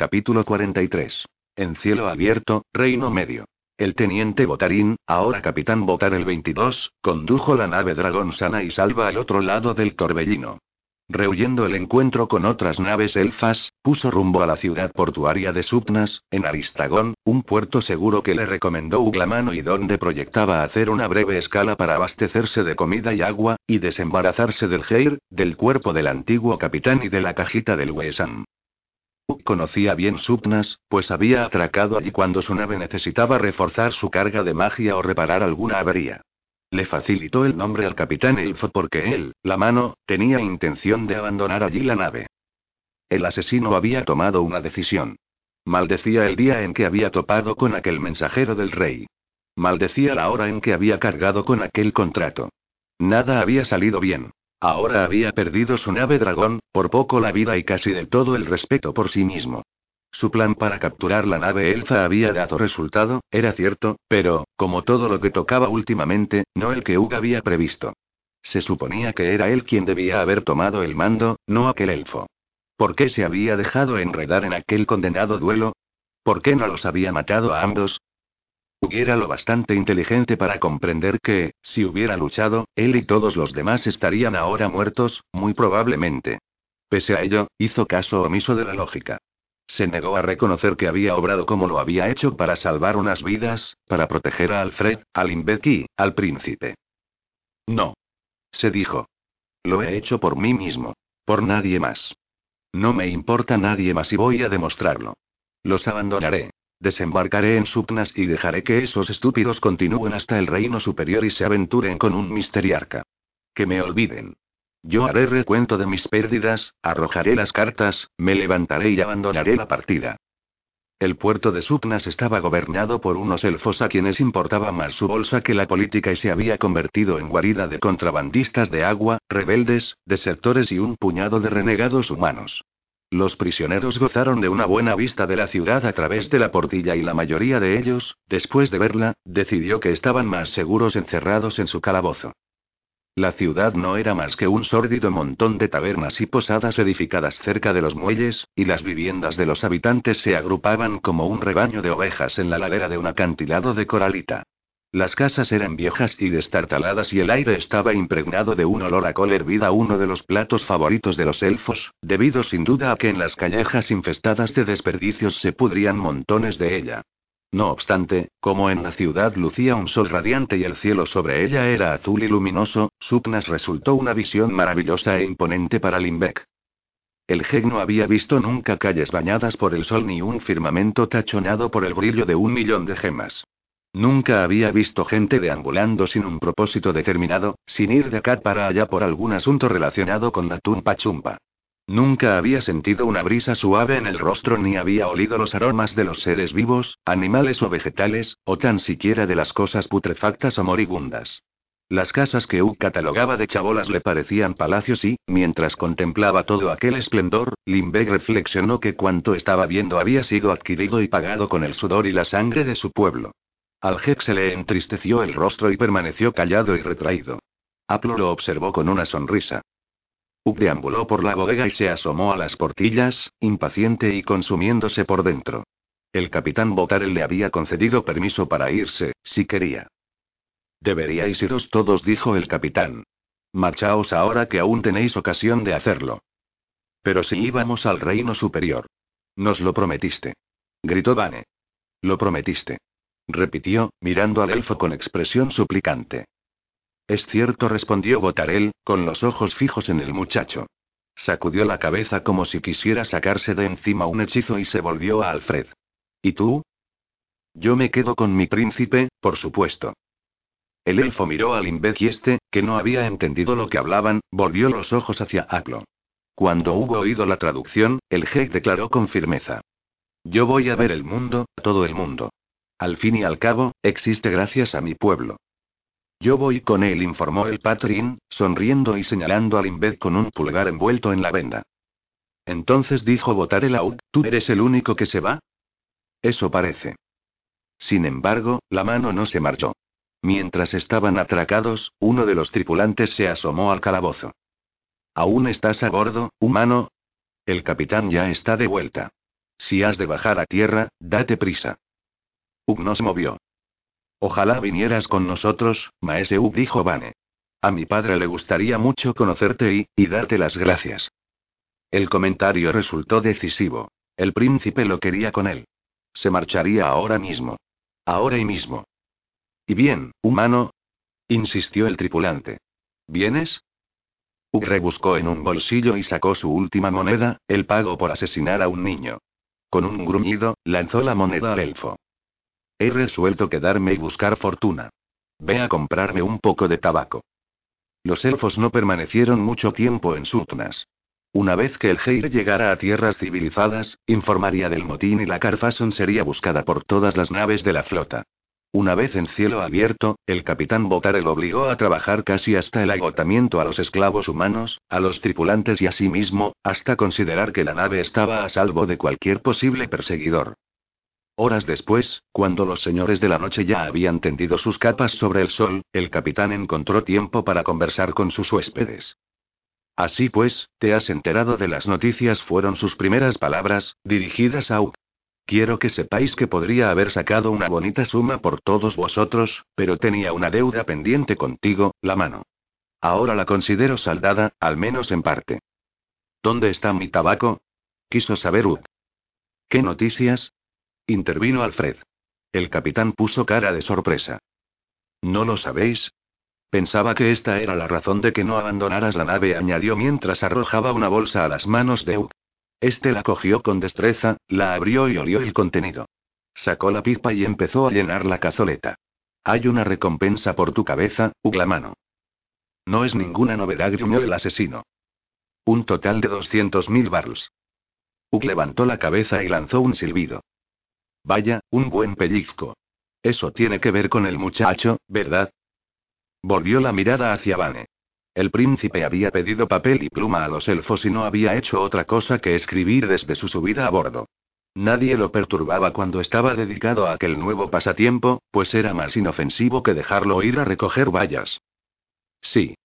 Capítulo 43. En cielo abierto, Reino Medio. El teniente Botarín, ahora capitán Botar el 22, condujo la nave Dragón sana y salva al otro lado del torbellino. Rehuyendo el encuentro con otras naves elfas, puso rumbo a la ciudad portuaria de Subnas, en Aristagón, un puerto seguro que le recomendó Uglamano y donde proyectaba hacer una breve escala para abastecerse de comida y agua, y desembarazarse del Geir, del cuerpo del antiguo capitán y de la cajita del Wesan. Conocía bien Subnas, pues había atracado allí cuando su nave necesitaba reforzar su carga de magia o reparar alguna avería. Le facilitó el nombre al capitán Elfo porque él, la mano, tenía intención de abandonar allí la nave. El asesino había tomado una decisión. Maldecía el día en que había topado con aquel mensajero del rey. Maldecía la hora en que había cargado con aquel contrato. Nada había salido bien. Ahora había perdido su nave dragón, por poco la vida y casi del todo el respeto por sí mismo. Su plan para capturar la nave elfa había dado resultado, era cierto, pero, como todo lo que tocaba últimamente, no el que Hug había previsto. Se suponía que era él quien debía haber tomado el mando, no aquel elfo. ¿Por qué se había dejado enredar en aquel condenado duelo? ¿Por qué no los había matado a ambos? Hubiera lo bastante inteligente para comprender que, si hubiera luchado, él y todos los demás estarían ahora muertos, muy probablemente. Pese a ello, hizo caso omiso de la lógica. Se negó a reconocer que había obrado como lo había hecho para salvar unas vidas, para proteger a Alfred, al Imbeki, al príncipe. No. Se dijo. Lo he hecho por mí mismo. Por nadie más. No me importa nadie más y voy a demostrarlo. Los abandonaré. Desembarcaré en Subnas y dejaré que esos estúpidos continúen hasta el reino superior y se aventuren con un misteriarca. Que me olviden. Yo haré recuento de mis pérdidas, arrojaré las cartas, me levantaré y abandonaré la partida. El puerto de Subnas estaba gobernado por unos elfos a quienes importaba más su bolsa que la política y se había convertido en guarida de contrabandistas de agua, rebeldes, desertores y un puñado de renegados humanos. Los prisioneros gozaron de una buena vista de la ciudad a través de la portilla y la mayoría de ellos, después de verla, decidió que estaban más seguros encerrados en su calabozo. La ciudad no era más que un sórdido montón de tabernas y posadas edificadas cerca de los muelles, y las viviendas de los habitantes se agrupaban como un rebaño de ovejas en la ladera de un acantilado de coralita. Las casas eran viejas y destartaladas y el aire estaba impregnado de un olor a col hervida, uno de los platos favoritos de los elfos, debido sin duda a que en las callejas infestadas de desperdicios se pudrían montones de ella. No obstante, como en la ciudad lucía un sol radiante y el cielo sobre ella era azul y luminoso, Supnas resultó una visión maravillosa e imponente para Limbeck. El Jeg no había visto nunca calles bañadas por el sol ni un firmamento tachonado por el brillo de un millón de gemas. Nunca había visto gente deambulando sin un propósito determinado, sin ir de acá para allá por algún asunto relacionado con la tumpa chumpa. Nunca había sentido una brisa suave en el rostro ni había olido los aromas de los seres vivos, animales o vegetales, o tan siquiera de las cosas putrefactas o moribundas. Las casas que U catalogaba de chabolas le parecían palacios y, mientras contemplaba todo aquel esplendor, Limbeck reflexionó que cuanto estaba viendo había sido adquirido y pagado con el sudor y la sangre de su pueblo. Al se le entristeció el rostro y permaneció callado y retraído. Aplo lo observó con una sonrisa. Ug deambuló por la bodega y se asomó a las portillas, impaciente y consumiéndose por dentro. El capitán Botarel le había concedido permiso para irse, si quería. Deberíais iros todos, dijo el capitán. Marchaos ahora que aún tenéis ocasión de hacerlo. Pero si íbamos al reino superior. Nos lo prometiste. Gritó Vane. Lo prometiste. Repitió, mirando al elfo con expresión suplicante. Es cierto, respondió Botarel, con los ojos fijos en el muchacho. Sacudió la cabeza como si quisiera sacarse de encima un hechizo y se volvió a Alfred. ¿Y tú? Yo me quedo con mi príncipe, por supuesto. El elfo miró al imbécil este, que no había entendido lo que hablaban, volvió los ojos hacia Aplo. Cuando hubo oído la traducción, el jeque declaró con firmeza. Yo voy a ver el mundo, todo el mundo. Al fin y al cabo, existe gracias a mi pueblo. Yo voy con él, informó el patrín, sonriendo y señalando al Imbed con un pulgar envuelto en la venda. Entonces dijo Botar el ¿tú eres el único que se va? Eso parece. Sin embargo, la mano no se marchó. Mientras estaban atracados, uno de los tripulantes se asomó al calabozo. ¿Aún estás a bordo, humano? El capitán ya está de vuelta. Si has de bajar a tierra, date prisa. Ug no se movió. Ojalá vinieras con nosotros, maese Ug, dijo Vane. A mi padre le gustaría mucho conocerte y, y darte las gracias. El comentario resultó decisivo. El príncipe lo quería con él. Se marcharía ahora mismo. Ahora y mismo. Y bien, humano. insistió el tripulante. ¿Vienes? Ug rebuscó en un bolsillo y sacó su última moneda, el pago por asesinar a un niño. Con un gruñido, lanzó la moneda al elfo. He resuelto quedarme y buscar fortuna. Ve a comprarme un poco de tabaco. Los elfos no permanecieron mucho tiempo en Sutnas. Una vez que el Heir llegara a tierras civilizadas, informaría del motín y la Carfason sería buscada por todas las naves de la flota. Una vez en cielo abierto, el capitán Botarel obligó a trabajar casi hasta el agotamiento a los esclavos humanos, a los tripulantes y a sí mismo, hasta considerar que la nave estaba a salvo de cualquier posible perseguidor. Horas después, cuando los señores de la noche ya habían tendido sus capas sobre el sol, el capitán encontró tiempo para conversar con sus huéspedes. Así pues, ¿te has enterado de las noticias? Fueron sus primeras palabras, dirigidas a U. Quiero que sepáis que podría haber sacado una bonita suma por todos vosotros, pero tenía una deuda pendiente contigo, la mano. Ahora la considero saldada, al menos en parte. ¿Dónde está mi tabaco? Quiso saber U. ¿Qué noticias? Intervino Alfred. El capitán puso cara de sorpresa. ¿No lo sabéis? Pensaba que esta era la razón de que no abandonaras la nave, añadió mientras arrojaba una bolsa a las manos de Ugg. Este la cogió con destreza, la abrió y olió el contenido. Sacó la pipa y empezó a llenar la cazoleta. Hay una recompensa por tu cabeza, Ugg la mano. No es ninguna novedad, gruñó el asesino. Un total de 200.000 barrels. Ugg levantó la cabeza y lanzó un silbido. Vaya, un buen pellizco. Eso tiene que ver con el muchacho, ¿verdad? Volvió la mirada hacia Vane. El príncipe había pedido papel y pluma a los elfos y no había hecho otra cosa que escribir desde su subida a bordo. Nadie lo perturbaba cuando estaba dedicado a aquel nuevo pasatiempo, pues era más inofensivo que dejarlo ir a recoger vallas. Sí.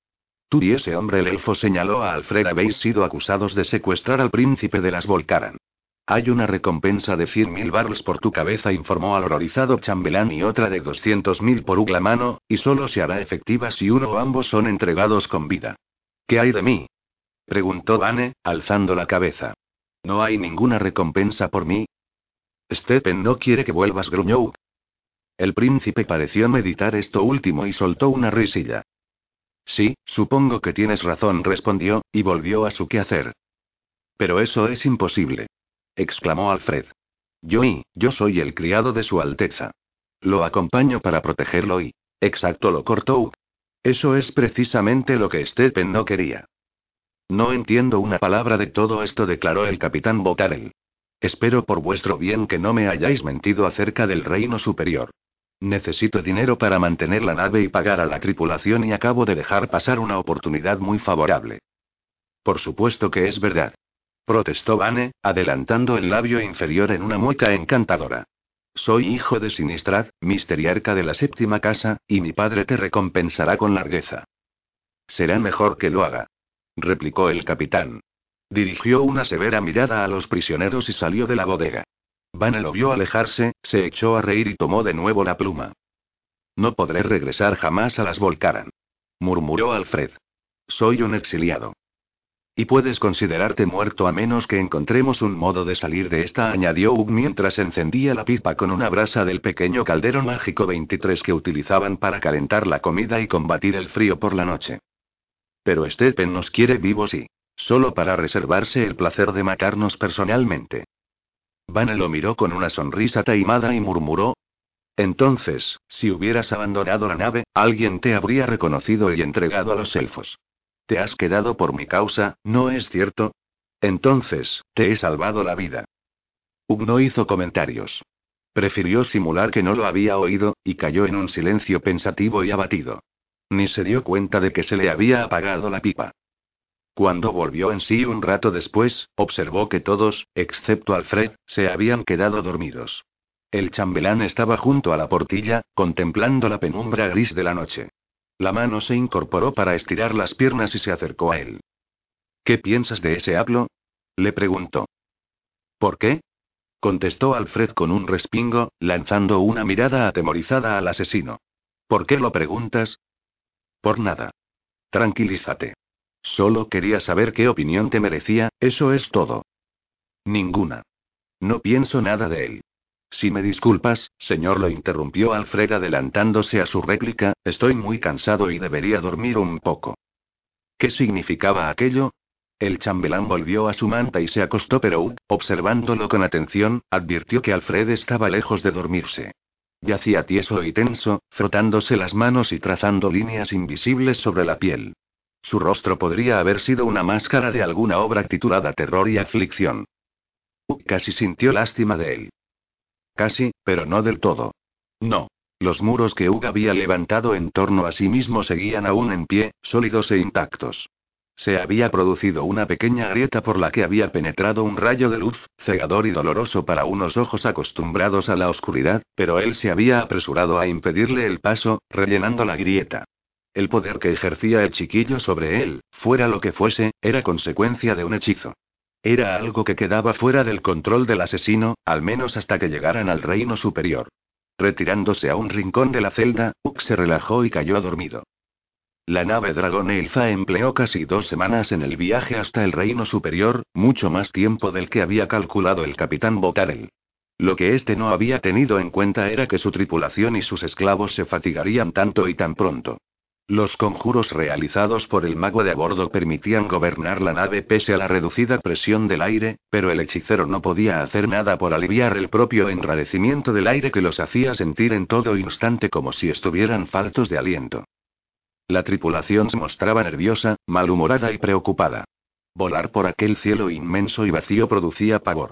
Tú y ese hombre el elfo señaló a Alfred habéis sido acusados de secuestrar al príncipe de las Volcaran. Hay una recompensa de 100.000 barrels por tu cabeza, informó al horrorizado chambelán, y otra de 200.000 por Ugla mano, y solo se hará efectiva si uno o ambos son entregados con vida. ¿Qué hay de mí? preguntó Vane, alzando la cabeza. ¿No hay ninguna recompensa por mí? Stephen no quiere que vuelvas, gruñó. El príncipe pareció meditar esto último y soltó una risilla. Sí, supongo que tienes razón, respondió, y volvió a su quehacer. Pero eso es imposible exclamó Alfred. Yo y, yo soy el criado de su Alteza. Lo acompaño para protegerlo y. Exacto, lo cortó. Eso es precisamente lo que Stephen no quería. No entiendo una palabra de todo esto, declaró el capitán Botarel. Espero por vuestro bien que no me hayáis mentido acerca del reino superior. Necesito dinero para mantener la nave y pagar a la tripulación y acabo de dejar pasar una oportunidad muy favorable. Por supuesto que es verdad protestó Vane, adelantando el labio inferior en una mueca encantadora. Soy hijo de Sinistrad, misteriarca de la séptima casa, y mi padre te recompensará con largueza. Será mejor que lo haga. replicó el capitán. Dirigió una severa mirada a los prisioneros y salió de la bodega. Vane lo vio alejarse, se echó a reír y tomó de nuevo la pluma. No podré regresar jamás a las Volcaran. murmuró Alfred. Soy un exiliado. Y puedes considerarte muerto a menos que encontremos un modo de salir de esta, añadió Ugg mientras encendía la pipa con una brasa del pequeño caldero mágico 23 que utilizaban para calentar la comida y combatir el frío por la noche. Pero Stephen nos quiere vivos y. solo para reservarse el placer de matarnos personalmente. Van lo miró con una sonrisa taimada y murmuró. Entonces, si hubieras abandonado la nave, alguien te habría reconocido y entregado a los elfos. Te has quedado por mi causa, ¿no es cierto? Entonces, te he salvado la vida. Ugg no hizo comentarios. Prefirió simular que no lo había oído, y cayó en un silencio pensativo y abatido. Ni se dio cuenta de que se le había apagado la pipa. Cuando volvió en sí un rato después, observó que todos, excepto Alfred, se habían quedado dormidos. El chambelán estaba junto a la portilla, contemplando la penumbra gris de la noche. La mano se incorporó para estirar las piernas y se acercó a él. ¿Qué piensas de ese hablo? le preguntó. ¿Por qué? Contestó Alfred con un respingo, lanzando una mirada atemorizada al asesino. ¿Por qué lo preguntas? Por nada. Tranquilízate. Solo quería saber qué opinión te merecía, eso es todo. Ninguna. No pienso nada de él. Si me disculpas, señor, lo interrumpió Alfred adelantándose a su réplica, estoy muy cansado y debería dormir un poco. ¿Qué significaba aquello? El chambelán volvió a su manta y se acostó, pero Ud, observándolo con atención, advirtió que Alfred estaba lejos de dormirse. Yacía tieso y tenso, frotándose las manos y trazando líneas invisibles sobre la piel. Su rostro podría haber sido una máscara de alguna obra titulada Terror y Aflicción. Ud casi sintió lástima de él. Casi, pero no del todo. No. Los muros que Hug había levantado en torno a sí mismo seguían aún en pie, sólidos e intactos. Se había producido una pequeña grieta por la que había penetrado un rayo de luz, cegador y doloroso para unos ojos acostumbrados a la oscuridad, pero él se había apresurado a impedirle el paso, rellenando la grieta. El poder que ejercía el chiquillo sobre él, fuera lo que fuese, era consecuencia de un hechizo. Era algo que quedaba fuera del control del asesino, al menos hasta que llegaran al reino superior. Retirándose a un rincón de la celda, Uck se relajó y cayó dormido. La nave Dragón Elfa empleó casi dos semanas en el viaje hasta el reino superior, mucho más tiempo del que había calculado el capitán Botarel. Lo que éste no había tenido en cuenta era que su tripulación y sus esclavos se fatigarían tanto y tan pronto. Los conjuros realizados por el mago de a bordo permitían gobernar la nave pese a la reducida presión del aire, pero el hechicero no podía hacer nada por aliviar el propio enrarecimiento del aire que los hacía sentir en todo instante como si estuvieran faltos de aliento. La tripulación se mostraba nerviosa, malhumorada y preocupada. Volar por aquel cielo inmenso y vacío producía pavor.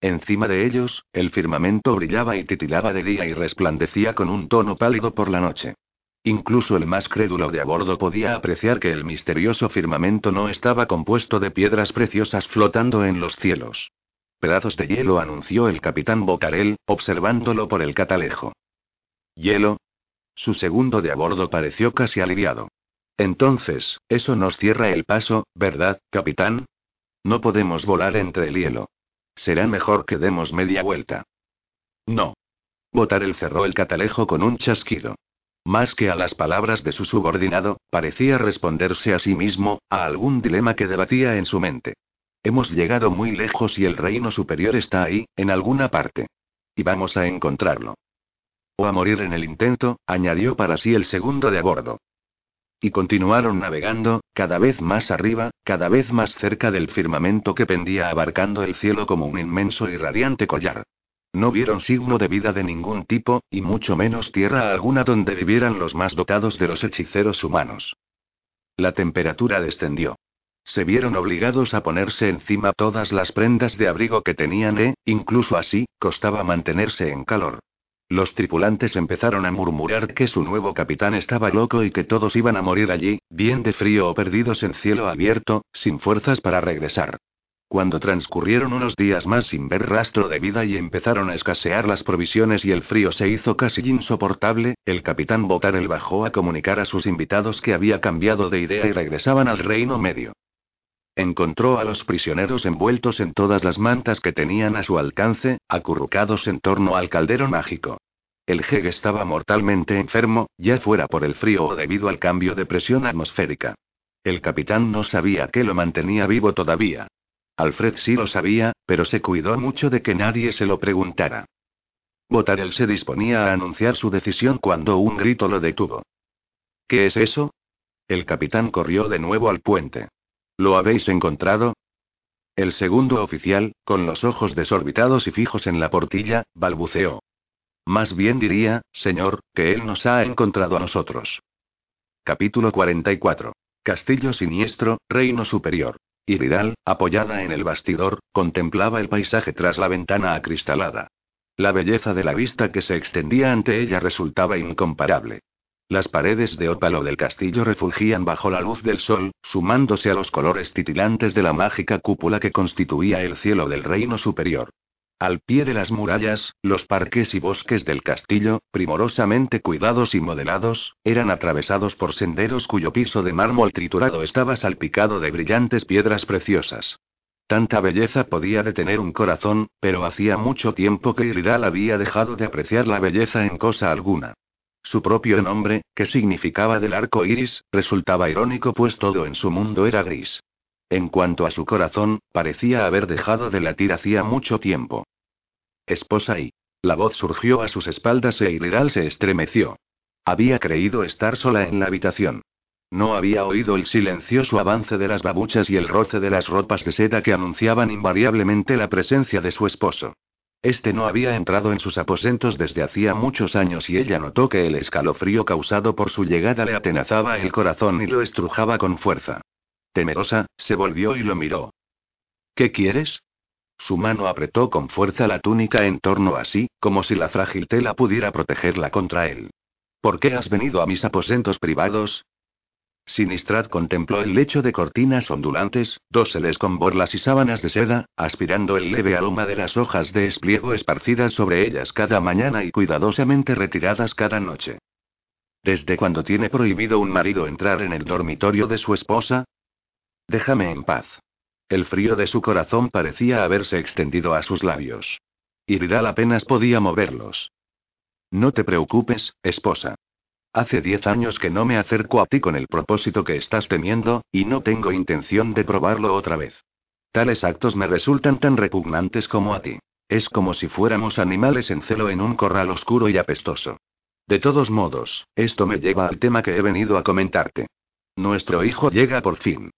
Encima de ellos, el firmamento brillaba y titilaba de día y resplandecía con un tono pálido por la noche. Incluso el más crédulo de a bordo podía apreciar que el misterioso firmamento no estaba compuesto de piedras preciosas flotando en los cielos. Pedazos de hielo anunció el capitán Bocarel, observándolo por el catalejo. ¿Hielo? Su segundo de a bordo pareció casi aliviado. Entonces, eso nos cierra el paso, ¿verdad, capitán? No podemos volar entre el hielo. Será mejor que demos media vuelta. No. Botarel cerró el catalejo con un chasquido. Más que a las palabras de su subordinado, parecía responderse a sí mismo, a algún dilema que debatía en su mente. Hemos llegado muy lejos y el reino superior está ahí, en alguna parte. Y vamos a encontrarlo. O a morir en el intento, añadió para sí el segundo de a bordo. Y continuaron navegando, cada vez más arriba, cada vez más cerca del firmamento que pendía abarcando el cielo como un inmenso y radiante collar. No vieron signo de vida de ningún tipo, y mucho menos tierra alguna donde vivieran los más dotados de los hechiceros humanos. La temperatura descendió. Se vieron obligados a ponerse encima todas las prendas de abrigo que tenían e, incluso así, costaba mantenerse en calor. Los tripulantes empezaron a murmurar que su nuevo capitán estaba loco y que todos iban a morir allí, bien de frío o perdidos en cielo abierto, sin fuerzas para regresar. Cuando transcurrieron unos días más sin ver rastro de vida y empezaron a escasear las provisiones y el frío se hizo casi insoportable, el capitán Botarel bajó a comunicar a sus invitados que había cambiado de idea y regresaban al Reino Medio. Encontró a los prisioneros envueltos en todas las mantas que tenían a su alcance, acurrucados en torno al caldero mágico. El Jeg estaba mortalmente enfermo, ya fuera por el frío o debido al cambio de presión atmosférica. El capitán no sabía qué lo mantenía vivo todavía. Alfred sí lo sabía, pero se cuidó mucho de que nadie se lo preguntara. Botarel se disponía a anunciar su decisión cuando un grito lo detuvo. ¿Qué es eso? El capitán corrió de nuevo al puente. ¿Lo habéis encontrado? El segundo oficial, con los ojos desorbitados y fijos en la portilla, balbuceó. Más bien diría, señor, que él nos ha encontrado a nosotros. Capítulo 44. Castillo Siniestro, Reino Superior. Y Vidal, apoyada en el bastidor, contemplaba el paisaje tras la ventana acristalada. La belleza de la vista que se extendía ante ella resultaba incomparable. Las paredes de ópalo del castillo refulgían bajo la luz del sol, sumándose a los colores titilantes de la mágica cúpula que constituía el cielo del reino superior. Al pie de las murallas, los parques y bosques del castillo, primorosamente cuidados y modelados, eran atravesados por senderos cuyo piso de mármol triturado estaba salpicado de brillantes piedras preciosas. Tanta belleza podía detener un corazón, pero hacía mucho tiempo que Iridal había dejado de apreciar la belleza en cosa alguna. Su propio nombre, que significaba del arco iris, resultaba irónico pues todo en su mundo era gris. En cuanto a su corazón, parecía haber dejado de latir hacía mucho tiempo. Esposa y. La voz surgió a sus espaldas e Iridal se estremeció. Había creído estar sola en la habitación. No había oído el silencioso avance de las babuchas y el roce de las ropas de seda que anunciaban invariablemente la presencia de su esposo. Este no había entrado en sus aposentos desde hacía muchos años y ella notó que el escalofrío causado por su llegada le atenazaba el corazón y lo estrujaba con fuerza. Temerosa, se volvió y lo miró. ¿Qué quieres? Su mano apretó con fuerza la túnica en torno a sí, como si la frágil tela pudiera protegerla contra él. ¿Por qué has venido a mis aposentos privados? Sinistrad contempló el lecho de cortinas ondulantes, doseles con borlas y sábanas de seda, aspirando el leve aroma de las hojas de espliego esparcidas sobre ellas cada mañana y cuidadosamente retiradas cada noche. ¿Desde cuándo tiene prohibido un marido entrar en el dormitorio de su esposa? Déjame en paz. El frío de su corazón parecía haberse extendido a sus labios. Y Vidal apenas podía moverlos. No te preocupes, esposa. Hace diez años que no me acerco a ti con el propósito que estás temiendo, y no tengo intención de probarlo otra vez. Tales actos me resultan tan repugnantes como a ti. Es como si fuéramos animales en celo en un corral oscuro y apestoso. De todos modos, esto me lleva al tema que he venido a comentarte. Nuestro hijo llega por fin.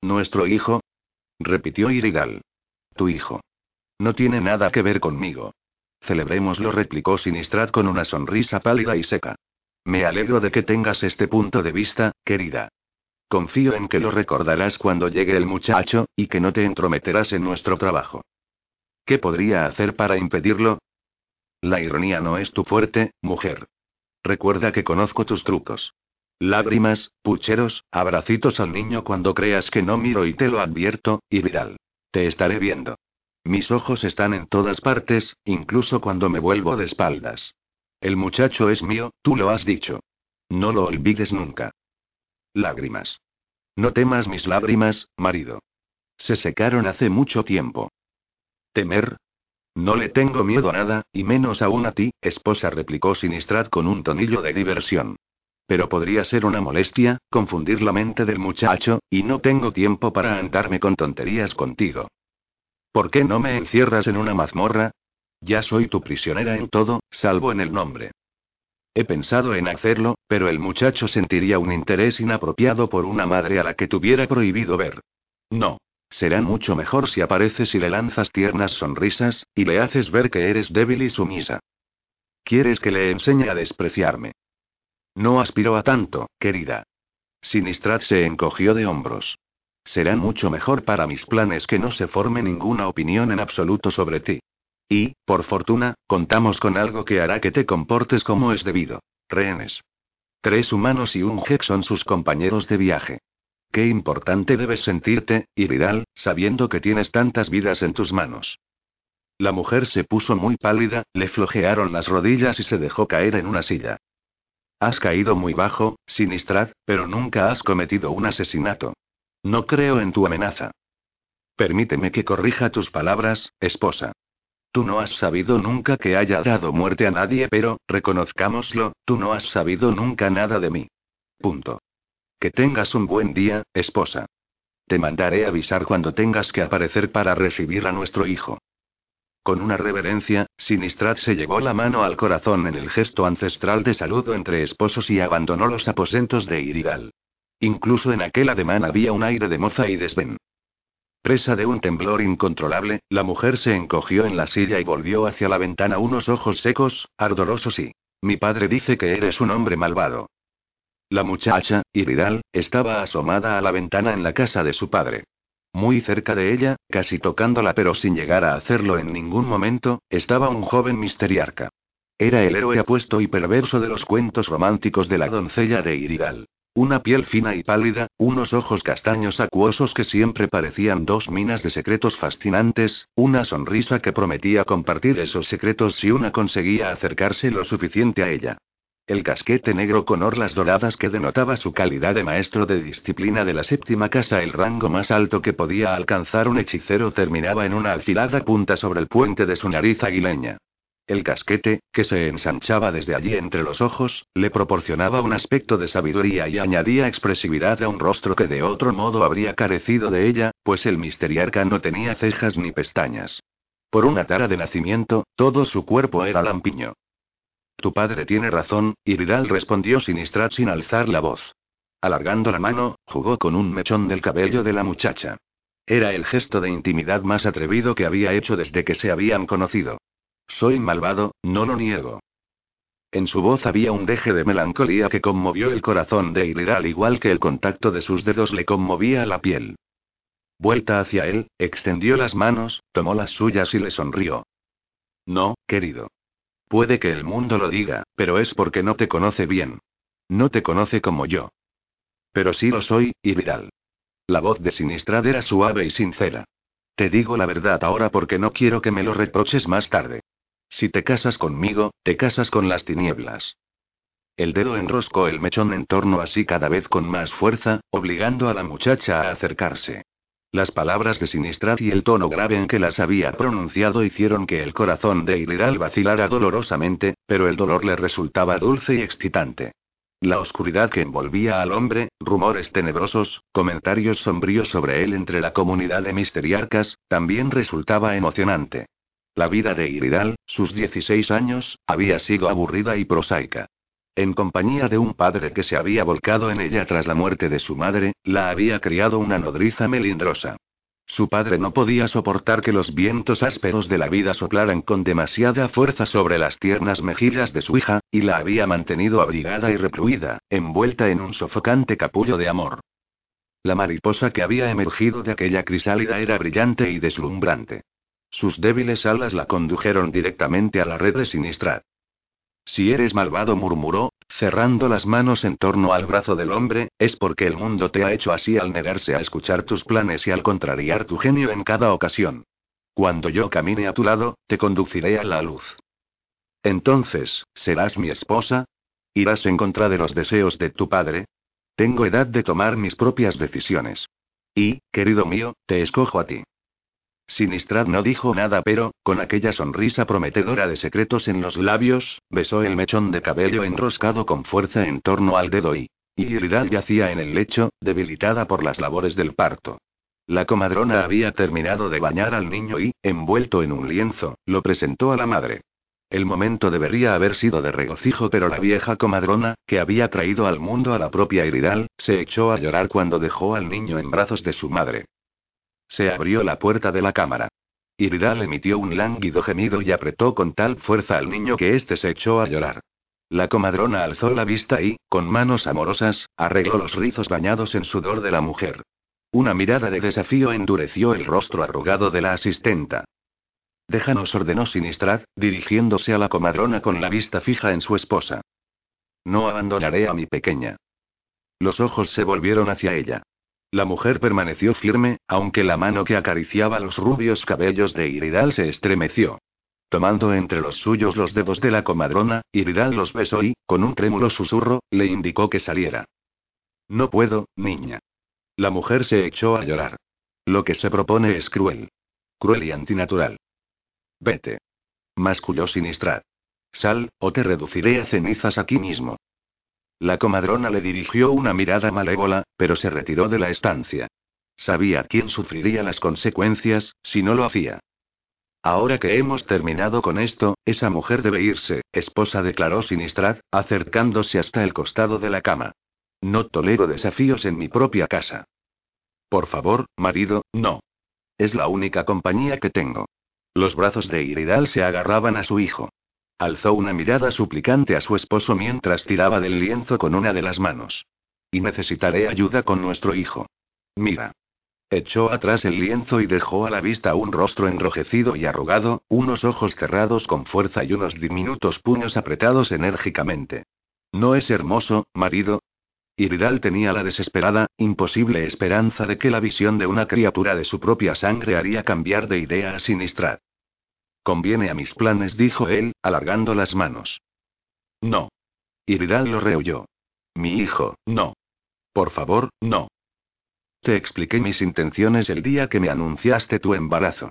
¿Nuestro hijo? Repitió Irigal. Tu hijo. No tiene nada que ver conmigo. Celebrémoslo, replicó Sinistrad con una sonrisa pálida y seca. Me alegro de que tengas este punto de vista, querida. Confío en que lo recordarás cuando llegue el muchacho, y que no te entrometerás en nuestro trabajo. ¿Qué podría hacer para impedirlo? La ironía no es tu fuerte, mujer. Recuerda que conozco tus trucos. Lágrimas, pucheros, abracitos al niño cuando creas que no miro y te lo advierto, y viral. Te estaré viendo. Mis ojos están en todas partes, incluso cuando me vuelvo de espaldas. El muchacho es mío, tú lo has dicho. No lo olvides nunca. Lágrimas. No temas mis lágrimas, marido. Se secaron hace mucho tiempo. ¿Temer? No le tengo miedo a nada, y menos aún a ti, esposa, replicó Sinistrad con un tonillo de diversión. Pero podría ser una molestia, confundir la mente del muchacho, y no tengo tiempo para andarme con tonterías contigo. ¿Por qué no me encierras en una mazmorra? Ya soy tu prisionera en todo, salvo en el nombre. He pensado en hacerlo, pero el muchacho sentiría un interés inapropiado por una madre a la que tuviera prohibido ver. No. Será mucho mejor si apareces y le lanzas tiernas sonrisas, y le haces ver que eres débil y sumisa. ¿Quieres que le enseñe a despreciarme? No aspiro a tanto, querida. Sinistrad se encogió de hombros. Será mucho mejor para mis planes que no se forme ninguna opinión en absoluto sobre ti. Y, por fortuna, contamos con algo que hará que te comportes como es debido. Rehenes. Tres humanos y un Hex son sus compañeros de viaje. Qué importante debes sentirte, Iridal, sabiendo que tienes tantas vidas en tus manos. La mujer se puso muy pálida, le flojearon las rodillas y se dejó caer en una silla. Has caído muy bajo, Sinistrad, pero nunca has cometido un asesinato. No creo en tu amenaza. Permíteme que corrija tus palabras, esposa. Tú no has sabido nunca que haya dado muerte a nadie, pero, reconozcámoslo, tú no has sabido nunca nada de mí. Punto. Que tengas un buen día, esposa. Te mandaré avisar cuando tengas que aparecer para recibir a nuestro hijo. Con una reverencia, Sinistrad se llevó la mano al corazón en el gesto ancestral de saludo entre esposos y abandonó los aposentos de Irigal. Incluso en aquel ademán había un aire de moza y desdén. Presa de un temblor incontrolable, la mujer se encogió en la silla y volvió hacia la ventana unos ojos secos, ardorosos y... Mi padre dice que eres un hombre malvado. La muchacha, Iridal, estaba asomada a la ventana en la casa de su padre. Muy cerca de ella, casi tocándola pero sin llegar a hacerlo en ningún momento, estaba un joven misteriarca. Era el héroe apuesto y perverso de los cuentos románticos de la doncella de Iridal. Una piel fina y pálida, unos ojos castaños acuosos que siempre parecían dos minas de secretos fascinantes, una sonrisa que prometía compartir esos secretos si una conseguía acercarse lo suficiente a ella. El casquete negro con orlas doradas que denotaba su calidad de maestro de disciplina de la séptima casa, el rango más alto que podía alcanzar un hechicero, terminaba en una afilada punta sobre el puente de su nariz aguileña. El casquete, que se ensanchaba desde allí entre los ojos, le proporcionaba un aspecto de sabiduría y añadía expresividad a un rostro que de otro modo habría carecido de ella, pues el misteriarca no tenía cejas ni pestañas. Por una tara de nacimiento, todo su cuerpo era lampiño. Tu padre tiene razón, y Vidal respondió Sinistrat sin alzar la voz. Alargando la mano, jugó con un mechón del cabello de la muchacha. Era el gesto de intimidad más atrevido que había hecho desde que se habían conocido. Soy malvado, no lo niego. En su voz había un deje de melancolía que conmovió el corazón de Irir al igual que el contacto de sus dedos le conmovía la piel. Vuelta hacia él, extendió las manos, tomó las suyas y le sonrió. No, querido. Puede que el mundo lo diga, pero es porque no te conoce bien. No te conoce como yo. Pero sí lo soy, Iridal. La voz de Sinistrad era suave y sincera. Te digo la verdad ahora porque no quiero que me lo reproches más tarde. Si te casas conmigo, te casas con las tinieblas. El dedo enroscó el mechón en torno a sí cada vez con más fuerza, obligando a la muchacha a acercarse. Las palabras de Sinistrad y el tono grave en que las había pronunciado hicieron que el corazón de Iliral vacilara dolorosamente, pero el dolor le resultaba dulce y excitante. La oscuridad que envolvía al hombre, rumores tenebrosos, comentarios sombríos sobre él entre la comunidad de misteriarcas, también resultaba emocionante. La vida de Iridal, sus 16 años, había sido aburrida y prosaica. En compañía de un padre que se había volcado en ella tras la muerte de su madre, la había criado una nodriza melindrosa. Su padre no podía soportar que los vientos ásperos de la vida soplaran con demasiada fuerza sobre las tiernas mejillas de su hija, y la había mantenido abrigada y recluida, envuelta en un sofocante capullo de amor. La mariposa que había emergido de aquella crisálida era brillante y deslumbrante. Sus débiles alas la condujeron directamente a la red de. Si eres malvado, murmuró, cerrando las manos en torno al brazo del hombre, es porque el mundo te ha hecho así al negarse a escuchar tus planes y al contrariar tu genio en cada ocasión. Cuando yo camine a tu lado, te conduciré a la luz. Entonces, ¿serás mi esposa? ¿Irás en contra de los deseos de tu padre? Tengo edad de tomar mis propias decisiones. Y, querido mío, te escojo a ti. Sinistrad no dijo nada, pero, con aquella sonrisa prometedora de secretos en los labios, besó el mechón de cabello enroscado con fuerza en torno al dedo y. Iridal yacía en el lecho, debilitada por las labores del parto. La comadrona había terminado de bañar al niño y, envuelto en un lienzo, lo presentó a la madre. El momento debería haber sido de regocijo, pero la vieja comadrona, que había traído al mundo a la propia Iridal, se echó a llorar cuando dejó al niño en brazos de su madre. Se abrió la puerta de la cámara. Iridal emitió un lánguido gemido y apretó con tal fuerza al niño que éste se echó a llorar. La comadrona alzó la vista y, con manos amorosas, arregló los rizos bañados en sudor de la mujer. Una mirada de desafío endureció el rostro arrugado de la asistenta. Déjanos, ordenó Sinistrad, dirigiéndose a la comadrona con la vista fija en su esposa. No abandonaré a mi pequeña. Los ojos se volvieron hacia ella. La mujer permaneció firme, aunque la mano que acariciaba los rubios cabellos de Iridal se estremeció. Tomando entre los suyos los dedos de la comadrona, Iridal los besó y, con un trémulo susurro, le indicó que saliera. No puedo, niña. La mujer se echó a llorar. Lo que se propone es cruel. Cruel y antinatural. Vete. Masculló Sinistrad. Sal, o te reduciré a cenizas aquí mismo. La comadrona le dirigió una mirada malévola, pero se retiró de la estancia. Sabía quién sufriría las consecuencias, si no lo hacía. Ahora que hemos terminado con esto, esa mujer debe irse, esposa declaró Sinistrad, acercándose hasta el costado de la cama. No tolero desafíos en mi propia casa. Por favor, marido, no. Es la única compañía que tengo. Los brazos de Iridal se agarraban a su hijo. Alzó una mirada suplicante a su esposo mientras tiraba del lienzo con una de las manos. Y necesitaré ayuda con nuestro hijo. Mira. Echó atrás el lienzo y dejó a la vista un rostro enrojecido y arrugado, unos ojos cerrados con fuerza y unos diminutos puños apretados enérgicamente. ¿No es hermoso, marido? Iridal tenía la desesperada, imposible esperanza de que la visión de una criatura de su propia sangre haría cambiar de idea a Sinistrad. Conviene a mis planes, dijo él, alargando las manos. No. Iridal lo rehuyó. Mi hijo, no. Por favor, no. Te expliqué mis intenciones el día que me anunciaste tu embarazo.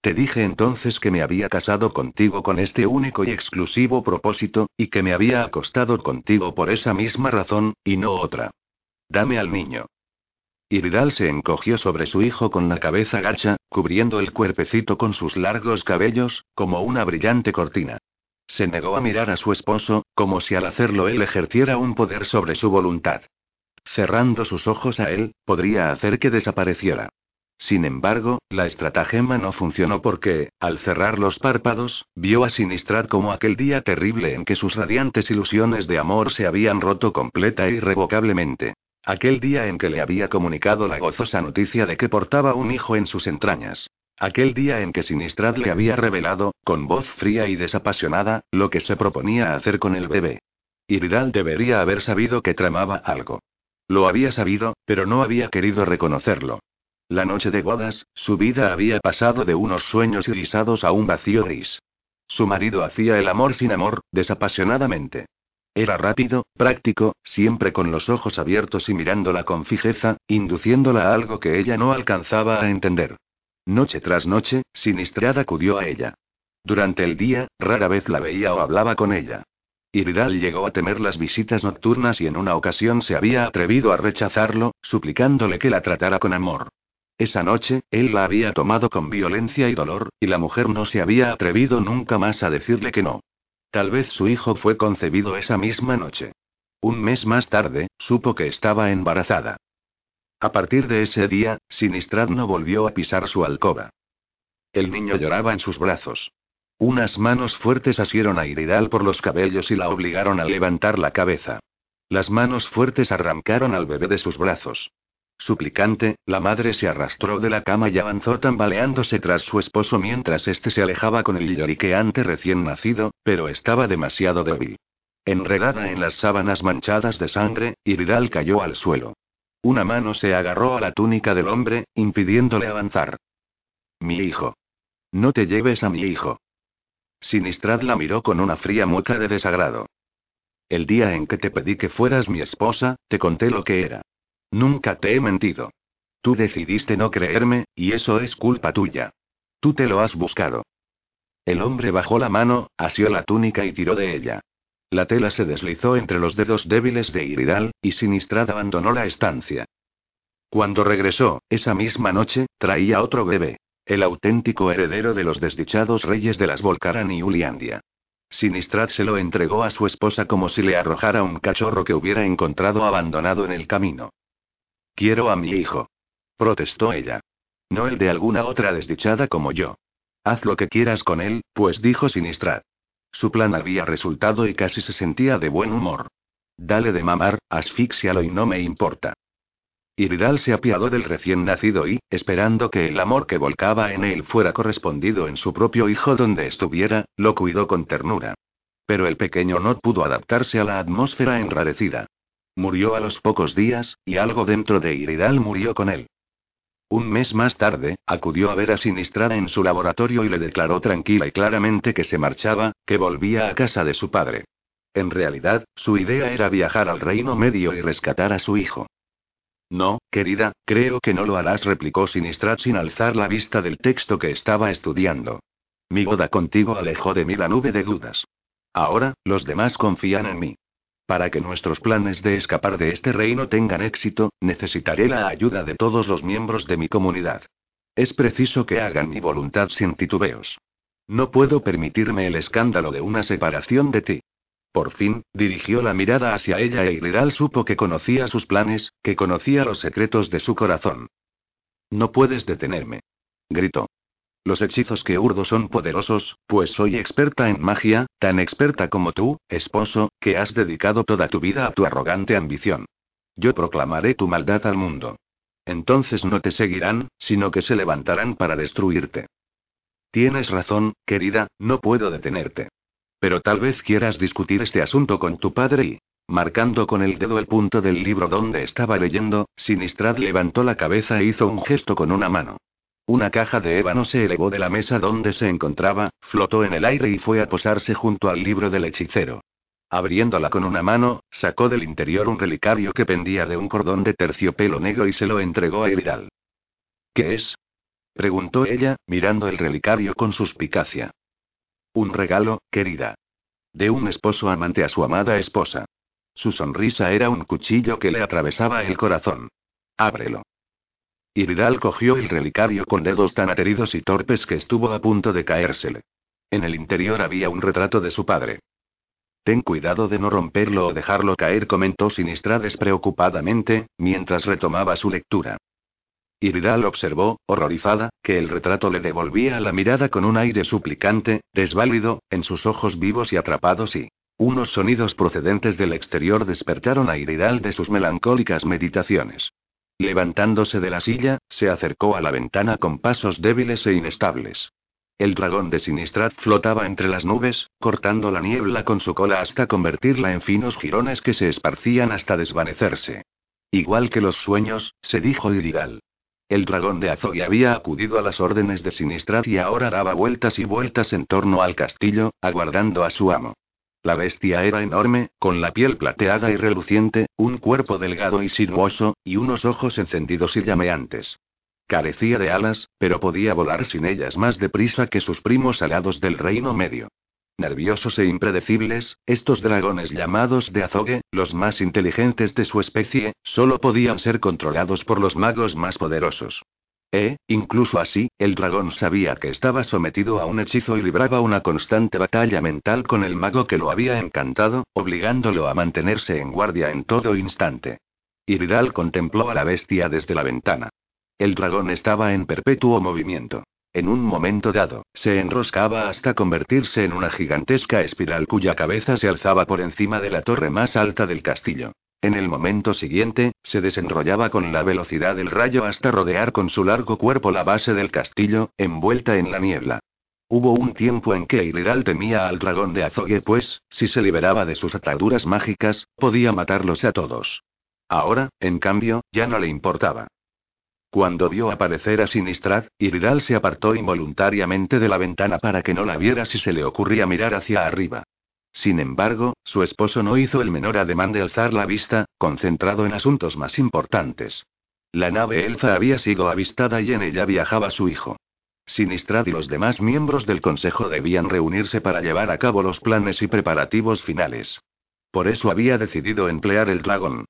Te dije entonces que me había casado contigo con este único y exclusivo propósito, y que me había acostado contigo por esa misma razón, y no otra. Dame al niño. Iridal se encogió sobre su hijo con la cabeza gacha, cubriendo el cuerpecito con sus largos cabellos, como una brillante cortina. Se negó a mirar a su esposo, como si al hacerlo él ejerciera un poder sobre su voluntad. Cerrando sus ojos a él, podría hacer que desapareciera. Sin embargo, la estratagema no funcionó porque, al cerrar los párpados, vio a Sinistrad como aquel día terrible en que sus radiantes ilusiones de amor se habían roto completa e irrevocablemente. Aquel día en que le había comunicado la gozosa noticia de que portaba un hijo en sus entrañas. Aquel día en que Sinistrad le había revelado, con voz fría y desapasionada, lo que se proponía hacer con el bebé. Iridal debería haber sabido que tramaba algo. Lo había sabido, pero no había querido reconocerlo. La noche de bodas, su vida había pasado de unos sueños irisados a un vacío gris. Su marido hacía el amor sin amor, desapasionadamente. Era rápido, práctico, siempre con los ojos abiertos y mirándola con fijeza, induciéndola a algo que ella no alcanzaba a entender. Noche tras noche, Sinistrad acudió a ella. Durante el día, rara vez la veía o hablaba con ella. Iridal llegó a temer las visitas nocturnas y en una ocasión se había atrevido a rechazarlo, suplicándole que la tratara con amor. Esa noche, él la había tomado con violencia y dolor, y la mujer no se había atrevido nunca más a decirle que no. Tal vez su hijo fue concebido esa misma noche. Un mes más tarde, supo que estaba embarazada. A partir de ese día, Sinistrad no volvió a pisar su alcoba. El niño lloraba en sus brazos. Unas manos fuertes asieron a Iridal por los cabellos y la obligaron a levantar la cabeza. Las manos fuertes arrancaron al bebé de sus brazos. Suplicante, la madre se arrastró de la cama y avanzó tambaleándose tras su esposo mientras éste se alejaba con el lloriqueante recién nacido, pero estaba demasiado débil. Enredada en las sábanas manchadas de sangre, Iridal cayó al suelo. Una mano se agarró a la túnica del hombre, impidiéndole avanzar. Mi hijo. No te lleves a mi hijo. Sinistrad la miró con una fría mueca de desagrado. El día en que te pedí que fueras mi esposa, te conté lo que era. Nunca te he mentido. Tú decidiste no creerme, y eso es culpa tuya. Tú te lo has buscado. El hombre bajó la mano, asió la túnica y tiró de ella. La tela se deslizó entre los dedos débiles de Iridal, y Sinistrad abandonó la estancia. Cuando regresó, esa misma noche, traía otro bebé. El auténtico heredero de los desdichados reyes de las Volcaran y Uliandia. Sinistrad se lo entregó a su esposa como si le arrojara un cachorro que hubiera encontrado abandonado en el camino. Quiero a mi hijo. Protestó ella. No el de alguna otra desdichada como yo. Haz lo que quieras con él, pues dijo Sinistrad. Su plan había resultado y casi se sentía de buen humor. Dale de mamar, asfixialo y no me importa. Iridal se apiadó del recién nacido y, esperando que el amor que volcaba en él fuera correspondido en su propio hijo donde estuviera, lo cuidó con ternura. Pero el pequeño no pudo adaptarse a la atmósfera enrarecida. Murió a los pocos días, y algo dentro de Iridal murió con él. Un mes más tarde, acudió a ver a Sinistrada en su laboratorio y le declaró tranquila y claramente que se marchaba, que volvía a casa de su padre. En realidad, su idea era viajar al Reino Medio y rescatar a su hijo. No, querida, creo que no lo harás, replicó Sinistrad sin alzar la vista del texto que estaba estudiando. Mi boda contigo alejó de mí la nube de dudas. Ahora, los demás confían en mí. Para que nuestros planes de escapar de este reino tengan éxito, necesitaré la ayuda de todos los miembros de mi comunidad. Es preciso que hagan mi voluntad sin titubeos. No puedo permitirme el escándalo de una separación de ti. Por fin, dirigió la mirada hacia ella e Iridal supo que conocía sus planes, que conocía los secretos de su corazón. No puedes detenerme. Gritó. Los hechizos que urdo son poderosos, pues soy experta en magia, tan experta como tú, esposo, que has dedicado toda tu vida a tu arrogante ambición. Yo proclamaré tu maldad al mundo. Entonces no te seguirán, sino que se levantarán para destruirte. Tienes razón, querida, no puedo detenerte. Pero tal vez quieras discutir este asunto con tu padre y... Marcando con el dedo el punto del libro donde estaba leyendo, Sinistrad levantó la cabeza e hizo un gesto con una mano. Una caja de ébano se elevó de la mesa donde se encontraba, flotó en el aire y fue a posarse junto al libro del hechicero. Abriéndola con una mano, sacó del interior un relicario que pendía de un cordón de terciopelo negro y se lo entregó a Iridal. ¿Qué es? preguntó ella, mirando el relicario con suspicacia. Un regalo, querida. De un esposo amante a su amada esposa. Su sonrisa era un cuchillo que le atravesaba el corazón. Ábrelo. Iridal cogió el relicario con dedos tan ateridos y torpes que estuvo a punto de caérsele. En el interior había un retrato de su padre. Ten cuidado de no romperlo o dejarlo caer, comentó Sinistra despreocupadamente, mientras retomaba su lectura. Iridal observó, horrorizada, que el retrato le devolvía la mirada con un aire suplicante, desválido, en sus ojos vivos y atrapados y... Unos sonidos procedentes del exterior despertaron a Iridal de sus melancólicas meditaciones. Levantándose de la silla, se acercó a la ventana con pasos débiles e inestables. El dragón de Sinistrat flotaba entre las nubes, cortando la niebla con su cola hasta convertirla en finos jirones que se esparcían hasta desvanecerse. Igual que los sueños, se dijo Iridal. El dragón de Azoy había acudido a las órdenes de Sinistrat y ahora daba vueltas y vueltas en torno al castillo, aguardando a su amo. La bestia era enorme, con la piel plateada y reluciente, un cuerpo delgado y sinuoso, y unos ojos encendidos y llameantes. Carecía de alas, pero podía volar sin ellas más deprisa que sus primos alados del Reino Medio. Nerviosos e impredecibles, estos dragones llamados de azogue, los más inteligentes de su especie, solo podían ser controlados por los magos más poderosos. E, incluso así, el dragón sabía que estaba sometido a un hechizo y libraba una constante batalla mental con el mago que lo había encantado, obligándolo a mantenerse en guardia en todo instante. Iridal contempló a la bestia desde la ventana. El dragón estaba en perpetuo movimiento. En un momento dado, se enroscaba hasta convertirse en una gigantesca espiral cuya cabeza se alzaba por encima de la torre más alta del castillo. En el momento siguiente, se desenrollaba con la velocidad del rayo hasta rodear con su largo cuerpo la base del castillo, envuelta en la niebla. Hubo un tiempo en que Iridal temía al dragón de Azogue, pues, si se liberaba de sus ataduras mágicas, podía matarlos a todos. Ahora, en cambio, ya no le importaba. Cuando vio aparecer a Sinistrad, Iridal se apartó involuntariamente de la ventana para que no la viera si se le ocurría mirar hacia arriba. Sin embargo, su esposo no hizo el menor ademán de alzar la vista, concentrado en asuntos más importantes. La nave Elfa había sido avistada y en ella viajaba su hijo. Sinistrad y los demás miembros del consejo debían reunirse para llevar a cabo los planes y preparativos finales. Por eso había decidido emplear el dragón.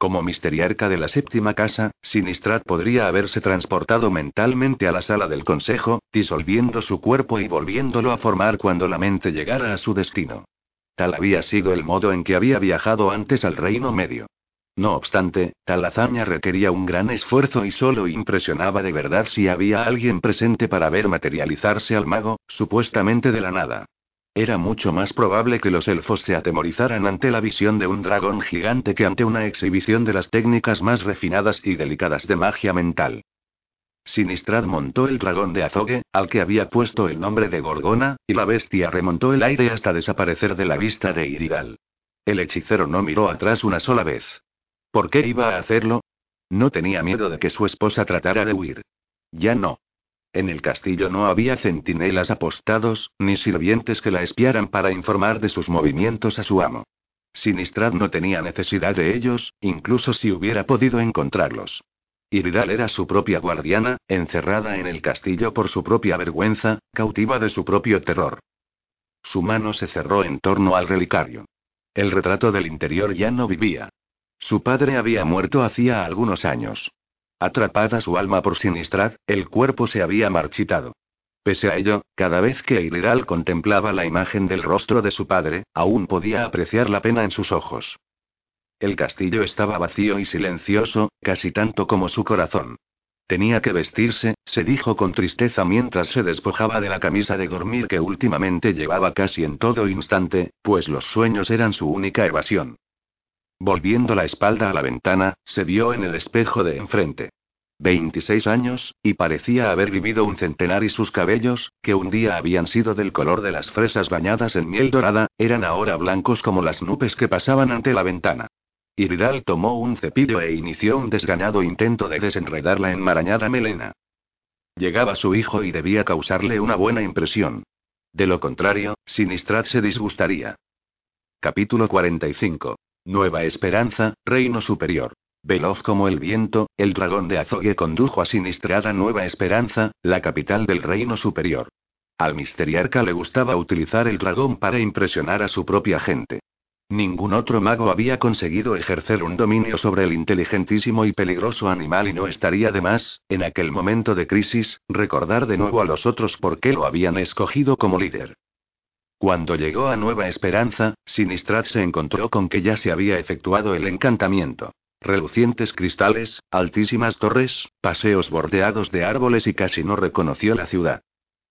Como misteriarca de la séptima casa, Sinistrat podría haberse transportado mentalmente a la sala del consejo, disolviendo su cuerpo y volviéndolo a formar cuando la mente llegara a su destino. Tal había sido el modo en que había viajado antes al Reino Medio. No obstante, tal hazaña requería un gran esfuerzo y solo impresionaba de verdad si había alguien presente para ver materializarse al mago, supuestamente de la nada. Era mucho más probable que los elfos se atemorizaran ante la visión de un dragón gigante que ante una exhibición de las técnicas más refinadas y delicadas de magia mental. Sinistrad montó el dragón de azogue, al que había puesto el nombre de Gorgona, y la bestia remontó el aire hasta desaparecer de la vista de Iridal. El hechicero no miró atrás una sola vez. ¿Por qué iba a hacerlo? No tenía miedo de que su esposa tratara de huir. Ya no. En el castillo no había centinelas apostados, ni sirvientes que la espiaran para informar de sus movimientos a su amo. Sinistrad no tenía necesidad de ellos, incluso si hubiera podido encontrarlos. Iridal era su propia guardiana, encerrada en el castillo por su propia vergüenza, cautiva de su propio terror. Su mano se cerró en torno al relicario. El retrato del interior ya no vivía. Su padre había muerto hacía algunos años. Atrapada su alma por Sinistrad, el cuerpo se había marchitado. Pese a ello, cada vez que Eileral contemplaba la imagen del rostro de su padre, aún podía apreciar la pena en sus ojos. El castillo estaba vacío y silencioso, casi tanto como su corazón. Tenía que vestirse, se dijo con tristeza mientras se despojaba de la camisa de dormir que últimamente llevaba casi en todo instante, pues los sueños eran su única evasión. Volviendo la espalda a la ventana, se vio en el espejo de enfrente. 26 años, y parecía haber vivido un centenar y sus cabellos, que un día habían sido del color de las fresas bañadas en miel dorada, eran ahora blancos como las nubes que pasaban ante la ventana. Iridal tomó un cepillo e inició un desganado intento de desenredar la enmarañada melena. Llegaba su hijo y debía causarle una buena impresión. De lo contrario, Sinistrad se disgustaría. Capítulo 45. Nueva Esperanza, Reino Superior. Veloz como el viento, el dragón de Azogue condujo a Sinistrada Nueva Esperanza, la capital del Reino Superior. Al misteriarca le gustaba utilizar el dragón para impresionar a su propia gente. Ningún otro mago había conseguido ejercer un dominio sobre el inteligentísimo y peligroso animal y no estaría de más, en aquel momento de crisis, recordar de nuevo a los otros por qué lo habían escogido como líder. Cuando llegó a Nueva Esperanza, Sinistrad se encontró con que ya se había efectuado el encantamiento. Relucientes cristales, altísimas torres, paseos bordeados de árboles y casi no reconoció la ciudad.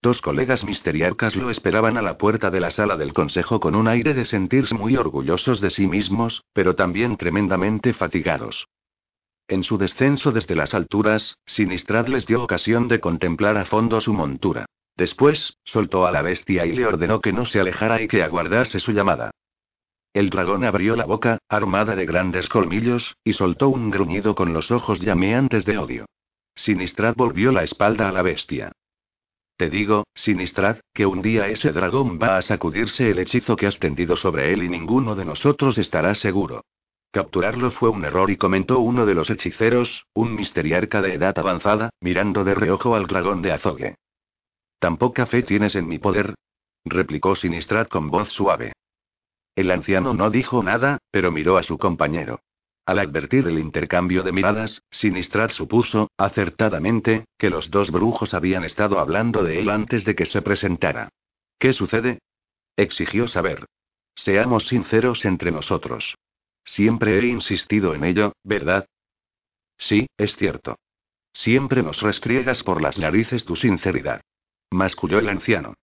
Dos colegas misteriarcas lo esperaban a la puerta de la sala del consejo con un aire de sentirse muy orgullosos de sí mismos, pero también tremendamente fatigados. En su descenso desde las alturas, Sinistrad les dio ocasión de contemplar a fondo su montura. Después, soltó a la bestia y le ordenó que no se alejara y que aguardase su llamada. El dragón abrió la boca, armada de grandes colmillos, y soltó un gruñido con los ojos llameantes de odio. Sinistrad volvió la espalda a la bestia. Te digo, Sinistrad, que un día ese dragón va a sacudirse el hechizo que has tendido sobre él y ninguno de nosotros estará seguro. Capturarlo fue un error y comentó uno de los hechiceros, un misteriarca de edad avanzada, mirando de reojo al dragón de Azogue. ¿Tan poca fe tienes en mi poder? replicó Sinistrad con voz suave. El anciano no dijo nada, pero miró a su compañero. Al advertir el intercambio de miradas, Sinistrad supuso, acertadamente, que los dos brujos habían estado hablando de él antes de que se presentara. ¿Qué sucede? exigió saber. Seamos sinceros entre nosotros. Siempre he insistido en ello, ¿verdad? Sí, es cierto. Siempre nos restriegas por las narices tu sinceridad. Masculló el anciano.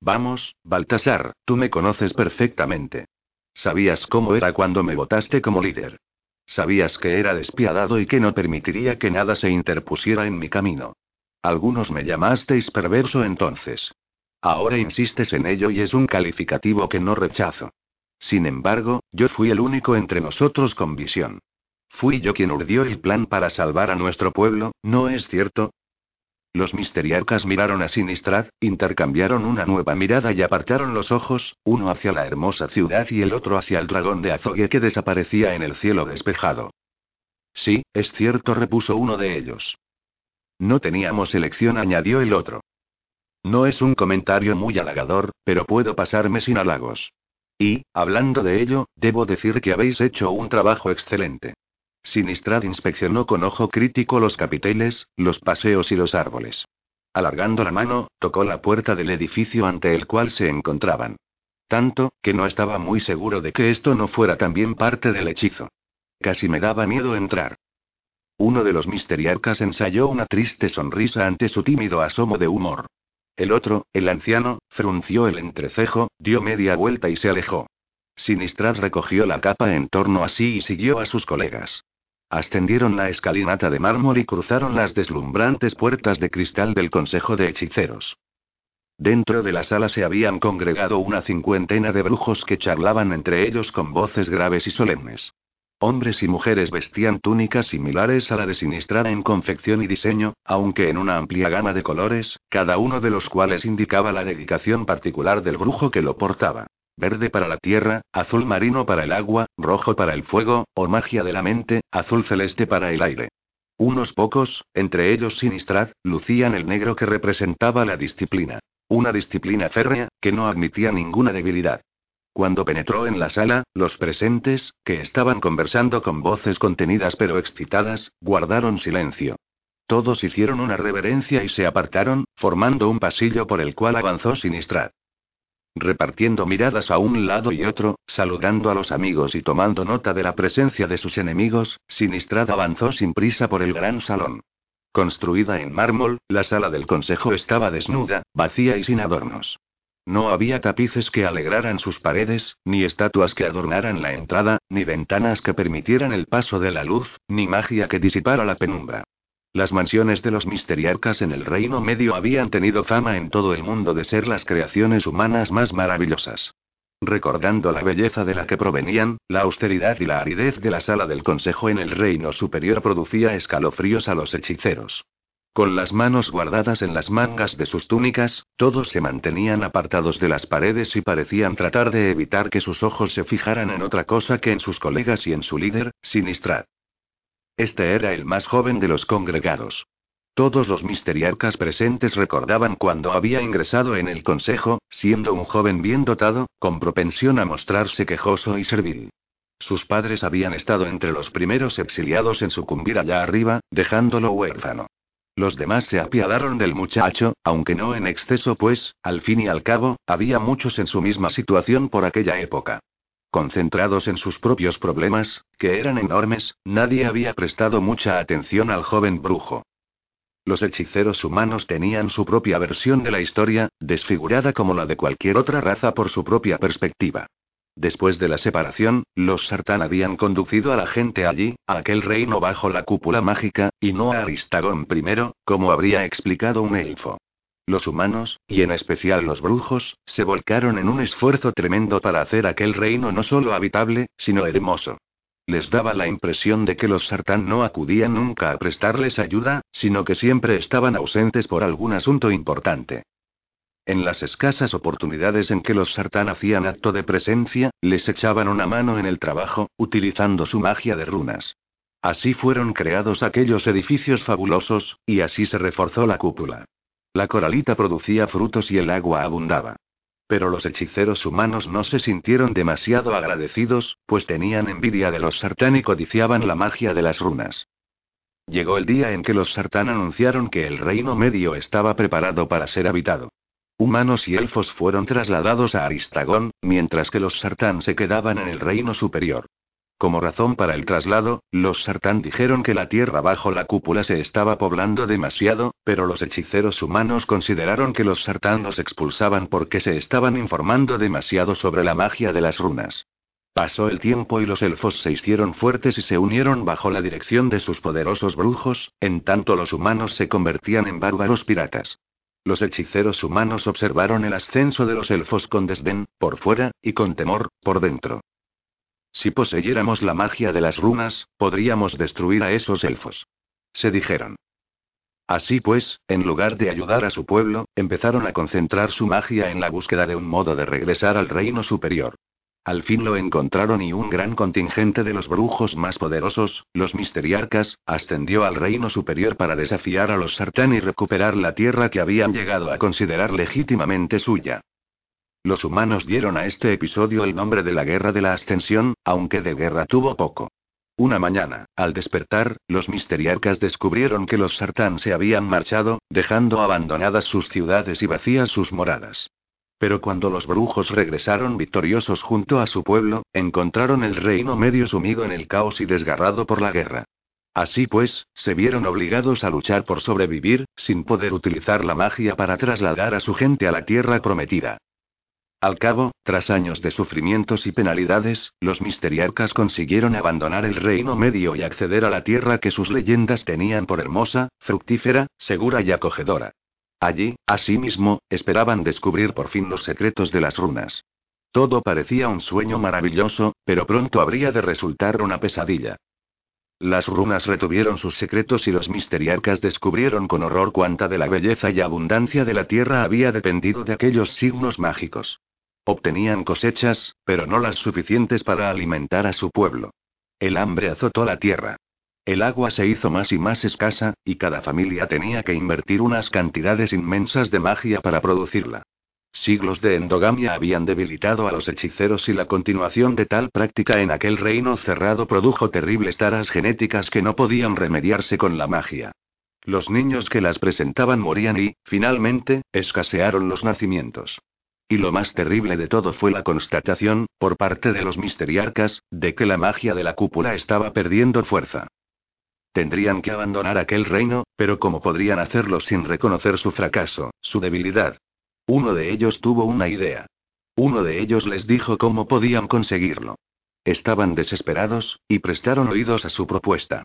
Vamos, Baltasar, tú me conoces perfectamente. Sabías cómo era cuando me votaste como líder. Sabías que era despiadado y que no permitiría que nada se interpusiera en mi camino. Algunos me llamasteis perverso entonces. Ahora insistes en ello y es un calificativo que no rechazo. Sin embargo, yo fui el único entre nosotros con visión. Fui yo quien urdió el plan para salvar a nuestro pueblo, ¿no es cierto? Los misteriarcas miraron a Sinistrad, intercambiaron una nueva mirada y apartaron los ojos, uno hacia la hermosa ciudad y el otro hacia el dragón de Azogue que desaparecía en el cielo despejado. Sí, es cierto, repuso uno de ellos. No teníamos elección, añadió el otro. No es un comentario muy halagador, pero puedo pasarme sin halagos. Y, hablando de ello, debo decir que habéis hecho un trabajo excelente. Sinistrad inspeccionó con ojo crítico los capiteles, los paseos y los árboles. Alargando la mano, tocó la puerta del edificio ante el cual se encontraban. Tanto, que no estaba muy seguro de que esto no fuera también parte del hechizo. Casi me daba miedo entrar. Uno de los misteriarcas ensayó una triste sonrisa ante su tímido asomo de humor. El otro, el anciano, frunció el entrecejo, dio media vuelta y se alejó. Sinistrad recogió la capa en torno a sí y siguió a sus colegas. Ascendieron la escalinata de mármol y cruzaron las deslumbrantes puertas de cristal del Consejo de Hechiceros. Dentro de la sala se habían congregado una cincuentena de brujos que charlaban entre ellos con voces graves y solemnes. Hombres y mujeres vestían túnicas similares a la de Sinistrada en confección y diseño, aunque en una amplia gama de colores, cada uno de los cuales indicaba la dedicación particular del brujo que lo portaba. Verde para la tierra, azul marino para el agua, rojo para el fuego, o magia de la mente, azul celeste para el aire. Unos pocos, entre ellos Sinistrad, lucían el negro que representaba la disciplina. Una disciplina férrea, que no admitía ninguna debilidad. Cuando penetró en la sala, los presentes, que estaban conversando con voces contenidas pero excitadas, guardaron silencio. Todos hicieron una reverencia y se apartaron, formando un pasillo por el cual avanzó Sinistrad. Repartiendo miradas a un lado y otro, saludando a los amigos y tomando nota de la presencia de sus enemigos, Sinistrad avanzó sin prisa por el gran salón. Construida en mármol, la sala del consejo estaba desnuda, vacía y sin adornos. No había tapices que alegraran sus paredes, ni estatuas que adornaran la entrada, ni ventanas que permitieran el paso de la luz, ni magia que disipara la penumbra. Las mansiones de los misteriarcas en el Reino Medio habían tenido fama en todo el mundo de ser las creaciones humanas más maravillosas. Recordando la belleza de la que provenían, la austeridad y la aridez de la sala del Consejo en el Reino Superior producía escalofríos a los hechiceros. Con las manos guardadas en las mangas de sus túnicas, todos se mantenían apartados de las paredes y parecían tratar de evitar que sus ojos se fijaran en otra cosa que en sus colegas y en su líder, Sinistrat. Este era el más joven de los congregados. Todos los misteriarcas presentes recordaban cuando había ingresado en el consejo, siendo un joven bien dotado, con propensión a mostrarse quejoso y servil. Sus padres habían estado entre los primeros exiliados en sucumbir allá arriba, dejándolo huérfano. Los demás se apiadaron del muchacho, aunque no en exceso, pues, al fin y al cabo, había muchos en su misma situación por aquella época. Concentrados en sus propios problemas, que eran enormes, nadie había prestado mucha atención al joven brujo. Los hechiceros humanos tenían su propia versión de la historia, desfigurada como la de cualquier otra raza por su propia perspectiva. Después de la separación, los Sartán habían conducido a la gente allí, a aquel reino bajo la cúpula mágica, y no a Aristagón primero, como habría explicado un elfo. Los humanos, y en especial los brujos, se volcaron en un esfuerzo tremendo para hacer aquel reino no solo habitable, sino hermoso. Les daba la impresión de que los sartán no acudían nunca a prestarles ayuda, sino que siempre estaban ausentes por algún asunto importante. En las escasas oportunidades en que los sartán hacían acto de presencia, les echaban una mano en el trabajo, utilizando su magia de runas. Así fueron creados aquellos edificios fabulosos, y así se reforzó la cúpula. La coralita producía frutos y el agua abundaba. Pero los hechiceros humanos no se sintieron demasiado agradecidos, pues tenían envidia de los sartán y codiciaban la magia de las runas. Llegó el día en que los sartán anunciaron que el reino medio estaba preparado para ser habitado. Humanos y elfos fueron trasladados a Aristagón, mientras que los sartán se quedaban en el reino superior. Como razón para el traslado, los sartán dijeron que la tierra bajo la cúpula se estaba poblando demasiado, pero los hechiceros humanos consideraron que los sartán los expulsaban porque se estaban informando demasiado sobre la magia de las runas. Pasó el tiempo y los elfos se hicieron fuertes y se unieron bajo la dirección de sus poderosos brujos, en tanto los humanos se convertían en bárbaros piratas. Los hechiceros humanos observaron el ascenso de los elfos con desdén, por fuera, y con temor, por dentro. Si poseyéramos la magia de las runas, podríamos destruir a esos elfos. Se dijeron. Así pues, en lugar de ayudar a su pueblo, empezaron a concentrar su magia en la búsqueda de un modo de regresar al reino superior. Al fin lo encontraron y un gran contingente de los brujos más poderosos, los misteriarcas, ascendió al reino superior para desafiar a los sartán y recuperar la tierra que habían llegado a considerar legítimamente suya. Los humanos dieron a este episodio el nombre de la Guerra de la Ascensión, aunque de guerra tuvo poco. Una mañana, al despertar, los misteriarcas descubrieron que los sartán se habían marchado, dejando abandonadas sus ciudades y vacías sus moradas. Pero cuando los brujos regresaron victoriosos junto a su pueblo, encontraron el reino medio sumido en el caos y desgarrado por la guerra. Así pues, se vieron obligados a luchar por sobrevivir, sin poder utilizar la magia para trasladar a su gente a la tierra prometida. Al cabo, tras años de sufrimientos y penalidades, los misteriarcas consiguieron abandonar el reino medio y acceder a la tierra que sus leyendas tenían por hermosa, fructífera, segura y acogedora. Allí, asimismo, esperaban descubrir por fin los secretos de las runas. Todo parecía un sueño maravilloso, pero pronto habría de resultar una pesadilla. Las runas retuvieron sus secretos y los misteriarcas descubrieron con horror cuánta de la belleza y abundancia de la tierra había dependido de aquellos signos mágicos. Obtenían cosechas, pero no las suficientes para alimentar a su pueblo. El hambre azotó la tierra. El agua se hizo más y más escasa, y cada familia tenía que invertir unas cantidades inmensas de magia para producirla. Siglos de endogamia habían debilitado a los hechiceros y la continuación de tal práctica en aquel reino cerrado produjo terribles taras genéticas que no podían remediarse con la magia. Los niños que las presentaban morían y, finalmente, escasearon los nacimientos. Y lo más terrible de todo fue la constatación, por parte de los misteriarcas, de que la magia de la cúpula estaba perdiendo fuerza. Tendrían que abandonar aquel reino, pero ¿cómo podrían hacerlo sin reconocer su fracaso, su debilidad? Uno de ellos tuvo una idea. Uno de ellos les dijo cómo podían conseguirlo. Estaban desesperados, y prestaron oídos a su propuesta.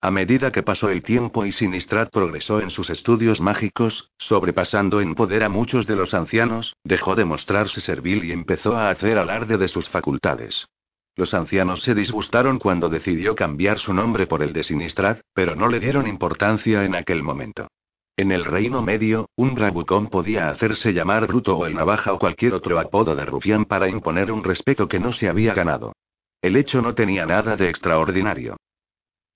A medida que pasó el tiempo y Sinistrat progresó en sus estudios mágicos, sobrepasando en poder a muchos de los ancianos, dejó de mostrarse servil y empezó a hacer alarde de sus facultades. Los ancianos se disgustaron cuando decidió cambiar su nombre por el de Sinistrad, pero no le dieron importancia en aquel momento. En el Reino Medio, un bravucón podía hacerse llamar Bruto o el Navaja o cualquier otro apodo de rufián para imponer un respeto que no se había ganado. El hecho no tenía nada de extraordinario.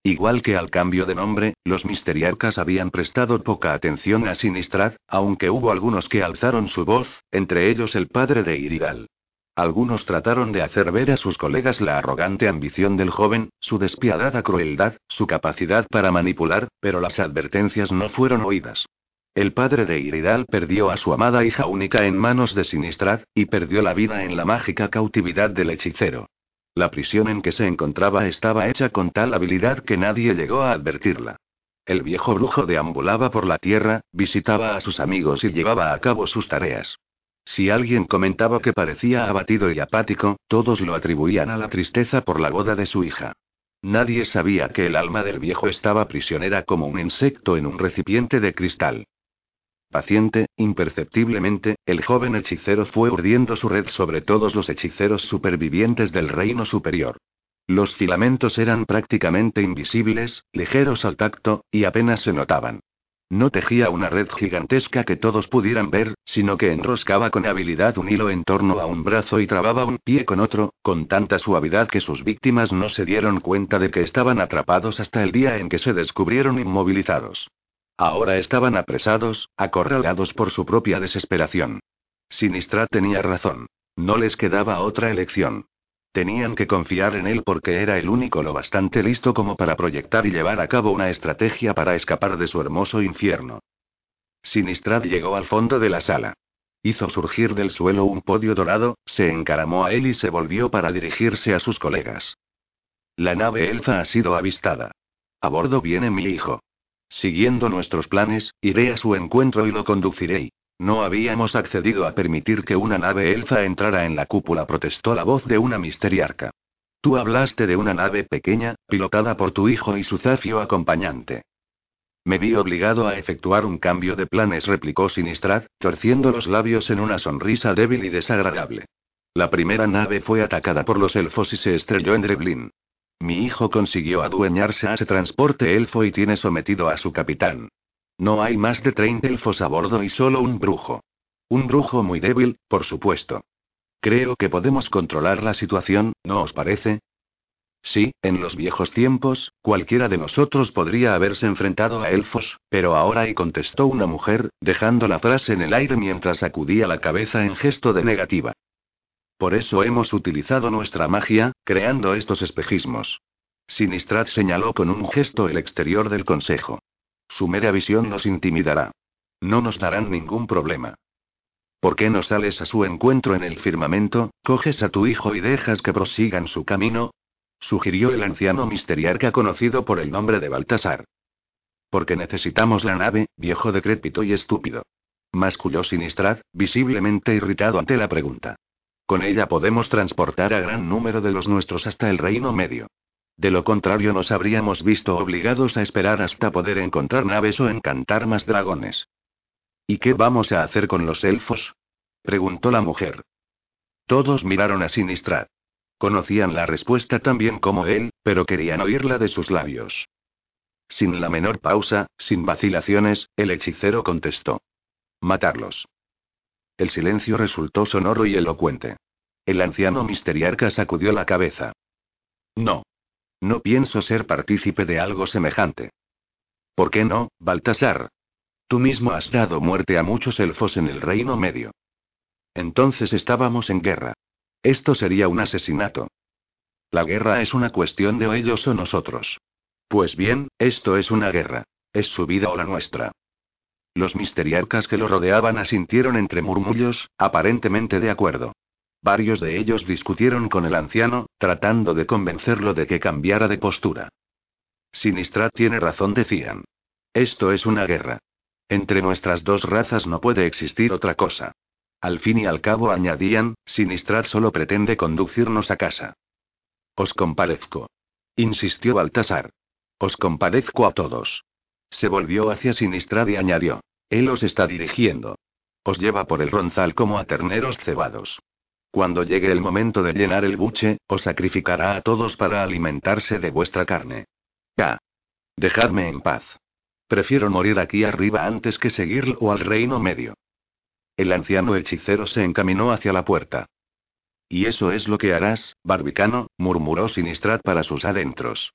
Igual que al cambio de nombre, los misteriarcas habían prestado poca atención a Sinistrad, aunque hubo algunos que alzaron su voz, entre ellos el padre de Iridal. Algunos trataron de hacer ver a sus colegas la arrogante ambición del joven, su despiadada crueldad, su capacidad para manipular, pero las advertencias no fueron oídas. El padre de Iridal perdió a su amada hija única en manos de Sinistrad, y perdió la vida en la mágica cautividad del hechicero. La prisión en que se encontraba estaba hecha con tal habilidad que nadie llegó a advertirla. El viejo brujo deambulaba por la tierra, visitaba a sus amigos y llevaba a cabo sus tareas. Si alguien comentaba que parecía abatido y apático, todos lo atribuían a la tristeza por la boda de su hija. Nadie sabía que el alma del viejo estaba prisionera como un insecto en un recipiente de cristal. Paciente, imperceptiblemente, el joven hechicero fue urdiendo su red sobre todos los hechiceros supervivientes del reino superior. Los filamentos eran prácticamente invisibles, ligeros al tacto, y apenas se notaban. No tejía una red gigantesca que todos pudieran ver, sino que enroscaba con habilidad un hilo en torno a un brazo y trababa un pie con otro, con tanta suavidad que sus víctimas no se dieron cuenta de que estaban atrapados hasta el día en que se descubrieron inmovilizados. Ahora estaban apresados, acorralados por su propia desesperación. Sinistra tenía razón. No les quedaba otra elección. Tenían que confiar en él porque era el único lo bastante listo como para proyectar y llevar a cabo una estrategia para escapar de su hermoso infierno. Sinistrad llegó al fondo de la sala. Hizo surgir del suelo un podio dorado, se encaramó a él y se volvió para dirigirse a sus colegas. La nave elfa ha sido avistada. A bordo viene mi hijo. Siguiendo nuestros planes, iré a su encuentro y lo conduciré. No habíamos accedido a permitir que una nave elfa entrara en la cúpula, protestó la voz de una misteriarca. Tú hablaste de una nave pequeña, pilotada por tu hijo y su zafio acompañante. Me vi obligado a efectuar un cambio de planes, replicó Sinistrad, torciendo los labios en una sonrisa débil y desagradable. La primera nave fue atacada por los elfos y se estrelló en Dreblin. Mi hijo consiguió adueñarse a ese transporte elfo y tiene sometido a su capitán. No hay más de 30 elfos a bordo y solo un brujo. Un brujo muy débil, por supuesto. Creo que podemos controlar la situación, ¿no os parece? Sí, en los viejos tiempos, cualquiera de nosotros podría haberse enfrentado a elfos, pero ahora y contestó una mujer, dejando la frase en el aire mientras sacudía la cabeza en gesto de negativa. Por eso hemos utilizado nuestra magia, creando estos espejismos. Sinistrad señaló con un gesto el exterior del consejo. Su mera visión nos intimidará. No nos darán ningún problema. ¿Por qué no sales a su encuentro en el firmamento, coges a tu hijo y dejas que prosigan su camino? sugirió el anciano misteriarca conocido por el nombre de Baltasar. Porque necesitamos la nave, viejo decrépito y estúpido. Masculló Sinistrad, visiblemente irritado ante la pregunta. Con ella podemos transportar a gran número de los nuestros hasta el Reino Medio. De lo contrario nos habríamos visto obligados a esperar hasta poder encontrar naves o encantar más dragones. ¿Y qué vamos a hacer con los elfos? preguntó la mujer. Todos miraron a Sinistrad. Conocían la respuesta tan bien como él, pero querían oírla de sus labios. Sin la menor pausa, sin vacilaciones, el hechicero contestó. Matarlos. El silencio resultó sonoro y elocuente. El anciano misteriarca sacudió la cabeza. No. No pienso ser partícipe de algo semejante. ¿Por qué no, Baltasar? Tú mismo has dado muerte a muchos elfos en el Reino Medio. Entonces estábamos en guerra. Esto sería un asesinato. La guerra es una cuestión de ellos o nosotros. Pues bien, esto es una guerra. Es su vida o la nuestra. Los misteriarcas que lo rodeaban asintieron entre murmullos, aparentemente de acuerdo. Varios de ellos discutieron con el anciano, tratando de convencerlo de que cambiara de postura. Sinistrat tiene razón, decían. Esto es una guerra. Entre nuestras dos razas no puede existir otra cosa. Al fin y al cabo añadían, Sinistrat solo pretende conducirnos a casa. Os compadezco. Insistió Baltasar. Os compadezco a todos. Se volvió hacia Sinistrad y añadió. Él os está dirigiendo. Os lleva por el ronzal como a terneros cebados. Cuando llegue el momento de llenar el buche, os sacrificará a todos para alimentarse de vuestra carne. Ya. Dejadme en paz. Prefiero morir aquí arriba antes que seguirlo al reino medio. El anciano hechicero se encaminó hacia la puerta. Y eso es lo que harás, barbicano, murmuró Sinistrat para sus adentros.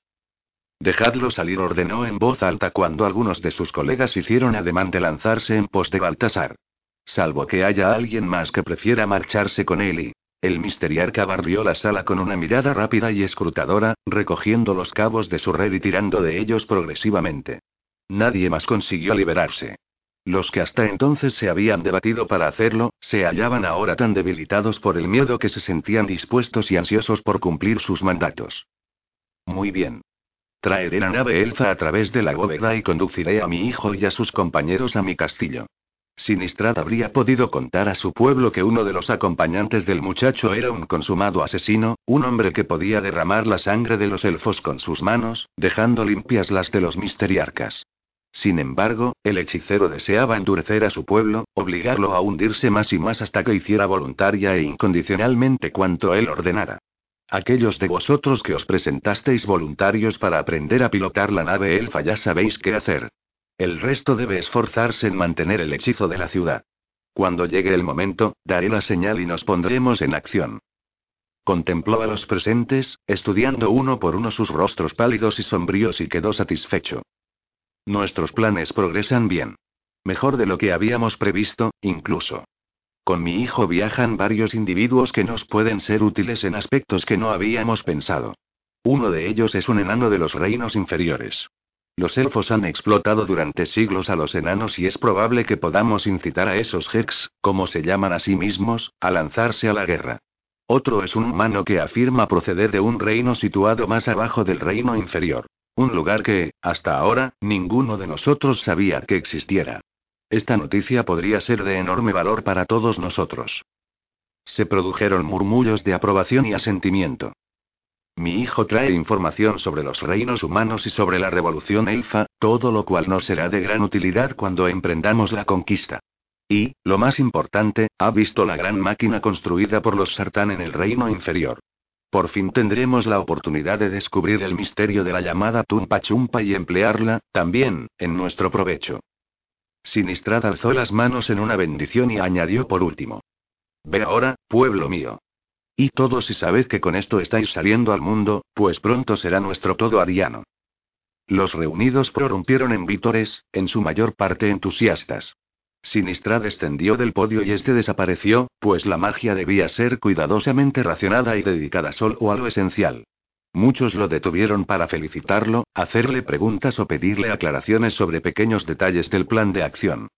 Dejadlo salir, ordenó en voz alta cuando algunos de sus colegas hicieron ademán de lanzarse en pos de Baltasar. Salvo que haya alguien más que prefiera marcharse con él y... El misteriarca barrió la sala con una mirada rápida y escrutadora, recogiendo los cabos de su red y tirando de ellos progresivamente. Nadie más consiguió liberarse. Los que hasta entonces se habían debatido para hacerlo, se hallaban ahora tan debilitados por el miedo que se sentían dispuestos y ansiosos por cumplir sus mandatos. Muy bien. Traeré la nave elfa a través de la bóveda y conduciré a mi hijo y a sus compañeros a mi castillo. Sinistrad habría podido contar a su pueblo que uno de los acompañantes del muchacho era un consumado asesino, un hombre que podía derramar la sangre de los elfos con sus manos, dejando limpias las de los misteriarcas. Sin embargo, el hechicero deseaba endurecer a su pueblo, obligarlo a hundirse más y más hasta que hiciera voluntaria e incondicionalmente cuanto él ordenara. Aquellos de vosotros que os presentasteis voluntarios para aprender a pilotar la nave elfa ya sabéis qué hacer. El resto debe esforzarse en mantener el hechizo de la ciudad. Cuando llegue el momento, daré la señal y nos pondremos en acción. Contempló a los presentes, estudiando uno por uno sus rostros pálidos y sombríos y quedó satisfecho. Nuestros planes progresan bien. Mejor de lo que habíamos previsto, incluso. Con mi hijo viajan varios individuos que nos pueden ser útiles en aspectos que no habíamos pensado. Uno de ellos es un enano de los reinos inferiores. Los elfos han explotado durante siglos a los enanos y es probable que podamos incitar a esos Hex, como se llaman a sí mismos, a lanzarse a la guerra. Otro es un humano que afirma proceder de un reino situado más abajo del reino inferior. Un lugar que, hasta ahora, ninguno de nosotros sabía que existiera. Esta noticia podría ser de enorme valor para todos nosotros. Se produjeron murmullos de aprobación y asentimiento. Mi hijo trae información sobre los reinos humanos y sobre la revolución elfa, todo lo cual nos será de gran utilidad cuando emprendamos la conquista. Y, lo más importante, ha visto la gran máquina construida por los sartán en el reino inferior. Por fin tendremos la oportunidad de descubrir el misterio de la llamada Tumpa Chumpa y emplearla, también, en nuestro provecho. Sinistrad alzó las manos en una bendición y añadió por último. Ve ahora, pueblo mío. Y todos y sabed que con esto estáis saliendo al mundo, pues pronto será nuestro todo ariano. Los reunidos prorrumpieron en vítores, en su mayor parte entusiastas. Sinistra descendió del podio y este desapareció, pues la magia debía ser cuidadosamente racionada y dedicada solo a lo esencial. Muchos lo detuvieron para felicitarlo, hacerle preguntas o pedirle aclaraciones sobre pequeños detalles del plan de acción.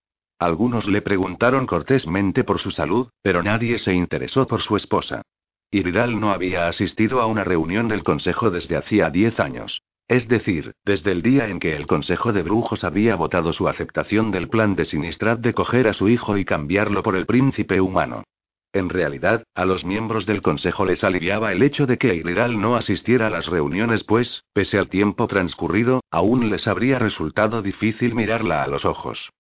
Algunos le preguntaron cortésmente por su salud, pero nadie se interesó por su esposa. Y Vidal no había asistido a una reunión del Consejo desde hacía diez años. Es decir, desde el día en que el Consejo de Brujos había votado su aceptación del plan de Sinistrad de coger a su hijo y cambiarlo por el príncipe humano. En realidad, a los miembros del Consejo les aliviaba el hecho de que Iridal no asistiera a las reuniones, pues, pese al tiempo transcurrido, aún les habría resultado difícil mirarla a los ojos.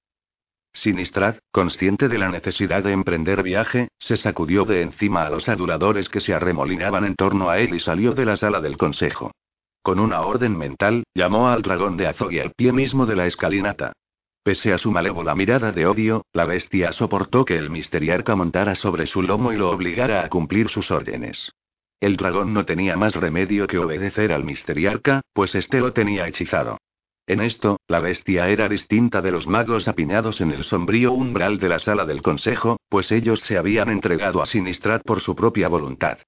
Sinistrad, consciente de la necesidad de emprender viaje, se sacudió de encima a los aduladores que se arremolinaban en torno a él y salió de la sala del consejo. Con una orden mental, llamó al dragón de Azog al pie mismo de la escalinata. Pese a su malévola mirada de odio, la bestia soportó que el misteriarca montara sobre su lomo y lo obligara a cumplir sus órdenes. El dragón no tenía más remedio que obedecer al misteriarca, pues éste lo tenía hechizado. En esto, la bestia era distinta de los magos apiñados en el sombrío umbral de la sala del consejo, pues ellos se habían entregado a Sinistrad por su propia voluntad.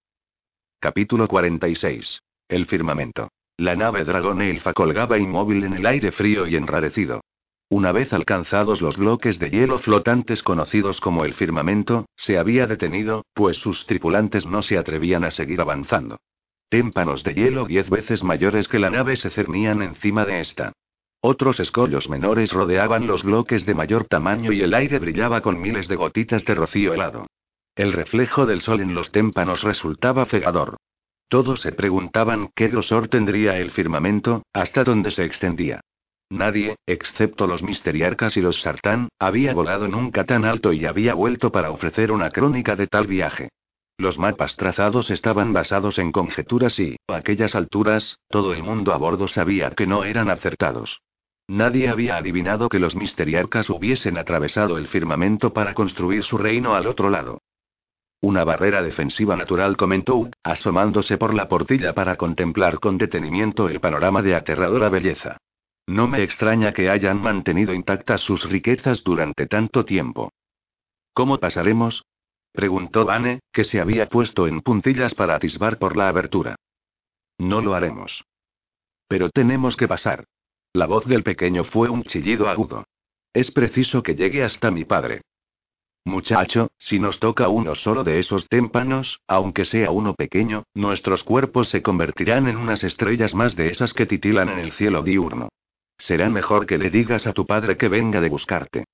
Capítulo 46. El firmamento. La nave dragón elfa colgaba inmóvil en el aire frío y enrarecido. Una vez alcanzados los bloques de hielo flotantes conocidos como el firmamento, se había detenido, pues sus tripulantes no se atrevían a seguir avanzando. Témpanos de hielo diez veces mayores que la nave se cernían encima de esta. Otros escollos menores rodeaban los bloques de mayor tamaño y el aire brillaba con miles de gotitas de rocío helado. El reflejo del sol en los témpanos resultaba cegador. Todos se preguntaban qué grosor tendría el firmamento, hasta dónde se extendía. Nadie, excepto los misteriarcas y los sartán, había volado nunca tan alto y había vuelto para ofrecer una crónica de tal viaje. Los mapas trazados estaban basados en conjeturas y, a aquellas alturas, todo el mundo a bordo sabía que no eran acertados. Nadie había adivinado que los misteriarcas hubiesen atravesado el firmamento para construir su reino al otro lado. Una barrera defensiva natural, comentó, asomándose por la portilla para contemplar con detenimiento el panorama de aterradora belleza. No me extraña que hayan mantenido intactas sus riquezas durante tanto tiempo. ¿Cómo pasaremos? preguntó Vane, que se había puesto en puntillas para atisbar por la abertura. No lo haremos. Pero tenemos que pasar. La voz del pequeño fue un chillido agudo. Es preciso que llegue hasta mi padre. Muchacho, si nos toca uno solo de esos témpanos, aunque sea uno pequeño, nuestros cuerpos se convertirán en unas estrellas más de esas que titilan en el cielo diurno. Será mejor que le digas a tu padre que venga de buscarte.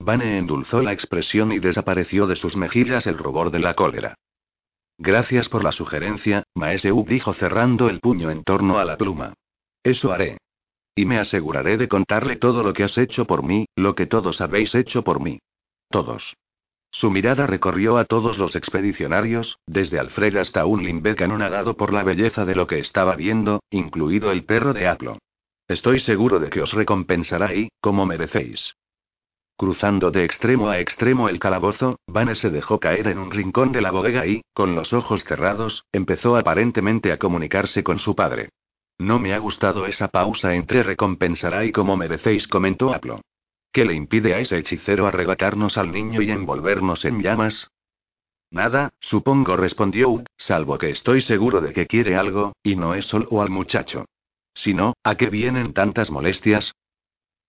Vane endulzó la expresión y desapareció de sus mejillas el rubor de la cólera. Gracias por la sugerencia, Maese dijo cerrando el puño en torno a la pluma. Eso haré. Y me aseguraré de contarle todo lo que has hecho por mí, lo que todos habéis hecho por mí. Todos. Su mirada recorrió a todos los expedicionarios, desde Alfred hasta un Limbeck anonadado por la belleza de lo que estaba viendo, incluido el perro de Aplo. Estoy seguro de que os recompensará y, como merecéis. Cruzando de extremo a extremo el calabozo, Vane se dejó caer en un rincón de la bodega y, con los ojos cerrados, empezó aparentemente a comunicarse con su padre. No me ha gustado esa pausa entre recompensará y como merecéis, comentó Aplo. ¿Qué le impide a ese hechicero arrebatarnos al niño y envolvernos en llamas? Nada, supongo, respondió salvo que estoy seguro de que quiere algo, y no es solo al muchacho. Si no, ¿a qué vienen tantas molestias?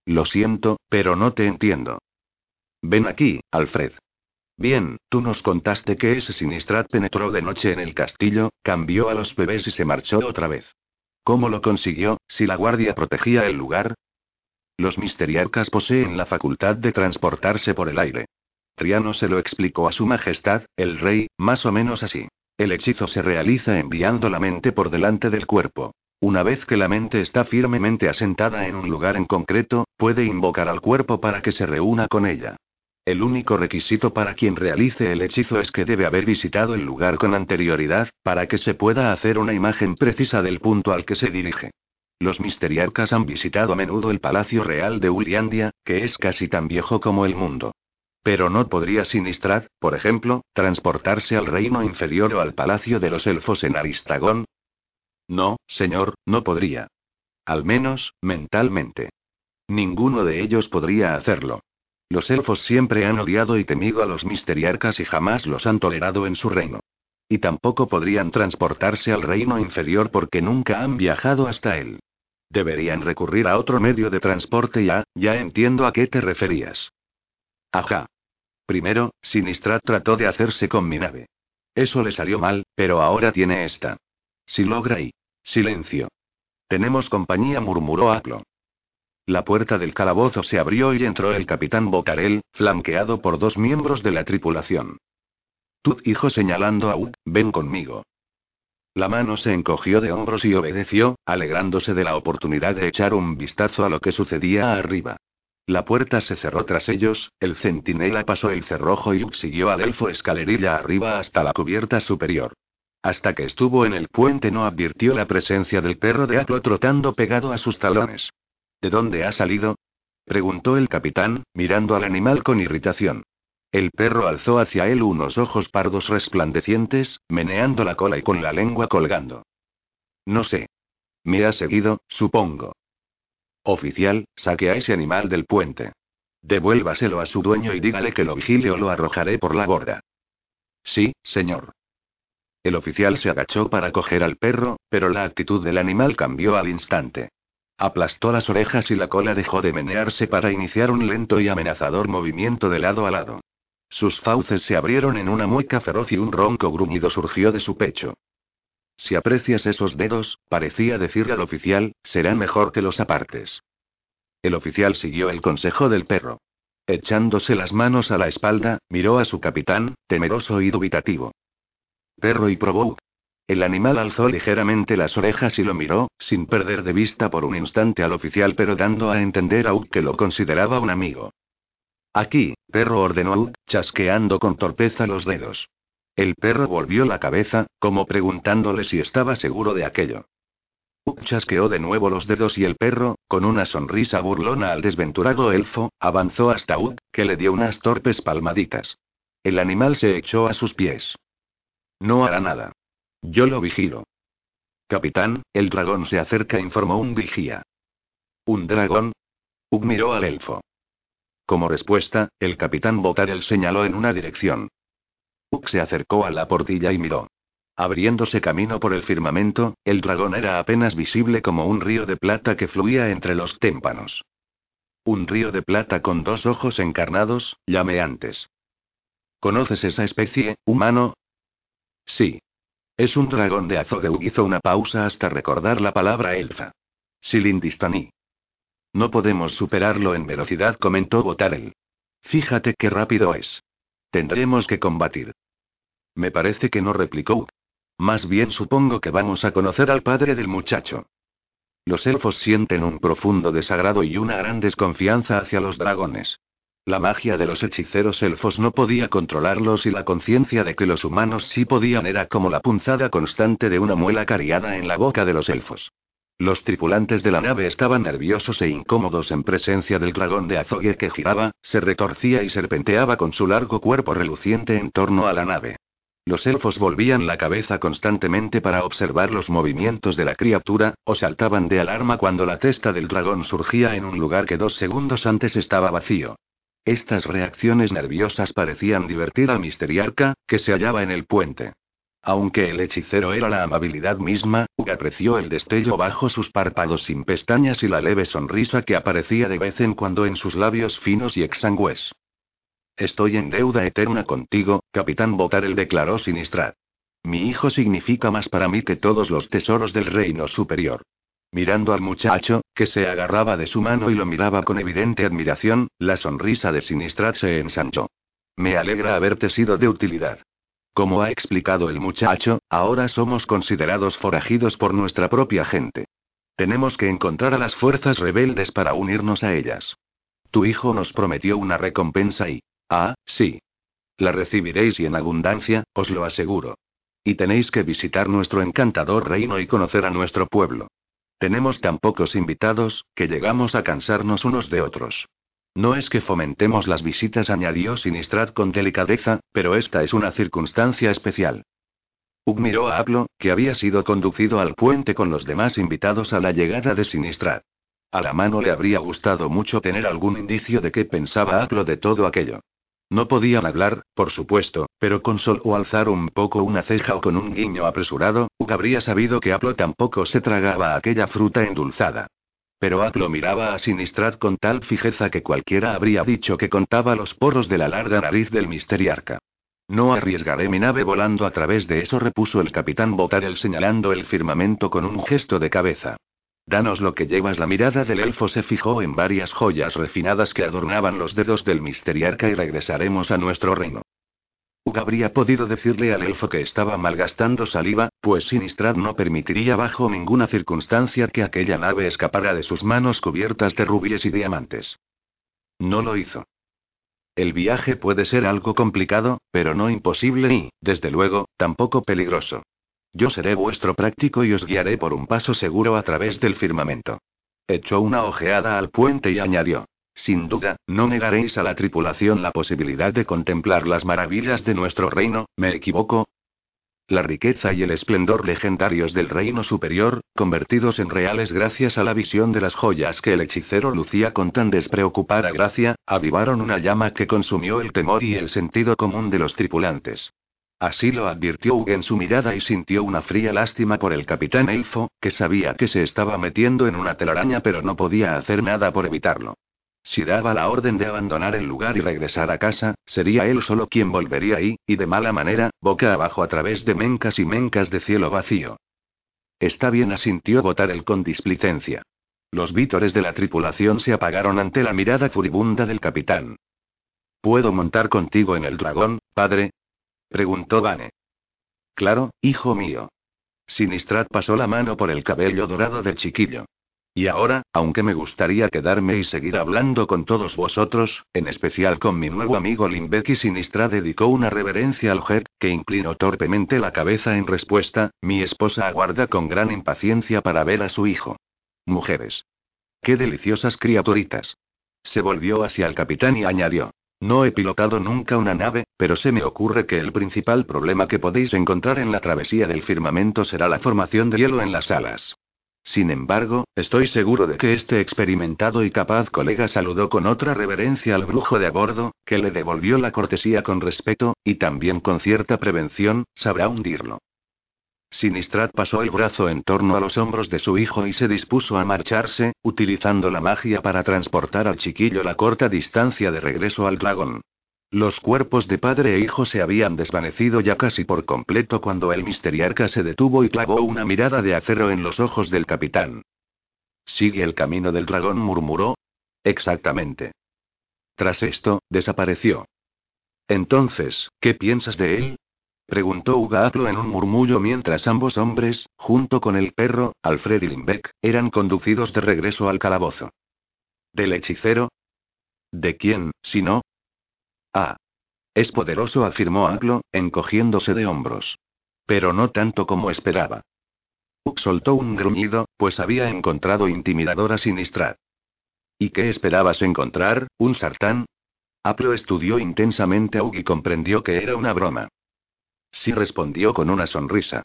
Lo siento, pero no te entiendo. Ven aquí, Alfred. Bien, tú nos contaste que ese Sinistrat penetró de noche en el castillo, cambió a los bebés y se marchó otra vez. ¿Cómo lo consiguió, si la guardia protegía el lugar? Los misteriarcas poseen la facultad de transportarse por el aire. Triano se lo explicó a su majestad, el rey, más o menos así. El hechizo se realiza enviando la mente por delante del cuerpo. Una vez que la mente está firmemente asentada en un lugar en concreto, puede invocar al cuerpo para que se reúna con ella. El único requisito para quien realice el hechizo es que debe haber visitado el lugar con anterioridad, para que se pueda hacer una imagen precisa del punto al que se dirige. Los misteriarcas han visitado a menudo el Palacio Real de Uliandia, que es casi tan viejo como el mundo. Pero no podría Sinistrad, por ejemplo, transportarse al reino inferior o al Palacio de los Elfos en Aristagón. No, señor, no podría. Al menos, mentalmente. Ninguno de ellos podría hacerlo. Los elfos siempre han odiado y temido a los misteriarcas y jamás los han tolerado en su reino. Y tampoco podrían transportarse al reino inferior porque nunca han viajado hasta él. Deberían recurrir a otro medio de transporte ya, ya entiendo a qué te referías. Ajá. Primero, Sinistrat trató de hacerse con mi nave. Eso le salió mal, pero ahora tiene esta. Si logra y... Silencio. Tenemos compañía, murmuró Aplo. La puerta del calabozo se abrió y entró el capitán Bocarel, flanqueado por dos miembros de la tripulación. Tu hijo señalando a Ud, ven conmigo. La mano se encogió de hombros y obedeció, alegrándose de la oportunidad de echar un vistazo a lo que sucedía arriba. La puerta se cerró tras ellos, el centinela pasó el cerrojo y Ud siguió al elfo escalerilla arriba hasta la cubierta superior. Hasta que estuvo en el puente no advirtió la presencia del perro de Aplo trotando pegado a sus talones. ¿De dónde ha salido? preguntó el capitán, mirando al animal con irritación. El perro alzó hacia él unos ojos pardos resplandecientes, meneando la cola y con la lengua colgando. No sé. Me ha seguido, supongo. Oficial, saque a ese animal del puente. Devuélvaselo a su dueño y dígale que lo vigile o lo arrojaré por la borda. Sí, señor. El oficial se agachó para coger al perro, pero la actitud del animal cambió al instante. Aplastó las orejas y la cola dejó de menearse para iniciar un lento y amenazador movimiento de lado a lado. Sus fauces se abrieron en una mueca feroz y un ronco gruñido surgió de su pecho. Si aprecias esos dedos, parecía decirle al oficial, será mejor que los apartes. El oficial siguió el consejo del perro. Echándose las manos a la espalda, miró a su capitán, temeroso y dubitativo. Perro y probó, el animal alzó ligeramente las orejas y lo miró, sin perder de vista por un instante al oficial, pero dando a entender a Ud que lo consideraba un amigo. Aquí, perro ordenó Ud, chasqueando con torpeza los dedos. El perro volvió la cabeza, como preguntándole si estaba seguro de aquello. Uk chasqueó de nuevo los dedos y el perro, con una sonrisa burlona al desventurado elfo, avanzó hasta Uk, que le dio unas torpes palmaditas. El animal se echó a sus pies. No hará nada. Yo lo vigilo. Capitán, el dragón se acerca, informó un vigía. ¿Un dragón? Uk miró al elfo. Como respuesta, el capitán Botarel señaló en una dirección. Uk se acercó a la portilla y miró. Abriéndose camino por el firmamento, el dragón era apenas visible como un río de plata que fluía entre los témpanos. Un río de plata con dos ojos encarnados, llameantes. ¿Conoces esa especie, humano? Sí. Es un dragón de Azogeu. Hizo una pausa hasta recordar la palabra elfa. Silindistaní. No podemos superarlo en velocidad, comentó Botarel. Fíjate qué rápido es. Tendremos que combatir. Me parece que no replicó. Más bien supongo que vamos a conocer al padre del muchacho. Los elfos sienten un profundo desagrado y una gran desconfianza hacia los dragones. La magia de los hechiceros elfos no podía controlarlos y la conciencia de que los humanos sí podían era como la punzada constante de una muela cariada en la boca de los elfos. Los tripulantes de la nave estaban nerviosos e incómodos en presencia del dragón de azogue que giraba, se retorcía y serpenteaba con su largo cuerpo reluciente en torno a la nave. Los elfos volvían la cabeza constantemente para observar los movimientos de la criatura, o saltaban de alarma cuando la testa del dragón surgía en un lugar que dos segundos antes estaba vacío. Estas reacciones nerviosas parecían divertir al misteriarca, que se hallaba en el puente. Aunque el hechicero era la amabilidad misma, Hug apreció el destello bajo sus párpados sin pestañas y la leve sonrisa que aparecía de vez en cuando en sus labios finos y exangües. Estoy en deuda eterna contigo, capitán Botarel declaró Sinistrat. Mi hijo significa más para mí que todos los tesoros del reino superior. Mirando al muchacho, que se agarraba de su mano y lo miraba con evidente admiración, la sonrisa de Sinistrat se ensanchó. Me alegra haberte sido de utilidad. Como ha explicado el muchacho, ahora somos considerados forajidos por nuestra propia gente. Tenemos que encontrar a las fuerzas rebeldes para unirnos a ellas. Tu hijo nos prometió una recompensa y, Ah, sí. La recibiréis y en abundancia, os lo aseguro. Y tenéis que visitar nuestro encantador reino y conocer a nuestro pueblo. Tenemos tan pocos invitados, que llegamos a cansarnos unos de otros. No es que fomentemos las visitas, añadió Sinistrad con delicadeza, pero esta es una circunstancia especial. Ug miró a Aplo, que había sido conducido al puente con los demás invitados a la llegada de Sinistrad. A la mano le habría gustado mucho tener algún indicio de qué pensaba Aplo de todo aquello. No podían hablar, por supuesto, pero con solo alzar un poco una ceja o con un guiño apresurado, Hugh habría sabido que Aplo tampoco se tragaba aquella fruta endulzada. Pero Aplo miraba a Sinistrad con tal fijeza que cualquiera habría dicho que contaba los poros de la larga nariz del misteriarca. No arriesgaré mi nave volando a través de eso, repuso el capitán Botarel señalando el firmamento con un gesto de cabeza. Danos lo que llevas. La mirada del elfo se fijó en varias joyas refinadas que adornaban los dedos del misteriarca y regresaremos a nuestro reino. Hug habría podido decirle al elfo que estaba malgastando saliva, pues Sinistrad no permitiría bajo ninguna circunstancia que aquella nave escapara de sus manos cubiertas de rubíes y diamantes. No lo hizo. El viaje puede ser algo complicado, pero no imposible y, desde luego, tampoco peligroso. Yo seré vuestro práctico y os guiaré por un paso seguro a través del firmamento. Echó una ojeada al puente y añadió. Sin duda, no negaréis a la tripulación la posibilidad de contemplar las maravillas de nuestro reino, ¿me equivoco? La riqueza y el esplendor legendarios del reino superior, convertidos en reales gracias a la visión de las joyas que el hechicero lucía con tan despreocupada gracia, avivaron una llama que consumió el temor y el sentido común de los tripulantes. Así lo advirtió Hugh en su mirada y sintió una fría lástima por el capitán Elfo, que sabía que se estaba metiendo en una telaraña pero no podía hacer nada por evitarlo. Si daba la orden de abandonar el lugar y regresar a casa, sería él solo quien volvería ahí, y de mala manera, boca abajo a través de mencas y mencas de cielo vacío. Está bien, asintió el con displicencia. Los vítores de la tripulación se apagaron ante la mirada furibunda del capitán. ¿Puedo montar contigo en el dragón, padre? Preguntó Vane. Claro, hijo mío. Sinistrat pasó la mano por el cabello dorado del chiquillo. Y ahora, aunque me gustaría quedarme y seguir hablando con todos vosotros, en especial con mi nuevo amigo Limbeki Sinistra dedicó una reverencia al Jet, que inclinó torpemente la cabeza en respuesta, mi esposa aguarda con gran impaciencia para ver a su hijo. Mujeres. Qué deliciosas criaturitas. Se volvió hacia el capitán y añadió. No he pilotado nunca una nave, pero se me ocurre que el principal problema que podéis encontrar en la travesía del firmamento será la formación de hielo en las alas. Sin embargo, estoy seguro de que este experimentado y capaz colega saludó con otra reverencia al brujo de a bordo, que le devolvió la cortesía con respeto, y también con cierta prevención, sabrá hundirlo. Sinistrat pasó el brazo en torno a los hombros de su hijo y se dispuso a marcharse, utilizando la magia para transportar al chiquillo la corta distancia de regreso al dragón. Los cuerpos de padre e hijo se habían desvanecido ya casi por completo cuando el misteriarca se detuvo y clavó una mirada de acero en los ojos del capitán. Sigue el camino del dragón, murmuró. Exactamente. Tras esto, desapareció. Entonces, ¿qué piensas de él? Preguntó Ugaaplo en un murmullo mientras ambos hombres, junto con el perro, Alfred y Limbeck, eran conducidos de regreso al calabozo. ¿Del hechicero? ¿De quién, si no? Ah. Es poderoso, afirmó Aglo, encogiéndose de hombros. Pero no tanto como esperaba. Ug soltó un gruñido, pues había encontrado intimidadora Sinistrad. ¿Y qué esperabas encontrar, un sartán? Aplo estudió intensamente a Ug y comprendió que era una broma. Sí respondió con una sonrisa.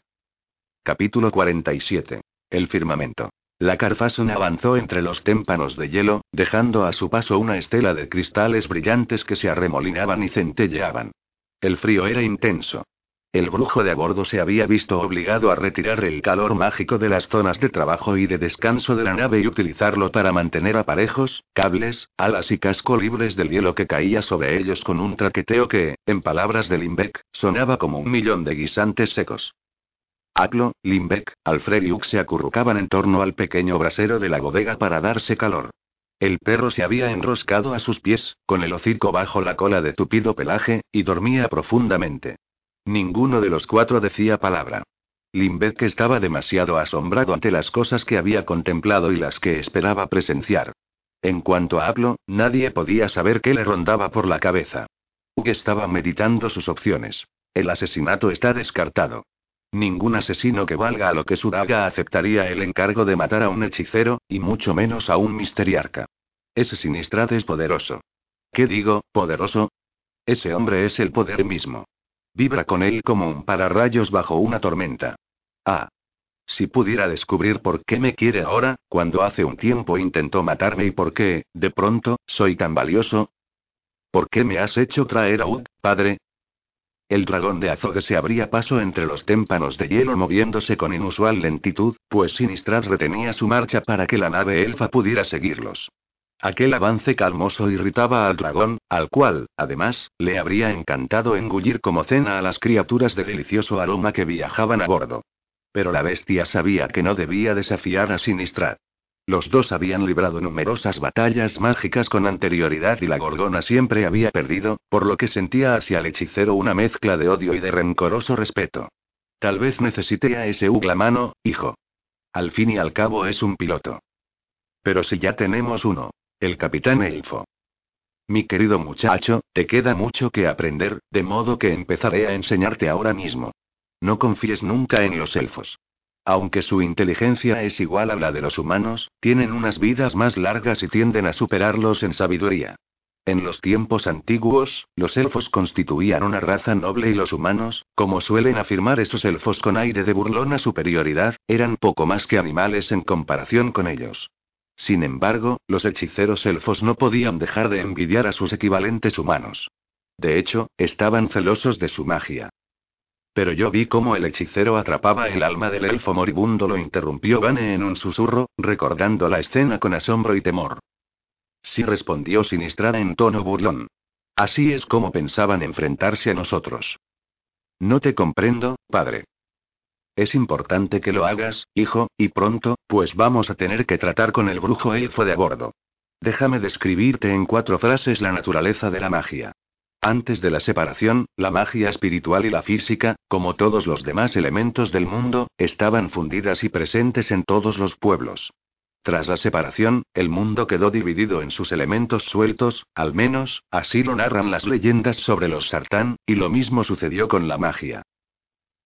Capítulo 47. El firmamento. La Carfason avanzó entre los témpanos de hielo, dejando a su paso una estela de cristales brillantes que se arremolinaban y centelleaban. El frío era intenso. El brujo de a bordo se había visto obligado a retirar el calor mágico de las zonas de trabajo y de descanso de la nave y utilizarlo para mantener aparejos, cables, alas y casco libres del hielo que caía sobre ellos con un traqueteo que, en palabras de Limbeck, sonaba como un millón de guisantes secos. Aklo, Limbeck, Alfred y Ux se acurrucaban en torno al pequeño brasero de la bodega para darse calor. El perro se había enroscado a sus pies, con el hocico bajo la cola de tupido pelaje, y dormía profundamente. Ninguno de los cuatro decía palabra. Limbeck estaba demasiado asombrado ante las cosas que había contemplado y las que esperaba presenciar. En cuanto a Aplo, nadie podía saber qué le rondaba por la cabeza. Hugh estaba meditando sus opciones. El asesinato está descartado. Ningún asesino que valga a lo que Suraga aceptaría el encargo de matar a un hechicero, y mucho menos a un misteriarca. Ese Sinistrad es poderoso. ¿Qué digo, poderoso? Ese hombre es el poder mismo. Vibra con él como un pararrayos bajo una tormenta. Ah. Si pudiera descubrir por qué me quiere ahora, cuando hace un tiempo intentó matarme y por qué, de pronto, soy tan valioso. ¿Por qué me has hecho traer a Ud, padre? El dragón de Azogue se abría paso entre los témpanos de hielo moviéndose con inusual lentitud, pues Sinistrad retenía su marcha para que la nave elfa pudiera seguirlos. Aquel avance calmoso irritaba al dragón, al cual, además, le habría encantado engullir como cena a las criaturas de delicioso aroma que viajaban a bordo. Pero la bestia sabía que no debía desafiar a Sinistrad. Los dos habían librado numerosas batallas mágicas con anterioridad y la gorgona siempre había perdido, por lo que sentía hacia el hechicero una mezcla de odio y de rencoroso respeto. Tal vez necesite a ese uglamano, hijo. Al fin y al cabo es un piloto. Pero si ya tenemos uno. El capitán Elfo. Mi querido muchacho, te queda mucho que aprender, de modo que empezaré a enseñarte ahora mismo. No confíes nunca en los elfos. Aunque su inteligencia es igual a la de los humanos, tienen unas vidas más largas y tienden a superarlos en sabiduría. En los tiempos antiguos, los elfos constituían una raza noble y los humanos, como suelen afirmar esos elfos con aire de burlona superioridad, eran poco más que animales en comparación con ellos. Sin embargo, los hechiceros elfos no podían dejar de envidiar a sus equivalentes humanos. De hecho, estaban celosos de su magia. Pero yo vi cómo el hechicero atrapaba el alma del elfo moribundo, lo interrumpió Vane en un susurro, recordando la escena con asombro y temor. Sí respondió Sinistrada en tono burlón. Así es como pensaban enfrentarse a nosotros. No te comprendo, padre. Es importante que lo hagas, hijo, y pronto, pues vamos a tener que tratar con el brujo elfo de a bordo. Déjame describirte en cuatro frases la naturaleza de la magia. Antes de la separación, la magia espiritual y la física, como todos los demás elementos del mundo, estaban fundidas y presentes en todos los pueblos. Tras la separación, el mundo quedó dividido en sus elementos sueltos, al menos, así lo narran las leyendas sobre los sartán, y lo mismo sucedió con la magia.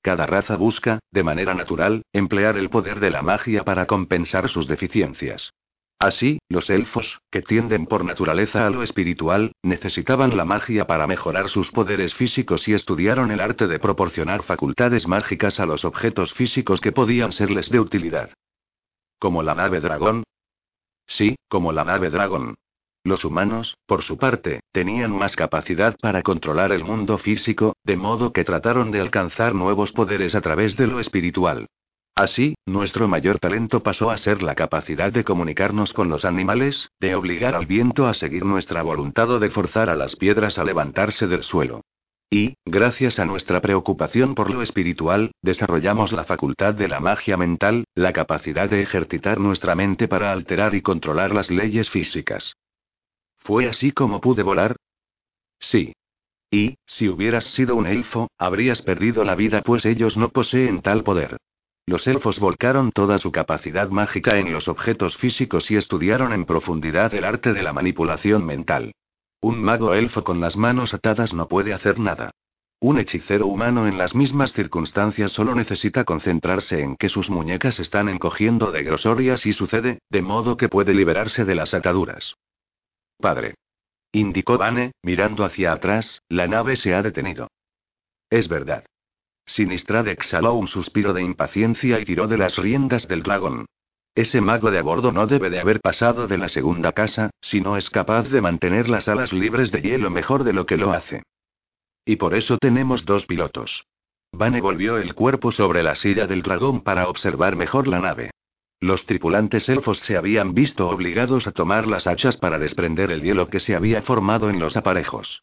Cada raza busca, de manera natural, emplear el poder de la magia para compensar sus deficiencias. Así, los elfos, que tienden por naturaleza a lo espiritual, necesitaban la magia para mejorar sus poderes físicos y estudiaron el arte de proporcionar facultades mágicas a los objetos físicos que podían serles de utilidad. ¿Como la nave dragón? Sí, como la nave dragón. Los humanos, por su parte, tenían más capacidad para controlar el mundo físico, de modo que trataron de alcanzar nuevos poderes a través de lo espiritual. Así, nuestro mayor talento pasó a ser la capacidad de comunicarnos con los animales, de obligar al viento a seguir nuestra voluntad o de forzar a las piedras a levantarse del suelo. Y, gracias a nuestra preocupación por lo espiritual, desarrollamos la facultad de la magia mental, la capacidad de ejercitar nuestra mente para alterar y controlar las leyes físicas. ¿Fue así como pude volar? Sí. Y, si hubieras sido un elfo, habrías perdido la vida pues ellos no poseen tal poder. Los elfos volcaron toda su capacidad mágica en los objetos físicos y estudiaron en profundidad el arte de la manipulación mental. Un mago elfo con las manos atadas no puede hacer nada. Un hechicero humano en las mismas circunstancias solo necesita concentrarse en que sus muñecas están encogiendo de grosor y así sucede, de modo que puede liberarse de las ataduras. Padre. Indicó Vane, mirando hacia atrás, la nave se ha detenido. Es verdad. Sinistrad exhaló un suspiro de impaciencia y tiró de las riendas del dragón. Ese mago de a bordo no debe de haber pasado de la segunda casa, si no es capaz de mantener las alas libres de hielo mejor de lo que lo hace. Y por eso tenemos dos pilotos. Vane volvió el cuerpo sobre la silla del dragón para observar mejor la nave. Los tripulantes elfos se habían visto obligados a tomar las hachas para desprender el hielo que se había formado en los aparejos.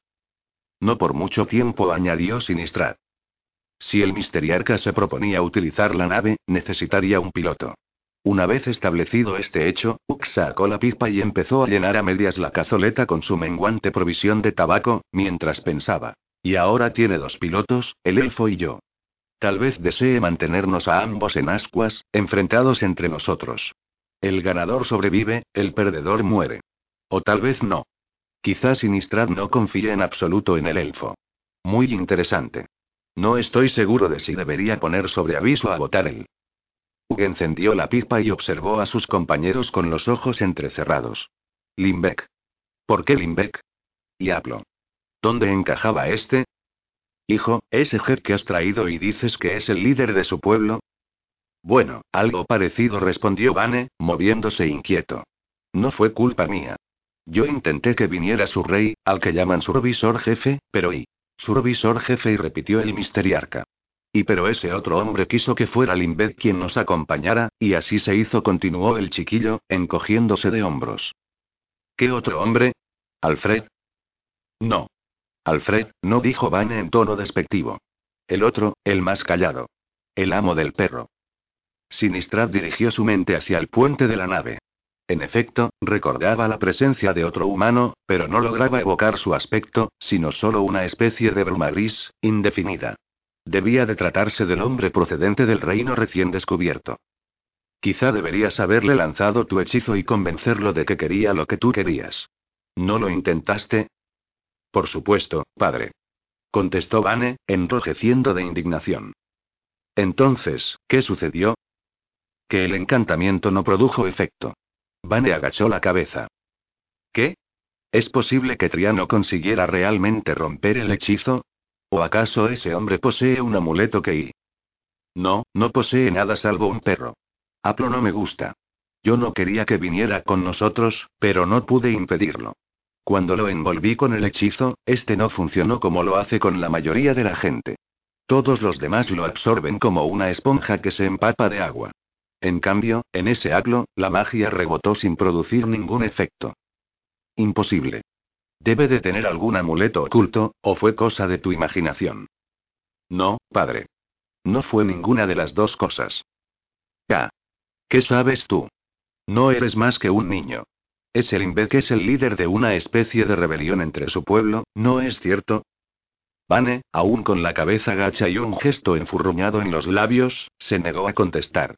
No por mucho tiempo, añadió Sinistrad. Si el misteriarca se proponía utilizar la nave, necesitaría un piloto. Una vez establecido este hecho, Ux sacó la pipa y empezó a llenar a medias la cazoleta con su menguante provisión de tabaco, mientras pensaba. Y ahora tiene dos pilotos, el elfo y yo. Tal vez desee mantenernos a ambos en ascuas, enfrentados entre nosotros. El ganador sobrevive, el perdedor muere. O tal vez no. Quizás Sinistrad no confíe en absoluto en el elfo. Muy interesante. No estoy seguro de si debería poner sobre aviso a Botarel. Hug encendió la pipa y observó a sus compañeros con los ojos entrecerrados. Limbeck. ¿Por qué Limbeck? Diablo. ¿Dónde encajaba este? Hijo, ese Jer que has traído y dices que es el líder de su pueblo. Bueno, algo parecido respondió Vane, moviéndose inquieto. No fue culpa mía. Yo intenté que viniera su rey, al que llaman survisor jefe, pero y. Survisor jefe y repitió el misteriarca. Y pero ese otro hombre quiso que fuera Limbeth quien nos acompañara, y así se hizo, continuó el chiquillo, encogiéndose de hombros. ¿Qué otro hombre? ¿Alfred? No. Alfred, no dijo Vane en tono despectivo. El otro, el más callado. El amo del perro. Sinistrad dirigió su mente hacia el puente de la nave. En efecto, recordaba la presencia de otro humano, pero no lograba evocar su aspecto, sino solo una especie de bruma gris, indefinida. Debía de tratarse del hombre procedente del reino recién descubierto. Quizá deberías haberle lanzado tu hechizo y convencerlo de que quería lo que tú querías. ¿No lo intentaste? Por supuesto, padre. Contestó Vane, enrojeciendo de indignación. Entonces, ¿qué sucedió? Que el encantamiento no produjo efecto. Vane agachó la cabeza. ¿Qué? ¿Es posible que Triano consiguiera realmente romper el hechizo? ¿O acaso ese hombre posee un amuleto que... No, no posee nada salvo un perro. Aplo no me gusta. Yo no quería que viniera con nosotros, pero no pude impedirlo. Cuando lo envolví con el hechizo, este no funcionó como lo hace con la mayoría de la gente. Todos los demás lo absorben como una esponja que se empapa de agua. En cambio, en ese aclo, la magia rebotó sin producir ningún efecto. Imposible. Debe de tener algún amuleto oculto, o fue cosa de tu imaginación. No, padre. No fue ninguna de las dos cosas. ¿Ya? ¿Qué sabes tú? No eres más que un niño. Es el que es el líder de una especie de rebelión entre su pueblo, ¿no es cierto? Vane, aún con la cabeza gacha y un gesto enfurruñado en los labios, se negó a contestar.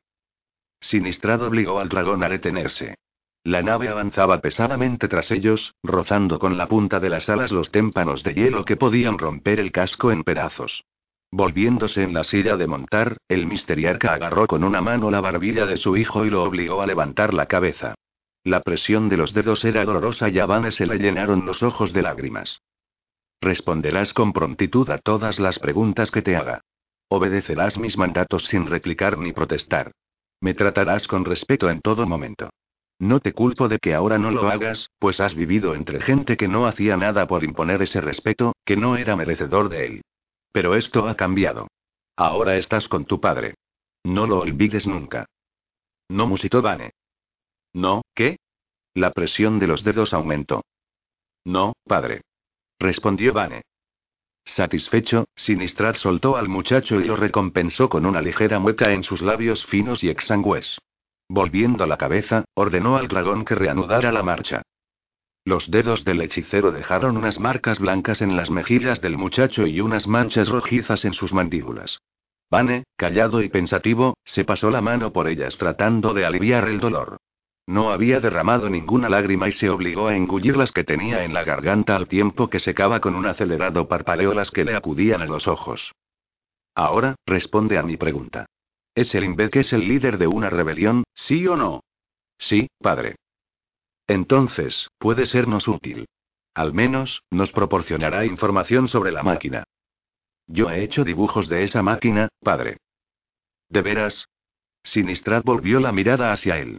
Sinistrad obligó al dragón a detenerse. La nave avanzaba pesadamente tras ellos, rozando con la punta de las alas los témpanos de hielo que podían romper el casco en pedazos. Volviéndose en la silla de montar, el misteriarca agarró con una mano la barbilla de su hijo y lo obligó a levantar la cabeza. La presión de los dedos era dolorosa y a Vane se le llenaron los ojos de lágrimas. Responderás con prontitud a todas las preguntas que te haga. Obedecerás mis mandatos sin replicar ni protestar. Me tratarás con respeto en todo momento. No te culpo de que ahora no lo hagas, pues has vivido entre gente que no hacía nada por imponer ese respeto, que no era merecedor de él. Pero esto ha cambiado. Ahora estás con tu padre. No lo olvides nunca. No musitó Vane. No, ¿qué? La presión de los dedos aumentó. No, padre. Respondió Vane. Satisfecho, Sinistrad soltó al muchacho y lo recompensó con una ligera mueca en sus labios finos y exangües. Volviendo la cabeza, ordenó al dragón que reanudara la marcha. Los dedos del hechicero dejaron unas marcas blancas en las mejillas del muchacho y unas manchas rojizas en sus mandíbulas. Vane, callado y pensativo, se pasó la mano por ellas tratando de aliviar el dolor. No había derramado ninguna lágrima y se obligó a engullir las que tenía en la garganta al tiempo que secaba con un acelerado parpaleo las que le acudían a los ojos. Ahora, responde a mi pregunta. ¿Es el que es el líder de una rebelión, sí o no? Sí, padre. Entonces, puede sernos útil. Al menos, nos proporcionará información sobre la máquina. Yo he hecho dibujos de esa máquina, padre. ¿De veras? Sinistrad volvió la mirada hacia él.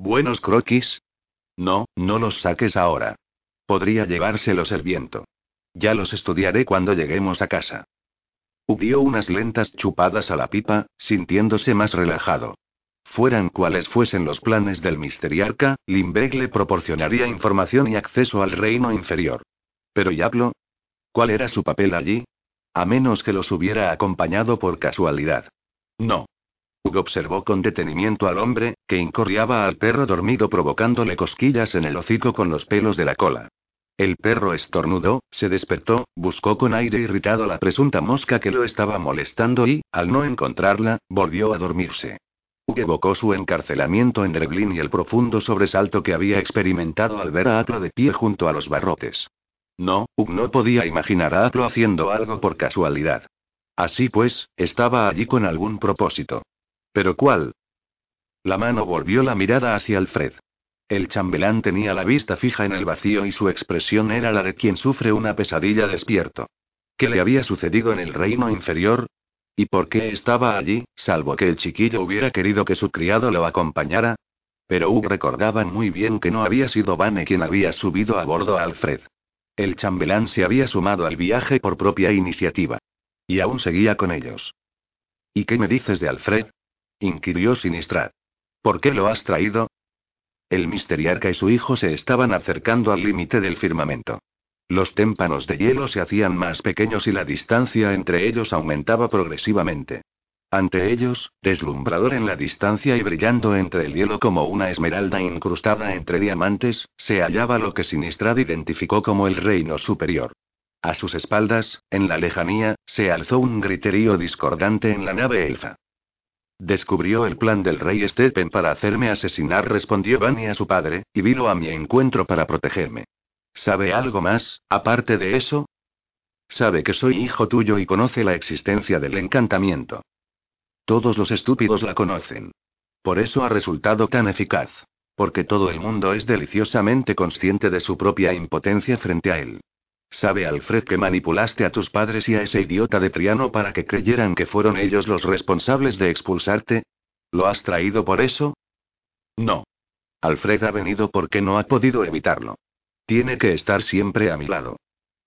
¿Buenos croquis? No, no los saques ahora. Podría llevárselos el viento. Ya los estudiaré cuando lleguemos a casa. Dio unas lentas chupadas a la pipa, sintiéndose más relajado. Fueran cuales fuesen los planes del misteriarca, Limbeg le proporcionaría información y acceso al reino inferior. Pero Yablo. ¿Cuál era su papel allí? A menos que los hubiera acompañado por casualidad. No. Observó con detenimiento al hombre, que incorriaba al perro dormido provocándole cosquillas en el hocico con los pelos de la cola. El perro estornudó, se despertó, buscó con aire irritado la presunta mosca que lo estaba molestando y, al no encontrarla, volvió a dormirse. Hugh evocó su encarcelamiento en Dreblin y el profundo sobresalto que había experimentado al ver a Aplo de pie junto a los barrotes. No, Hugh no podía imaginar a Aplo haciendo algo por casualidad. Así pues, estaba allí con algún propósito. ¿Pero cuál? La mano volvió la mirada hacia Alfred. El chambelán tenía la vista fija en el vacío y su expresión era la de quien sufre una pesadilla despierto. ¿Qué le había sucedido en el reino inferior? ¿Y por qué estaba allí, salvo que el chiquillo hubiera querido que su criado lo acompañara? Pero Hugh recordaba muy bien que no había sido Vane quien había subido a bordo a Alfred. El chambelán se había sumado al viaje por propia iniciativa. Y aún seguía con ellos. ¿Y qué me dices de Alfred? Inquirió Sinistrad. ¿Por qué lo has traído? El misteriarca y su hijo se estaban acercando al límite del firmamento. Los témpanos de hielo se hacían más pequeños y la distancia entre ellos aumentaba progresivamente. Ante ellos, deslumbrador en la distancia y brillando entre el hielo como una esmeralda incrustada entre diamantes, se hallaba lo que Sinistrad identificó como el reino superior. A sus espaldas, en la lejanía, se alzó un griterío discordante en la nave elfa. Descubrió el plan del rey Stepen para hacerme asesinar, respondió Vani a su padre, y vino a mi encuentro para protegerme. ¿Sabe algo más, aparte de eso? Sabe que soy hijo tuyo y conoce la existencia del encantamiento. Todos los estúpidos la conocen. Por eso ha resultado tan eficaz. Porque todo el mundo es deliciosamente consciente de su propia impotencia frente a él. ¿Sabe Alfred que manipulaste a tus padres y a ese idiota de Triano para que creyeran que fueron ellos los responsables de expulsarte? ¿Lo has traído por eso? No. Alfred ha venido porque no ha podido evitarlo. Tiene que estar siempre a mi lado.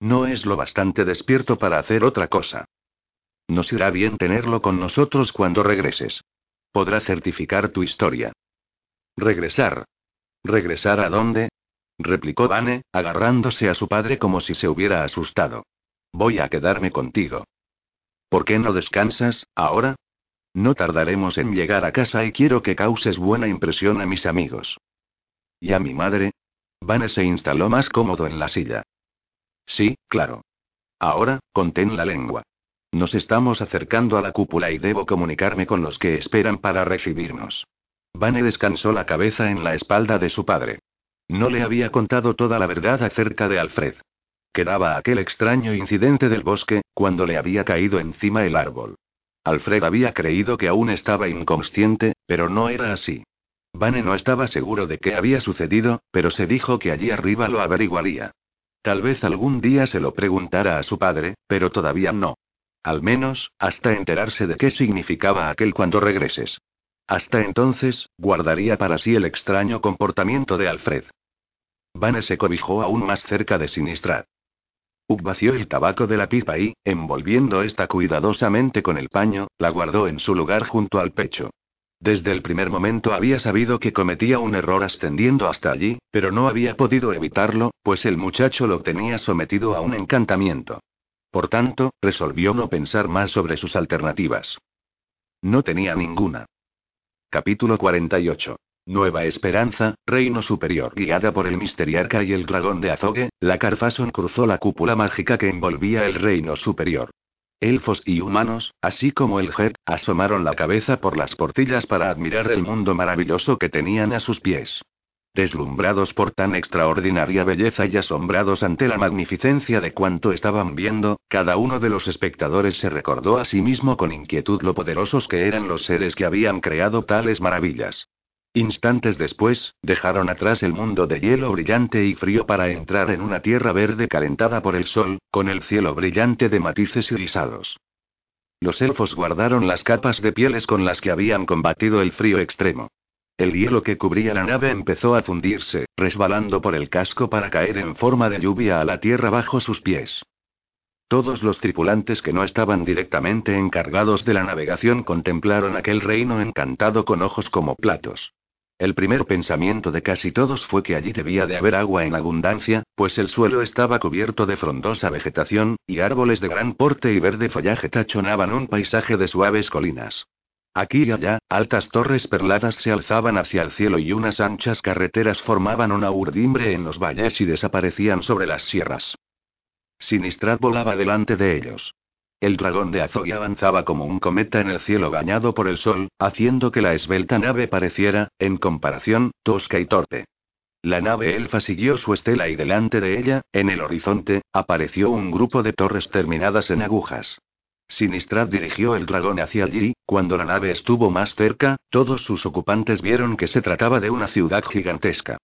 No es lo bastante despierto para hacer otra cosa. Nos irá bien tenerlo con nosotros cuando regreses. Podrá certificar tu historia. ¿Regresar? ¿Regresar a dónde? Replicó Vane, agarrándose a su padre como si se hubiera asustado. Voy a quedarme contigo. ¿Por qué no descansas, ahora? No tardaremos en llegar a casa y quiero que causes buena impresión a mis amigos. ¿Y a mi madre? Vane se instaló más cómodo en la silla. Sí, claro. Ahora, contén la lengua. Nos estamos acercando a la cúpula y debo comunicarme con los que esperan para recibirnos. Vane descansó la cabeza en la espalda de su padre. No le había contado toda la verdad acerca de Alfred. Quedaba aquel extraño incidente del bosque, cuando le había caído encima el árbol. Alfred había creído que aún estaba inconsciente, pero no era así. Vane no estaba seguro de qué había sucedido, pero se dijo que allí arriba lo averiguaría. Tal vez algún día se lo preguntara a su padre, pero todavía no. Al menos, hasta enterarse de qué significaba aquel cuando regreses. Hasta entonces, guardaría para sí el extraño comportamiento de Alfred. Vane se cobijó aún más cerca de Sinistrad. Uk vació el tabaco de la pipa y, envolviendo esta cuidadosamente con el paño, la guardó en su lugar junto al pecho. Desde el primer momento había sabido que cometía un error ascendiendo hasta allí, pero no había podido evitarlo, pues el muchacho lo tenía sometido a un encantamiento. Por tanto, resolvió no pensar más sobre sus alternativas. No tenía ninguna. Capítulo 48. Nueva Esperanza, Reino Superior. Guiada por el Misteriarca y el Dragón de Azogue, la Carfason cruzó la cúpula mágica que envolvía el Reino Superior. Elfos y humanos, así como el Jet, asomaron la cabeza por las portillas para admirar el mundo maravilloso que tenían a sus pies. Deslumbrados por tan extraordinaria belleza y asombrados ante la magnificencia de cuanto estaban viendo, cada uno de los espectadores se recordó a sí mismo con inquietud lo poderosos que eran los seres que habían creado tales maravillas. Instantes después, dejaron atrás el mundo de hielo brillante y frío para entrar en una tierra verde calentada por el sol, con el cielo brillante de matices irisados. Los elfos guardaron las capas de pieles con las que habían combatido el frío extremo. El hielo que cubría la nave empezó a fundirse, resbalando por el casco para caer en forma de lluvia a la tierra bajo sus pies. Todos los tripulantes que no estaban directamente encargados de la navegación contemplaron aquel reino encantado con ojos como platos. El primer pensamiento de casi todos fue que allí debía de haber agua en abundancia, pues el suelo estaba cubierto de frondosa vegetación, y árboles de gran porte y verde follaje tachonaban un paisaje de suaves colinas. Aquí y allá, altas torres perladas se alzaban hacia el cielo y unas anchas carreteras formaban una urdimbre en los valles y desaparecían sobre las sierras. Sinistrad volaba delante de ellos. El dragón de Azoy avanzaba como un cometa en el cielo bañado por el sol, haciendo que la esbelta nave pareciera, en comparación, tosca y torpe. La nave elfa siguió su estela y delante de ella, en el horizonte, apareció un grupo de torres terminadas en agujas. Sinistrad dirigió el dragón hacia allí, cuando la nave estuvo más cerca, todos sus ocupantes vieron que se trataba de una ciudad gigantesca.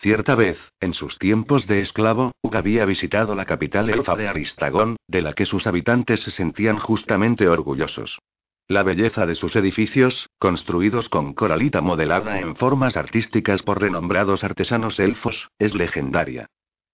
Cierta vez, en sus tiempos de esclavo, Ug había visitado la capital elfa de Aristagón, de la que sus habitantes se sentían justamente orgullosos. La belleza de sus edificios, construidos con coralita modelada en formas artísticas por renombrados artesanos elfos, es legendaria.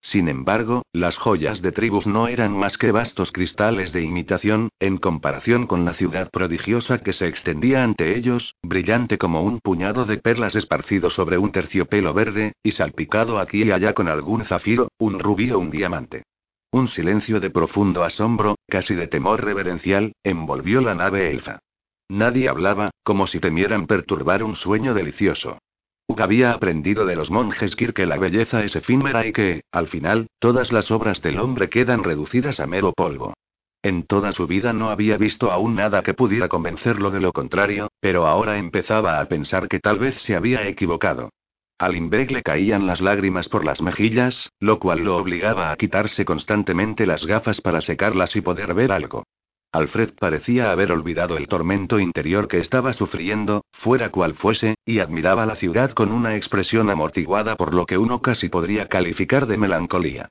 Sin embargo, las joyas de tribus no eran más que vastos cristales de imitación, en comparación con la ciudad prodigiosa que se extendía ante ellos, brillante como un puñado de perlas esparcido sobre un terciopelo verde, y salpicado aquí y allá con algún zafiro, un rubí o un diamante. Un silencio de profundo asombro, casi de temor reverencial, envolvió la nave elfa. Nadie hablaba, como si temieran perturbar un sueño delicioso. Había aprendido de los monjes Kir que la belleza es efímera y que, al final, todas las obras del hombre quedan reducidas a mero polvo. En toda su vida no había visto aún nada que pudiera convencerlo de lo contrario, pero ahora empezaba a pensar que tal vez se había equivocado. Al Imbeg le caían las lágrimas por las mejillas, lo cual lo obligaba a quitarse constantemente las gafas para secarlas y poder ver algo. Alfred parecía haber olvidado el tormento interior que estaba sufriendo, fuera cual fuese, y admiraba la ciudad con una expresión amortiguada por lo que uno casi podría calificar de melancolía.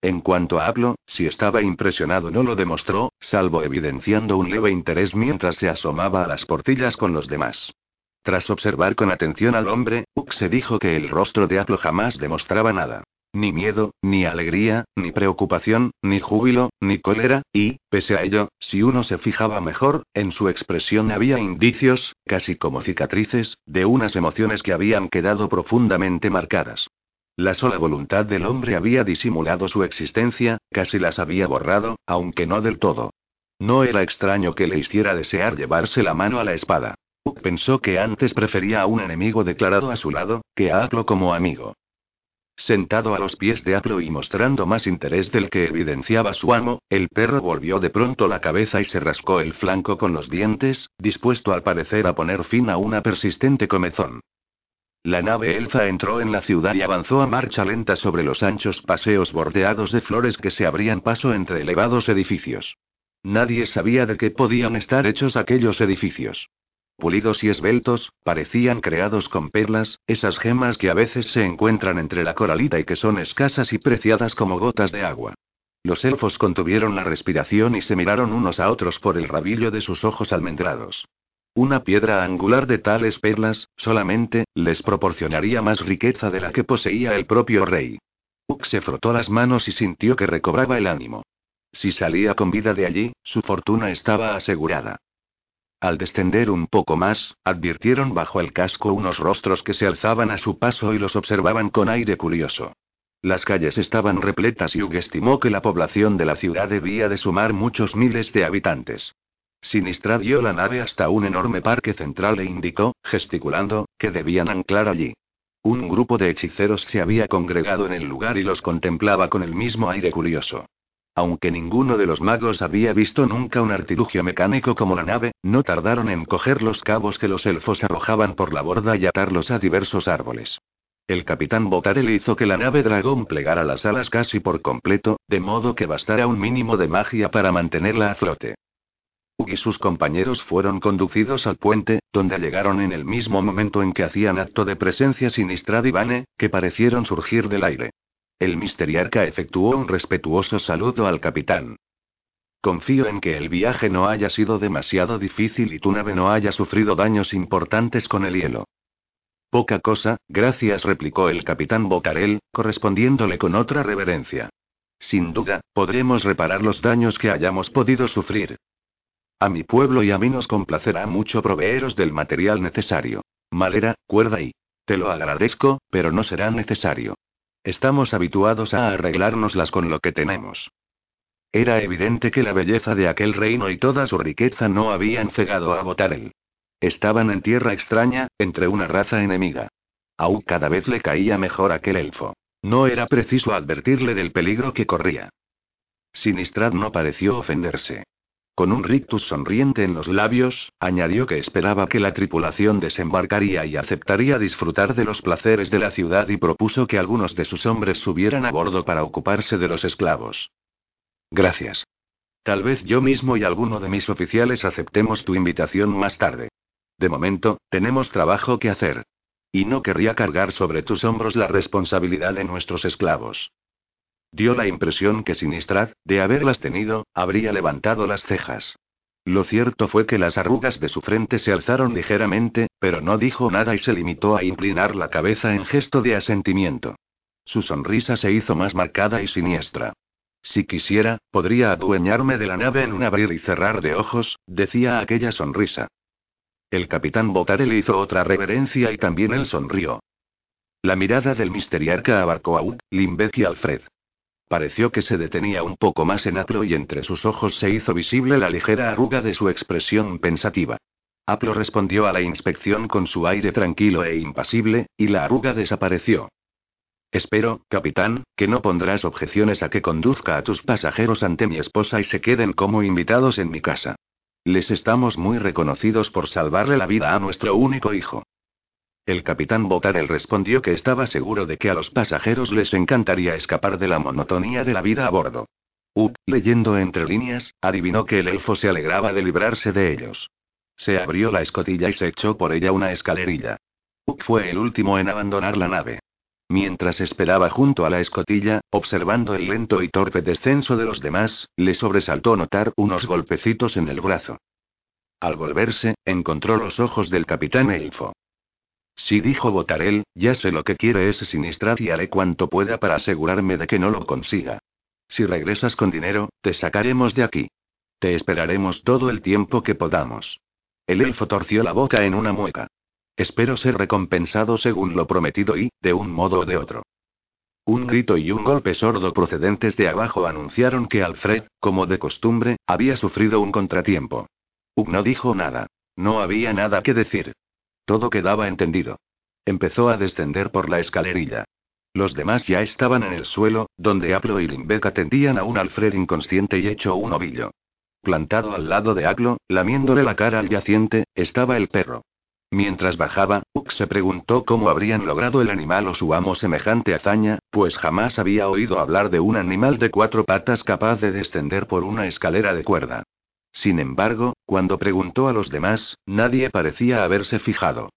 En cuanto a Aplo, si estaba impresionado no lo demostró, salvo evidenciando un leve interés mientras se asomaba a las portillas con los demás. Tras observar con atención al hombre, Ux se dijo que el rostro de Aplo jamás demostraba nada. Ni miedo, ni alegría, ni preocupación, ni júbilo, ni cólera, y, pese a ello, si uno se fijaba mejor, en su expresión había indicios, casi como cicatrices, de unas emociones que habían quedado profundamente marcadas. La sola voluntad del hombre había disimulado su existencia, casi las había borrado, aunque no del todo. No era extraño que le hiciera desear llevarse la mano a la espada. pensó que antes prefería a un enemigo declarado a su lado, que a Aplo como amigo. Sentado a los pies de Aplo y mostrando más interés del que evidenciaba su amo, el perro volvió de pronto la cabeza y se rascó el flanco con los dientes, dispuesto al parecer a poner fin a una persistente comezón. La nave elfa entró en la ciudad y avanzó a marcha lenta sobre los anchos paseos bordeados de flores que se abrían paso entre elevados edificios. Nadie sabía de qué podían estar hechos aquellos edificios. Pulidos y esbeltos, parecían creados con perlas, esas gemas que a veces se encuentran entre la coralita y que son escasas y preciadas como gotas de agua. Los elfos contuvieron la respiración y se miraron unos a otros por el rabillo de sus ojos almendrados. Una piedra angular de tales perlas, solamente, les proporcionaría más riqueza de la que poseía el propio rey. Uk se frotó las manos y sintió que recobraba el ánimo. Si salía con vida de allí, su fortuna estaba asegurada. Al descender un poco más, advirtieron bajo el casco unos rostros que se alzaban a su paso y los observaban con aire curioso. Las calles estaban repletas y Hugh estimó que la población de la ciudad debía de sumar muchos miles de habitantes. Sinistra dio la nave hasta un enorme parque central e indicó, gesticulando, que debían anclar allí. Un grupo de hechiceros se había congregado en el lugar y los contemplaba con el mismo aire curioso. Aunque ninguno de los magos había visto nunca un artilugio mecánico como la nave, no tardaron en coger los cabos que los elfos arrojaban por la borda y atarlos a diversos árboles. El capitán Botarel hizo que la nave dragón plegara las alas casi por completo, de modo que bastara un mínimo de magia para mantenerla a flote. Hugh y sus compañeros fueron conducidos al puente, donde llegaron en el mismo momento en que hacían acto de presencia Sinistrad y Vane, que parecieron surgir del aire. El misteriarca efectuó un respetuoso saludo al capitán. Confío en que el viaje no haya sido demasiado difícil y tu nave no haya sufrido daños importantes con el hielo. Poca cosa, gracias, replicó el capitán Bocarel, correspondiéndole con otra reverencia. Sin duda, podremos reparar los daños que hayamos podido sufrir. A mi pueblo y a mí nos complacerá mucho proveeros del material necesario. Malera, cuerda y... Te lo agradezco, pero no será necesario. Estamos habituados a arreglárnoslas con lo que tenemos. Era evidente que la belleza de aquel reino y toda su riqueza no habían cegado a Botarel. Estaban en tierra extraña, entre una raza enemiga. Aún cada vez le caía mejor aquel elfo. No era preciso advertirle del peligro que corría. Sinistrad no pareció ofenderse. Con un rictus sonriente en los labios, añadió que esperaba que la tripulación desembarcaría y aceptaría disfrutar de los placeres de la ciudad y propuso que algunos de sus hombres subieran a bordo para ocuparse de los esclavos. Gracias. Tal vez yo mismo y alguno de mis oficiales aceptemos tu invitación más tarde. De momento, tenemos trabajo que hacer. Y no querría cargar sobre tus hombros la responsabilidad de nuestros esclavos. Dio la impresión que Sinistrad, de haberlas tenido, habría levantado las cejas. Lo cierto fue que las arrugas de su frente se alzaron ligeramente, pero no dijo nada y se limitó a inclinar la cabeza en gesto de asentimiento. Su sonrisa se hizo más marcada y siniestra. Si quisiera, podría adueñarme de la nave en un abrir y cerrar de ojos, decía aquella sonrisa. El capitán Botarel hizo otra reverencia y también él sonrió. La mirada del misteriarca abarcó a Ud, Limbeth y Alfred. Pareció que se detenía un poco más en Aplo y entre sus ojos se hizo visible la ligera arruga de su expresión pensativa. Aplo respondió a la inspección con su aire tranquilo e impasible, y la arruga desapareció. Espero, capitán, que no pondrás objeciones a que conduzca a tus pasajeros ante mi esposa y se queden como invitados en mi casa. Les estamos muy reconocidos por salvarle la vida a nuestro único hijo. El capitán Botarel respondió que estaba seguro de que a los pasajeros les encantaría escapar de la monotonía de la vida a bordo. Up, leyendo entre líneas, adivinó que el elfo se alegraba de librarse de ellos. Se abrió la escotilla y se echó por ella una escalerilla. Up fue el último en abandonar la nave. Mientras esperaba junto a la escotilla, observando el lento y torpe descenso de los demás, le sobresaltó notar unos golpecitos en el brazo. Al volverse, encontró los ojos del capitán elfo. Sí dijo Botarel, ya sé lo que quiere ese sinistrar y haré cuanto pueda para asegurarme de que no lo consiga. Si regresas con dinero, te sacaremos de aquí. Te esperaremos todo el tiempo que podamos. El elfo torció la boca en una mueca. Espero ser recompensado según lo prometido y, de un modo o de otro. Un grito y un golpe sordo procedentes de abajo anunciaron que Alfred, como de costumbre, había sufrido un contratiempo. Ug no dijo nada. No había nada que decir. Todo quedaba entendido. Empezó a descender por la escalerilla. Los demás ya estaban en el suelo, donde Aplo y Limbeck atendían a un Alfred inconsciente y hecho un ovillo. Plantado al lado de Aplo, lamiéndole la cara al yaciente, estaba el perro. Mientras bajaba, Ux se preguntó cómo habrían logrado el animal o su amo semejante hazaña, pues jamás había oído hablar de un animal de cuatro patas capaz de descender por una escalera de cuerda. Sin embargo, cuando preguntó a los demás, nadie parecía haberse fijado.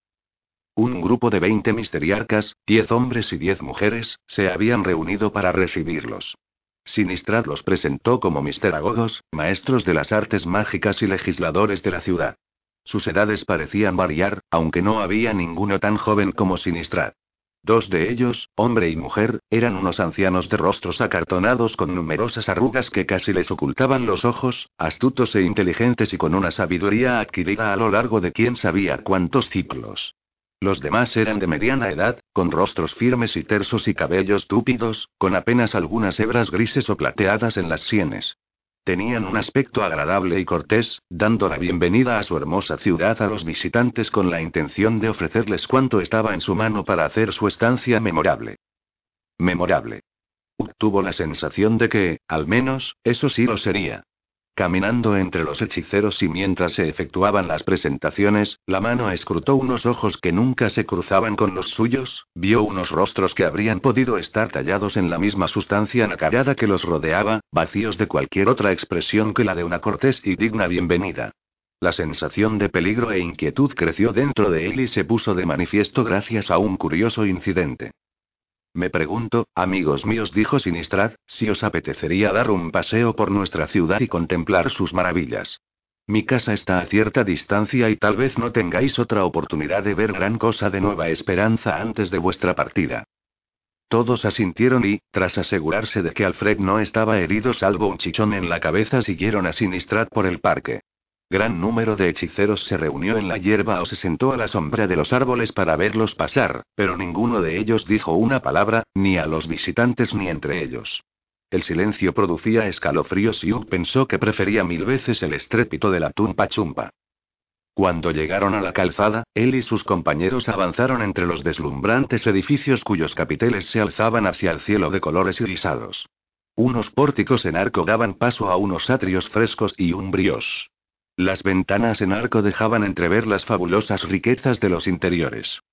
Un grupo de 20 misteriarcas, 10 hombres y 10 mujeres, se habían reunido para recibirlos. Sinistrad los presentó como misteragogos, maestros de las artes mágicas y legisladores de la ciudad. Sus edades parecían variar, aunque no había ninguno tan joven como Sinistrad. Dos de ellos, hombre y mujer, eran unos ancianos de rostros acartonados con numerosas arrugas que casi les ocultaban los ojos, astutos e inteligentes y con una sabiduría adquirida a lo largo de quién sabía cuántos ciclos. Los demás eran de mediana edad, con rostros firmes y tersos y cabellos túpidos, con apenas algunas hebras grises o plateadas en las sienes. Tenían un aspecto agradable y cortés, dando la bienvenida a su hermosa ciudad a los visitantes con la intención de ofrecerles cuanto estaba en su mano para hacer su estancia memorable. Memorable. tuvo la sensación de que, al menos, eso sí lo sería. Caminando entre los hechiceros y mientras se efectuaban las presentaciones, la mano escrutó unos ojos que nunca se cruzaban con los suyos, vio unos rostros que habrían podido estar tallados en la misma sustancia nacarada que los rodeaba, vacíos de cualquier otra expresión que la de una cortés y digna bienvenida. La sensación de peligro e inquietud creció dentro de él y se puso de manifiesto gracias a un curioso incidente. Me pregunto, amigos míos, dijo Sinistrad, si os apetecería dar un paseo por nuestra ciudad y contemplar sus maravillas. Mi casa está a cierta distancia y tal vez no tengáis otra oportunidad de ver gran cosa de Nueva Esperanza antes de vuestra partida. Todos asintieron y, tras asegurarse de que Alfred no estaba herido salvo un chichón en la cabeza, siguieron a Sinistrad por el parque. Gran número de hechiceros se reunió en la hierba o se sentó a la sombra de los árboles para verlos pasar, pero ninguno de ellos dijo una palabra, ni a los visitantes ni entre ellos. El silencio producía escalofríos y Ugg pensó que prefería mil veces el estrépito de la tumpa chumpa. Cuando llegaron a la calzada, él y sus compañeros avanzaron entre los deslumbrantes edificios cuyos capiteles se alzaban hacia el cielo de colores irisados. Unos pórticos en arco daban paso a unos atrios frescos y umbríos. Las ventanas en arco dejaban entrever las fabulosas riquezas de los interiores.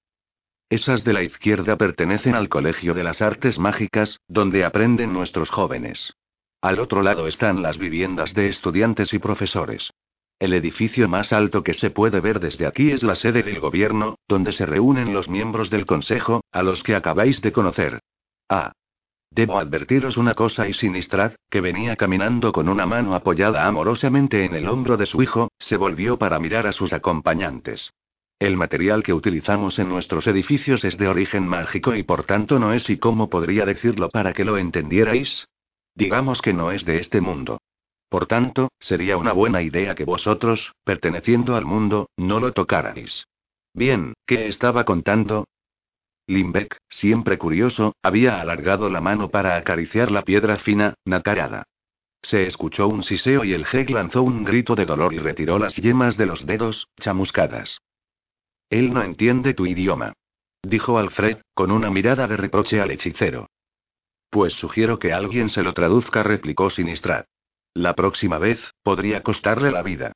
Esas de la izquierda pertenecen al Colegio de las Artes Mágicas, donde aprenden nuestros jóvenes. Al otro lado están las viviendas de estudiantes y profesores. El edificio más alto que se puede ver desde aquí es la sede del gobierno, donde se reúnen los miembros del Consejo, a los que acabáis de conocer. Ah, Debo advertiros una cosa y Sinistrad, que venía caminando con una mano apoyada amorosamente en el hombro de su hijo, se volvió para mirar a sus acompañantes. El material que utilizamos en nuestros edificios es de origen mágico y por tanto no es y cómo podría decirlo para que lo entendierais. Digamos que no es de este mundo. Por tanto, sería una buena idea que vosotros, perteneciendo al mundo, no lo tocarais. Bien, ¿qué estaba contando? Limbeck, siempre curioso, había alargado la mano para acariciar la piedra fina, nacarada. Se escuchó un siseo y el Heg lanzó un grito de dolor y retiró las yemas de los dedos, chamuscadas. Él no entiende tu idioma. Dijo Alfred, con una mirada de reproche al hechicero. Pues sugiero que alguien se lo traduzca, replicó Sinistrad. La próxima vez, podría costarle la vida.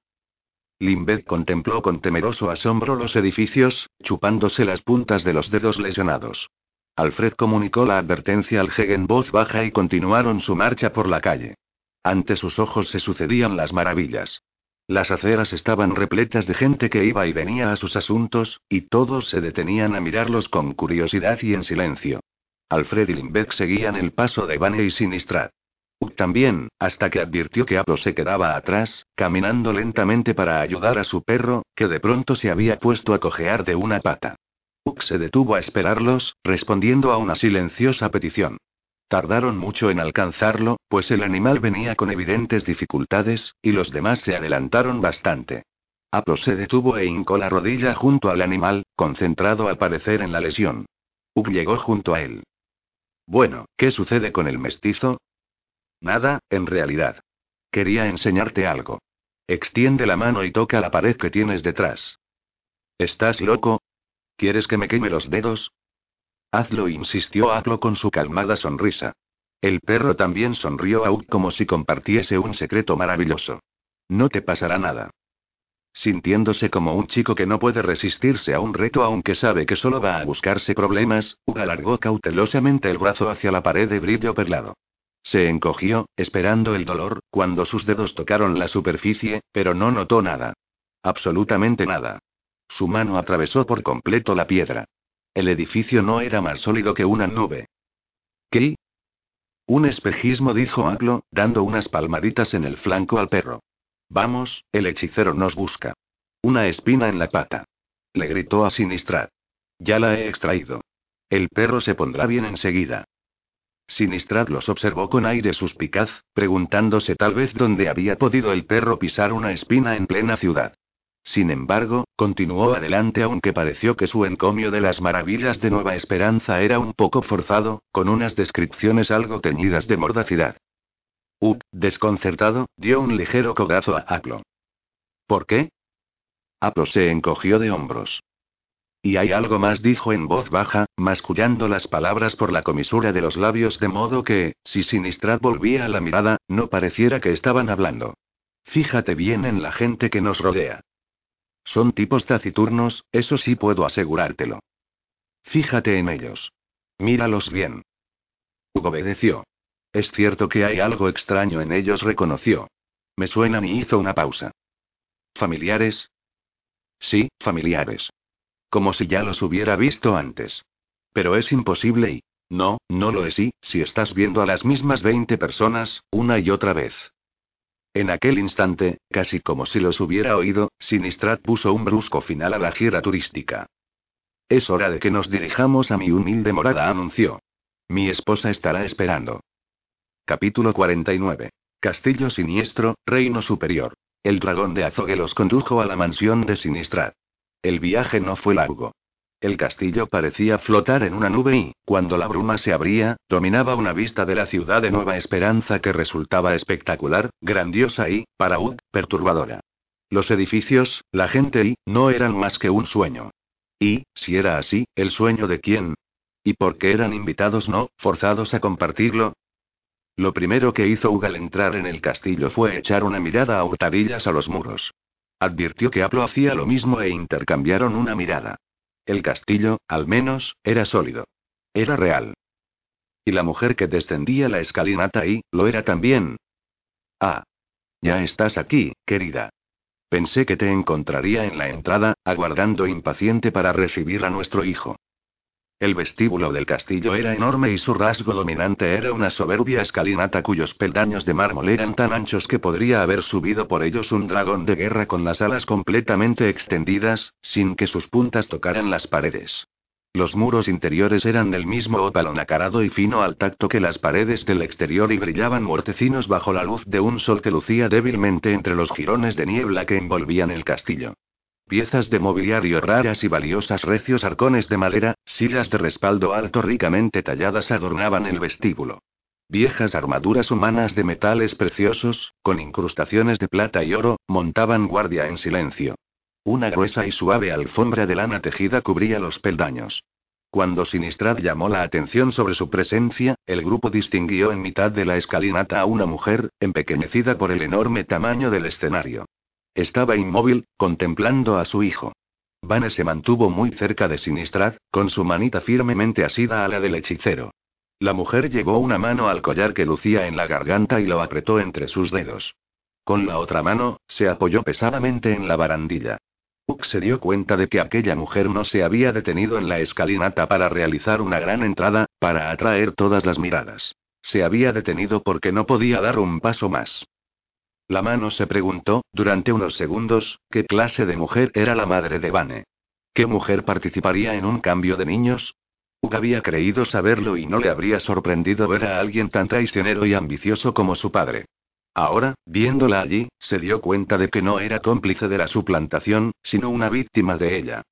Limbeth contempló con temeroso asombro los edificios, chupándose las puntas de los dedos lesionados. Alfred comunicó la advertencia al Heg en voz baja y continuaron su marcha por la calle. Ante sus ojos se sucedían las maravillas. Las aceras estaban repletas de gente que iba y venía a sus asuntos, y todos se detenían a mirarlos con curiosidad y en silencio. Alfred y Limbeth seguían el paso de Vane y También, hasta que advirtió que Aplo se quedaba atrás, caminando lentamente para ayudar a su perro, que de pronto se había puesto a cojear de una pata. Uk se detuvo a esperarlos, respondiendo a una silenciosa petición. Tardaron mucho en alcanzarlo, pues el animal venía con evidentes dificultades, y los demás se adelantaron bastante. Aplo se detuvo e hincó la rodilla junto al animal, concentrado al parecer en la lesión. Uk llegó junto a él. Bueno, ¿qué sucede con el mestizo? Nada, en realidad. Quería enseñarte algo. Extiende la mano y toca la pared que tienes detrás. ¿Estás loco? ¿Quieres que me queme los dedos? Hazlo, insistió Aplo con su calmada sonrisa. El perro también sonrió a Ugg como si compartiese un secreto maravilloso. No te pasará nada. Sintiéndose como un chico que no puede resistirse a un reto aunque sabe que solo va a buscarse problemas, Ugg alargó cautelosamente el brazo hacia la pared de brillo perlado. Se encogió, esperando el dolor, cuando sus dedos tocaron la superficie, pero no notó nada. Absolutamente nada. Su mano atravesó por completo la piedra. El edificio no era más sólido que una nube. ¿Qué? Un espejismo, dijo Aglo, dando unas palmaditas en el flanco al perro. Vamos, el hechicero nos busca. Una espina en la pata. Le gritó a Sinistrat. Ya la he extraído. El perro se pondrá bien enseguida. Sinistrad los observó con aire suspicaz, preguntándose tal vez dónde había podido el perro pisar una espina en plena ciudad. Sin embargo, continuó adelante aunque pareció que su encomio de las maravillas de Nueva Esperanza era un poco forzado, con unas descripciones algo teñidas de mordacidad. Up, desconcertado, dio un ligero codazo a Aplo. ¿Por qué? Aplo se encogió de hombros. Y hay algo más, dijo en voz baja, mascullando las palabras por la comisura de los labios de modo que, si Sinistrad volvía a la mirada, no pareciera que estaban hablando. Fíjate bien en la gente que nos rodea. Son tipos taciturnos, eso sí puedo asegurártelo. Fíjate en ellos. Míralos bien. Hugo obedeció. Es cierto que hay algo extraño en ellos, reconoció. Me suenan y hizo una pausa. ¿Familiares? Sí, familiares. Como si ya los hubiera visto antes. Pero es imposible y... No, no lo es y, si estás viendo a las mismas 20 personas, una y otra vez. En aquel instante, casi como si los hubiera oído, Sinistrat puso un brusco final a la gira turística. Es hora de que nos dirijamos a mi humilde morada, anunció. Mi esposa estará esperando. Capítulo 49. Castillo Siniestro, Reino Superior. El dragón de Azogue los condujo a la mansión de Sinistrat. El viaje no fue largo. El castillo parecía flotar en una nube y, cuando la bruma se abría, dominaba una vista de la ciudad de Nueva Esperanza que resultaba espectacular, grandiosa y, para Ud, perturbadora. Los edificios, la gente y, no eran más que un sueño. Y, si era así, ¿el sueño de quién? ¿Y por qué eran invitados no, forzados a compartirlo? Lo primero que hizo Ug al entrar en el castillo fue echar una mirada a hurtadillas a los muros. Advirtió que Aplo hacía lo mismo e intercambiaron una mirada. El castillo, al menos, era sólido. Era real. Y la mujer que descendía la escalinata y, lo era también. Ah. Ya estás aquí, querida. Pensé que te encontraría en la entrada, aguardando impaciente para recibir a nuestro hijo. El vestíbulo del castillo era enorme y su rasgo dominante era una soberbia escalinata cuyos peldaños de mármol eran tan anchos que podría haber subido por ellos un dragón de guerra con las alas completamente extendidas, sin que sus puntas tocaran las paredes. Los muros interiores eran del mismo ópalo nacarado y fino al tacto que las paredes del exterior y brillaban muertecinos bajo la luz de un sol que lucía débilmente entre los jirones de niebla que envolvían el castillo. Piezas de mobiliario raras y valiosas recios arcones de madera, sillas de respaldo alto ricamente talladas adornaban el vestíbulo. Viejas armaduras humanas de metales preciosos, con incrustaciones de plata y oro, montaban guardia en silencio. Una gruesa y suave alfombra de lana tejida cubría los peldaños. Cuando Sinistrad llamó la atención sobre su presencia, el grupo distinguió en mitad de la escalinata a una mujer, empequeñecida por el enorme tamaño del escenario. Estaba inmóvil, contemplando a su hijo. Vane se mantuvo muy cerca de Sinistrad, con su manita firmemente asida a la del hechicero. La mujer llevó una mano al collar que lucía en la garganta y lo apretó entre sus dedos. Con la otra mano, se apoyó pesadamente en la barandilla. Uck se dio cuenta de que aquella mujer no se había detenido en la escalinata para realizar una gran entrada, para atraer todas las miradas. Se había detenido porque no podía dar un paso más. La mano se preguntó, durante unos segundos, qué clase de mujer era la madre de Vane. ¿Qué mujer participaría en un cambio de niños? Hugh había creído saberlo y no le habría sorprendido ver a alguien tan traicionero y ambicioso como su padre. Ahora, viéndola allí, se dio cuenta de que no era cómplice de la suplantación, sino una víctima de ella.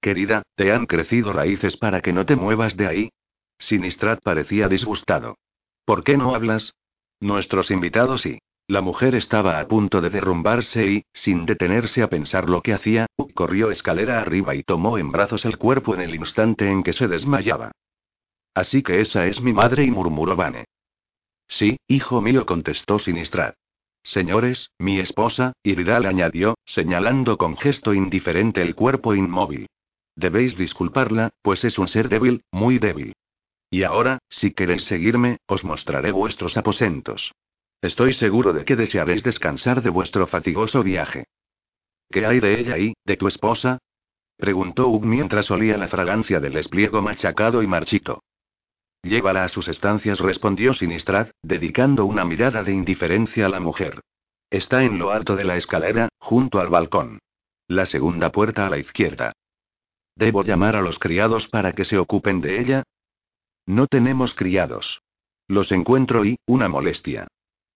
Querida, ¿te han crecido raíces para que no te muevas de ahí? Sinistrat parecía disgustado. ¿Por qué no hablas? Nuestros invitados y La mujer estaba a punto de derrumbarse y, sin detenerse a pensar lo que hacía, corrió escalera arriba y tomó en brazos el cuerpo en el instante en que se desmayaba. Así que esa es mi madre y murmuró Vane. Sí, hijo mío, contestó Sinistrad. Señores, mi esposa, Iridal añadió, señalando con gesto indiferente el cuerpo inmóvil. Debéis disculparla, pues es un ser débil, muy débil. Y ahora, si queréis seguirme, os mostraré vuestros aposentos. Estoy seguro de que desearéis descansar de vuestro fatigoso viaje. ¿Qué hay de ella y, de tu esposa? preguntó Ugg mientras olía la fragancia del espliego machacado y marchito. Llévala a sus estancias, respondió Sinistrad, dedicando una mirada de indiferencia a la mujer. Está en lo alto de la escalera, junto al balcón. La segunda puerta a la izquierda. ¿Debo llamar a los criados para que se ocupen de ella? No tenemos criados. Los encuentro y, una molestia.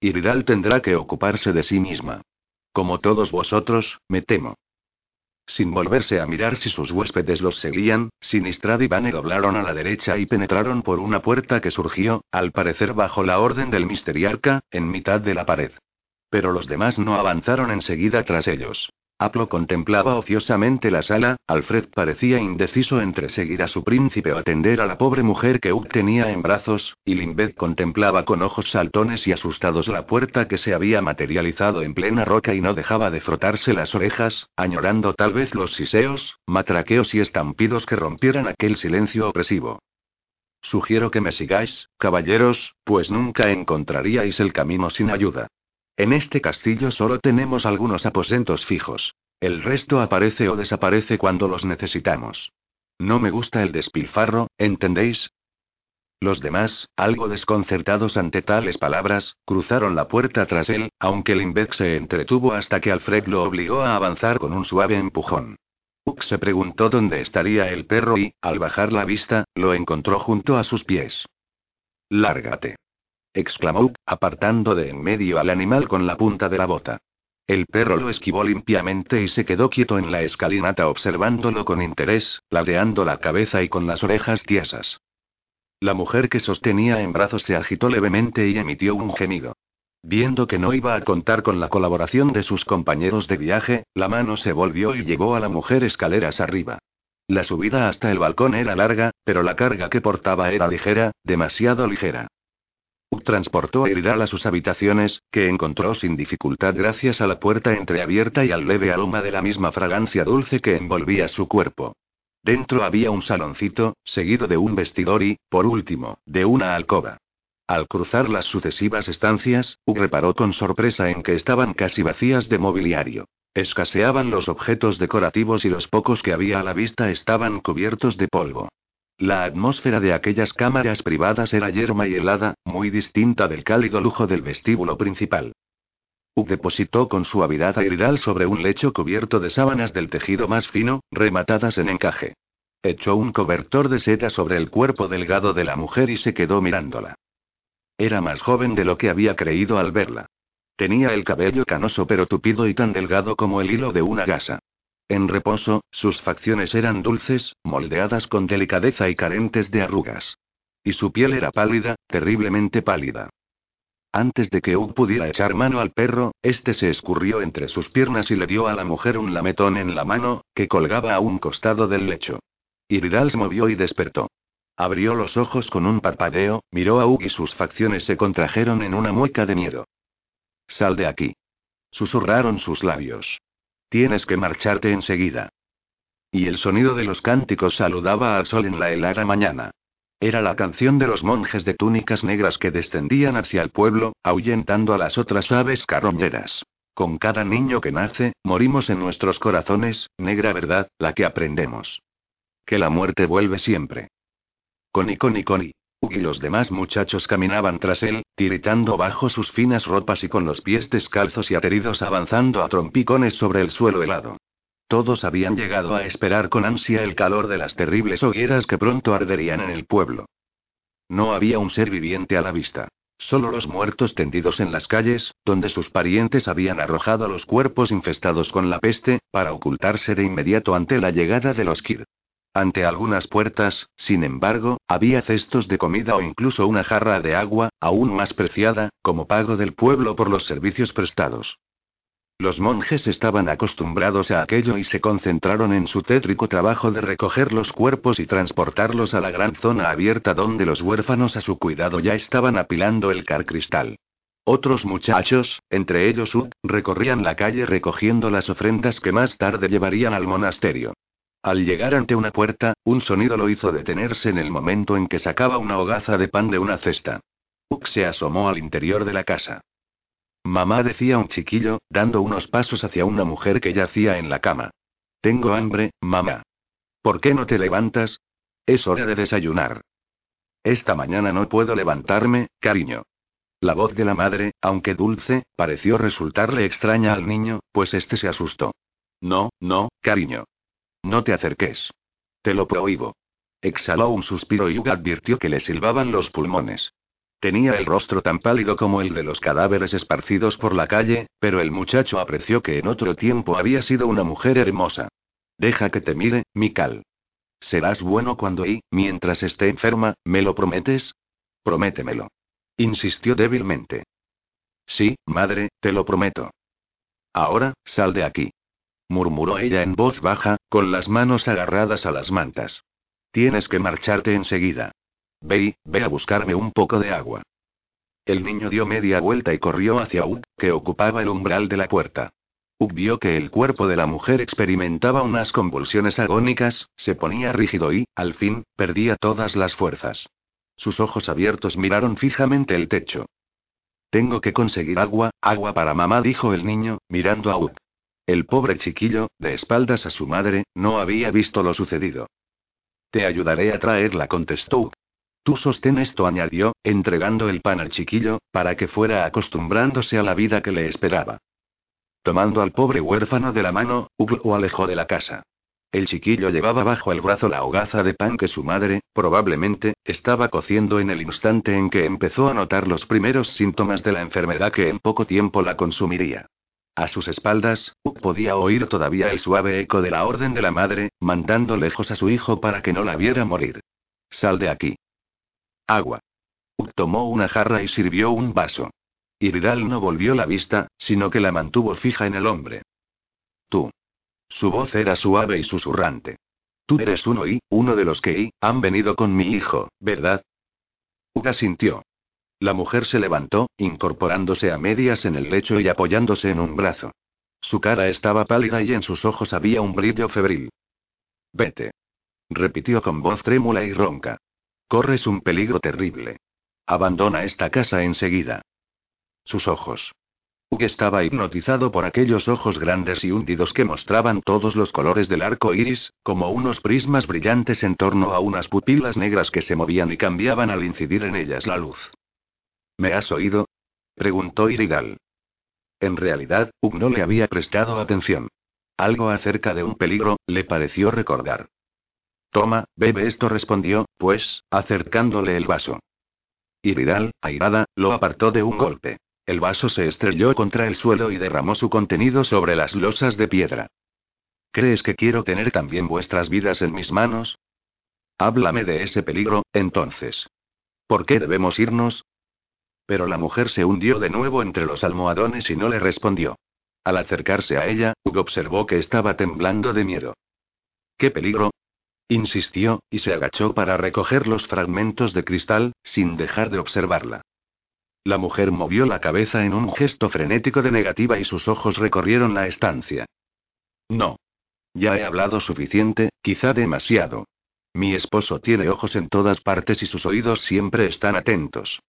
Iridal tendrá que ocuparse de sí misma. Como todos vosotros, me temo. Sin volverse a mirar si sus huéspedes los seguían, Sinistrad y Vane doblaron a la derecha y penetraron por una puerta que surgió, al parecer bajo la orden del misteriarca, en mitad de la pared. Pero los demás no avanzaron enseguida tras ellos. Aplo contemplaba ociosamente la sala, Alfred parecía indeciso entre seguir a su príncipe o atender a la pobre mujer que Ugg tenía en brazos, y Limbeth contemplaba con ojos saltones y asustados la puerta que se había materializado en plena roca y no dejaba de frotarse las orejas, añorando tal vez los siseos, matraqueos y estampidos que rompieran aquel silencio opresivo. Sugiero que me sigáis, caballeros, pues nunca encontraríais el camino sin ayuda. En este castillo solo tenemos algunos aposentos fijos. El resto aparece o desaparece cuando los necesitamos. No me gusta el despilfarro, ¿entendéis? Los demás, algo desconcertados ante tales palabras, cruzaron la puerta tras él, aunque Limbeck se entretuvo hasta que Alfred lo obligó a avanzar con un suave empujón. Uck se preguntó dónde estaría el perro y, al bajar la vista, lo encontró junto a sus pies. Lárgate exclamó, apartando de en medio al animal con la punta de la bota. El perro lo esquivó limpiamente y se quedó quieto en la escalinata observándolo con interés, ladeando la cabeza y con las orejas tiesas. La mujer que sostenía en brazos se agitó levemente y emitió un gemido. Viendo que no iba a contar con la colaboración de sus compañeros de viaje, la mano se volvió y llevó a la mujer escaleras arriba. La subida hasta el balcón era larga, pero la carga que portaba era ligera, demasiado ligera transportó a Iridal a sus habitaciones, que encontró sin dificultad gracias a la puerta entreabierta y al leve aroma de la misma fragancia dulce que envolvía su cuerpo. Dentro había un saloncito, seguido de un vestidor y, por último, de una alcoba. Al cruzar las sucesivas estancias, Hugh reparó con sorpresa en que estaban casi vacías de mobiliario. Escaseaban los objetos decorativos y los pocos que había a la vista estaban cubiertos de polvo. La atmósfera de aquellas cámaras privadas era yerma y helada, muy distinta del cálido lujo del vestíbulo principal. Ugg depositó con suavidad a sobre un lecho cubierto de sábanas del tejido más fino, rematadas en encaje. Echó un cobertor de seda sobre el cuerpo delgado de la mujer y se quedó mirándola. Era más joven de lo que había creído al verla. Tenía el cabello canoso pero tupido y tan delgado como el hilo de una gasa. En reposo, sus facciones eran dulces, moldeadas con delicadeza y carentes de arrugas. Y su piel era pálida, terriblemente pálida. Antes de que Hugh pudiera echar mano al perro, este se escurrió entre sus piernas y le dio a la mujer un lametón en la mano, que colgaba a un costado del lecho. Iridal se movió y despertó. Abrió los ojos con un parpadeo, miró a Hugh y sus facciones se contrajeron en una mueca de miedo. Sal de aquí. Susurraron sus labios. Tienes que marcharte enseguida. Y el sonido de los cánticos saludaba al sol en la helada mañana. Era la canción de los monjes de túnicas negras que descendían hacia el pueblo, ahuyentando a las otras aves carroñeras. Con cada niño que nace, morimos en nuestros corazones, negra verdad, la que aprendemos. Que la muerte vuelve siempre. Coni, coni, coni. Y los demás muchachos caminaban tras él, tiritando bajo sus finas ropas y con los pies descalzos y ateridos avanzando a trompicones sobre el suelo helado. Todos habían llegado a esperar con ansia el calor de las terribles hogueras que pronto arderían en el pueblo. No había un ser viviente a la vista. Solo los muertos tendidos en las calles, donde sus parientes habían arrojado los cuerpos infestados con la peste, para ocultarse de inmediato ante la llegada de los Kir. Ante algunas puertas, sin embargo, había cestos de comida o incluso una jarra de agua, aún más preciada, como pago del pueblo por los servicios prestados. Los monjes estaban acostumbrados a aquello y se concentraron en su tétrico trabajo de recoger los cuerpos y transportarlos a la gran zona abierta donde los huérfanos a su cuidado ya estaban apilando el car cristal. Otros muchachos, entre ellos Ud, recorrían la calle recogiendo las ofrendas que más tarde llevarían al monasterio. Al llegar ante una puerta, un sonido lo hizo detenerse en el momento en que sacaba una hogaza de pan de una cesta. Uk se asomó al interior de la casa. Mamá decía un chiquillo, dando unos pasos hacia una mujer que yacía en la cama. Tengo hambre, mamá. ¿Por qué no te levantas? Es hora de desayunar. Esta mañana no puedo levantarme, cariño. La voz de la madre, aunque dulce, pareció resultarle extraña al niño, pues este se asustó. No, no, cariño. No te acerques. Te lo prohíbo. Exhaló un suspiro y Uga advirtió que le silbaban los pulmones. Tenía el rostro tan pálido como el de los cadáveres esparcidos por la calle, pero el muchacho apreció que en otro tiempo había sido una mujer hermosa. Deja que te mire, Mikal. Serás bueno cuando y, mientras esté enferma, ¿me lo prometes? Prométemelo. Insistió débilmente. Sí, madre, te lo prometo. Ahora, sal de aquí. Murmuró ella en voz baja, con las manos agarradas a las mantas. Tienes que marcharte enseguida. Ve ve a buscarme un poco de agua. El niño dio media vuelta y corrió hacia Ud, que ocupaba el umbral de la puerta. Ud vio que el cuerpo de la mujer experimentaba unas convulsiones agónicas, se ponía rígido y, al fin, perdía todas las fuerzas. Sus ojos abiertos miraron fijamente el techo. Tengo que conseguir agua, agua para mamá, dijo el niño, mirando a Ud. El pobre chiquillo, de espaldas a su madre, no había visto lo sucedido. Te ayudaré a traerla, contestó. Tú sostén esto, añadió, entregando el pan al chiquillo, para que fuera acostumbrándose a la vida que le esperaba. Tomando al pobre huérfano de la mano, Ugl lo alejó de la casa. El chiquillo llevaba bajo el brazo la hogaza de pan que su madre, probablemente, estaba cociendo en el instante en que empezó a notar los primeros síntomas de la enfermedad que en poco tiempo la consumiría. A sus espaldas, Ugl podía oír todavía el suave eco de la orden de la madre, mandando lejos a su hijo para que no la viera morir. Sal de aquí. Agua. tomó una jarra y sirvió un vaso. Iridal no volvió la vista, sino que la mantuvo fija en el hombre. Tú. Su voz era suave y susurrante. Tú eres uno y, uno de los que y, han venido con mi hijo, ¿verdad? Uga sintió. La mujer se levantó, incorporándose a medias en el lecho y apoyándose en un brazo. Su cara estaba pálida y en sus ojos había un brillo febril. Vete. Repitió con voz trémula y ronca. Corres un peligro terrible. Abandona esta casa enseguida. Sus ojos. Hugh estaba hipnotizado por aquellos ojos grandes y hundidos que mostraban todos los colores del arco iris, como unos prismas brillantes en torno a unas pupilas negras que se movían y cambiaban al incidir en ellas la luz. ¿Me has oído? preguntó Iridal. En realidad, Hugh no le había prestado atención. Algo acerca de un peligro, le pareció recordar. Toma, bebe esto, respondió, pues, acercándole el vaso. Y Vidal, airada, lo apartó de un golpe. El vaso se estrelló contra el suelo y derramó su contenido sobre las losas de piedra. ¿Crees que quiero tener también vuestras vidas en mis manos? Háblame de ese peligro, entonces. ¿Por qué debemos irnos? Pero la mujer se hundió de nuevo entre los almohadones y no le respondió. Al acercarse a ella, Hugo observó que estaba temblando de miedo. ¿Qué peligro? Insistió, y se agachó para recoger los fragmentos de cristal, sin dejar de observarla. La mujer movió la cabeza en un gesto frenético de negativa y sus ojos recorrieron la estancia. No. Ya he hablado suficiente, quizá demasiado. Mi esposo tiene ojos en todas partes y sus oídos siempre están atentos.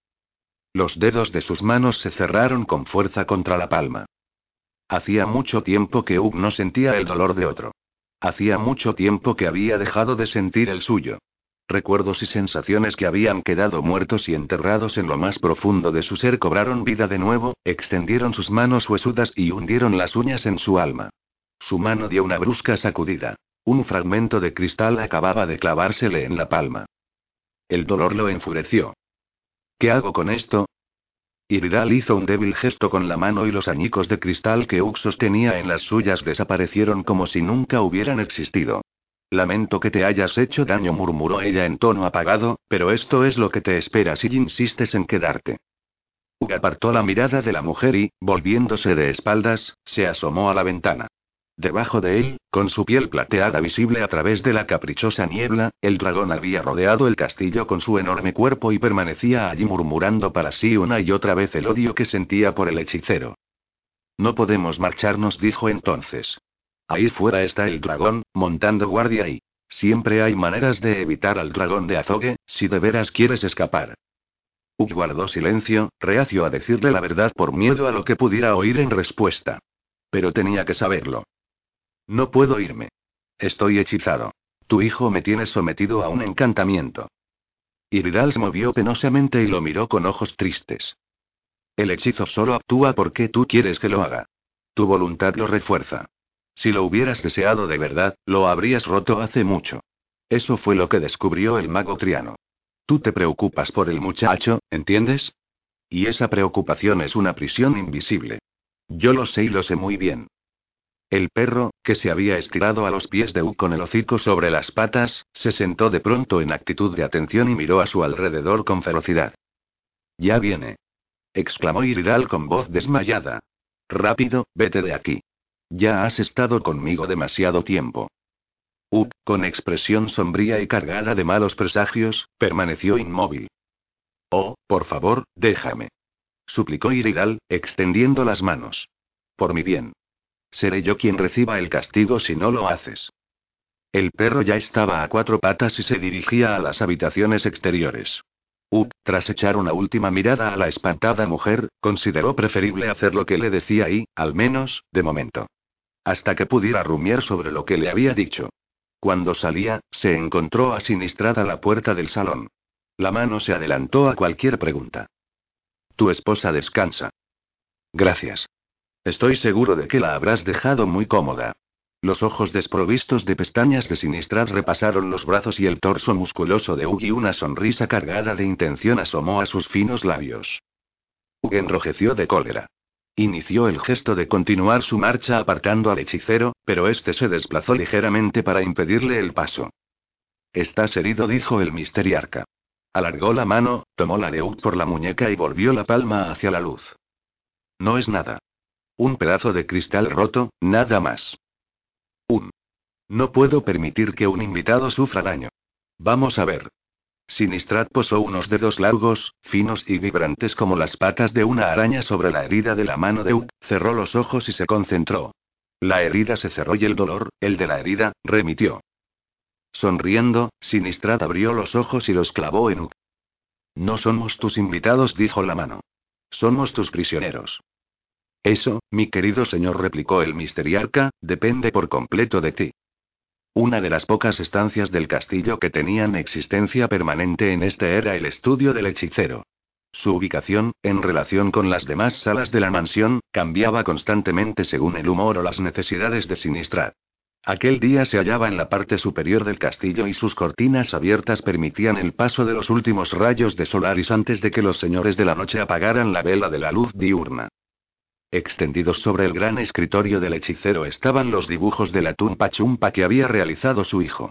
Los dedos de sus manos se cerraron con fuerza contra la palma. Hacía mucho tiempo que Hugh no sentía el dolor de otro. Hacía mucho tiempo que había dejado de sentir el suyo. Recuerdos y sensaciones que habían quedado muertos y enterrados en lo más profundo de su ser cobraron vida de nuevo, extendieron sus manos huesudas y hundieron las uñas en su alma. Su mano dio una brusca sacudida. Un fragmento de cristal acababa de clavársele en la palma. El dolor lo enfureció. ¿Qué hago con esto? Iridal hizo un débil gesto con la mano y los añicos de cristal que Ux sostenía en las suyas desaparecieron como si nunca hubieran existido. Lamento que te hayas hecho daño, murmuró ella en tono apagado, pero esto es lo que te espera si insistes en quedarte. Ug apartó la mirada de la mujer y, volviéndose de espaldas, se asomó a la ventana. Debajo de él, con su piel plateada visible a través de la caprichosa niebla, el dragón había rodeado el castillo con su enorme cuerpo y permanecía allí murmurando para sí una y otra vez el odio que sentía por el hechicero. No podemos marcharnos, dijo entonces. Ahí fuera está el dragón, montando guardia y... Siempre hay maneras de evitar al dragón de azogue, si de veras quieres escapar. Ug guardó silencio, reacio a decirle la verdad por miedo a lo que pudiera oír en respuesta. Pero tenía que saberlo. No puedo irme. Estoy hechizado. Tu hijo me tiene sometido a un encantamiento. Iridal se movió penosamente y lo miró con ojos tristes. El hechizo solo actúa porque tú quieres que lo haga. Tu voluntad lo refuerza. Si lo hubieras deseado de verdad, lo habrías roto hace mucho. Eso fue lo que descubrió el mago Triano. Tú te preocupas por el muchacho, ¿entiendes? Y esa preocupación es una prisión invisible. Yo lo sé y lo sé muy bien. El perro, que se había estirado a los pies de U con el hocico sobre las patas, se sentó de pronto en actitud de atención y miró a su alrededor con ferocidad. Ya viene. exclamó Iridal con voz desmayada. Rápido, vete de aquí. Ya has estado conmigo demasiado tiempo. U, con expresión sombría y cargada de malos presagios, permaneció inmóvil. Oh, por favor, déjame. Suplicó Iridal, extendiendo las manos. Por mi bien. Seré yo quien reciba el castigo si no lo haces. El perro ya estaba a cuatro patas y se dirigía a las habitaciones exteriores. Up, tras echar una última mirada a la espantada mujer, consideró preferible hacer lo que le decía y, al menos, de momento. Hasta que pudiera rumiar sobre lo que le había dicho. Cuando salía, se encontró asinistrada la puerta del salón. La mano se adelantó a cualquier pregunta. Tu esposa descansa. Gracias. Estoy seguro de que la habrás dejado muy cómoda. Los ojos desprovistos de pestañas de Sinistrad repasaron los brazos y el torso musculoso de Ug y una sonrisa cargada de intención asomó a sus finos labios. Ug enrojeció de cólera. Inició el gesto de continuar su marcha apartando al hechicero, pero este se desplazó ligeramente para impedirle el paso. Estás herido, dijo el misteriarca. Alargó la mano, tomó la de Ug por la muñeca y volvió la palma hacia la luz. No es nada. Un pedazo de cristal roto, nada más. Un. No puedo permitir que un invitado sufra daño. Vamos a ver. Sinistrat posó unos dedos largos, finos y vibrantes como las patas de una araña sobre la herida de la mano de Ut, cerró los ojos y se concentró. La herida se cerró y el dolor, el de la herida, remitió. Sonriendo, Sinistrat abrió los ojos y los clavó en Ut. No somos tus invitados, dijo la mano. Somos tus prisioneros. Eso, mi querido señor, replicó el misteriarca, depende por completo de ti. Una de las pocas estancias del castillo que tenían existencia permanente en este era el estudio del hechicero. Su ubicación, en relación con las demás salas de la mansión, cambiaba constantemente según el humor o las necesidades de Sinistrad. Aquel día se hallaba en la parte superior del castillo y sus cortinas abiertas permitían el paso de los últimos rayos de Solaris antes de que los señores de la noche apagaran la vela de la luz diurna. Extendidos sobre el gran escritorio del hechicero estaban los dibujos de la tumpa chumpa que había realizado su hijo.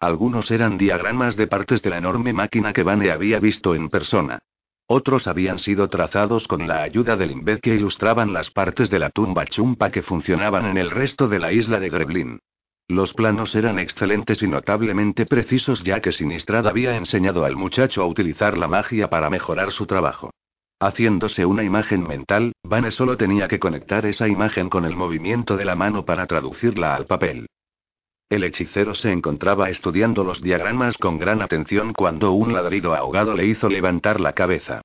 Algunos eran diagramas de partes de la enorme máquina que Vane había visto en persona. Otros habían sido trazados con la ayuda del imbed que ilustraban las partes de la tumba chumpa que funcionaban en el resto de la isla de Greblin. Los planos eran excelentes y notablemente precisos ya que Sinistrad había enseñado al muchacho a utilizar la magia para mejorar su trabajo. Haciéndose una imagen mental, Vane solo tenía que conectar esa imagen con el movimiento de la mano para traducirla al papel. El hechicero se encontraba estudiando los diagramas con gran atención cuando un ladrido ahogado le hizo levantar la cabeza.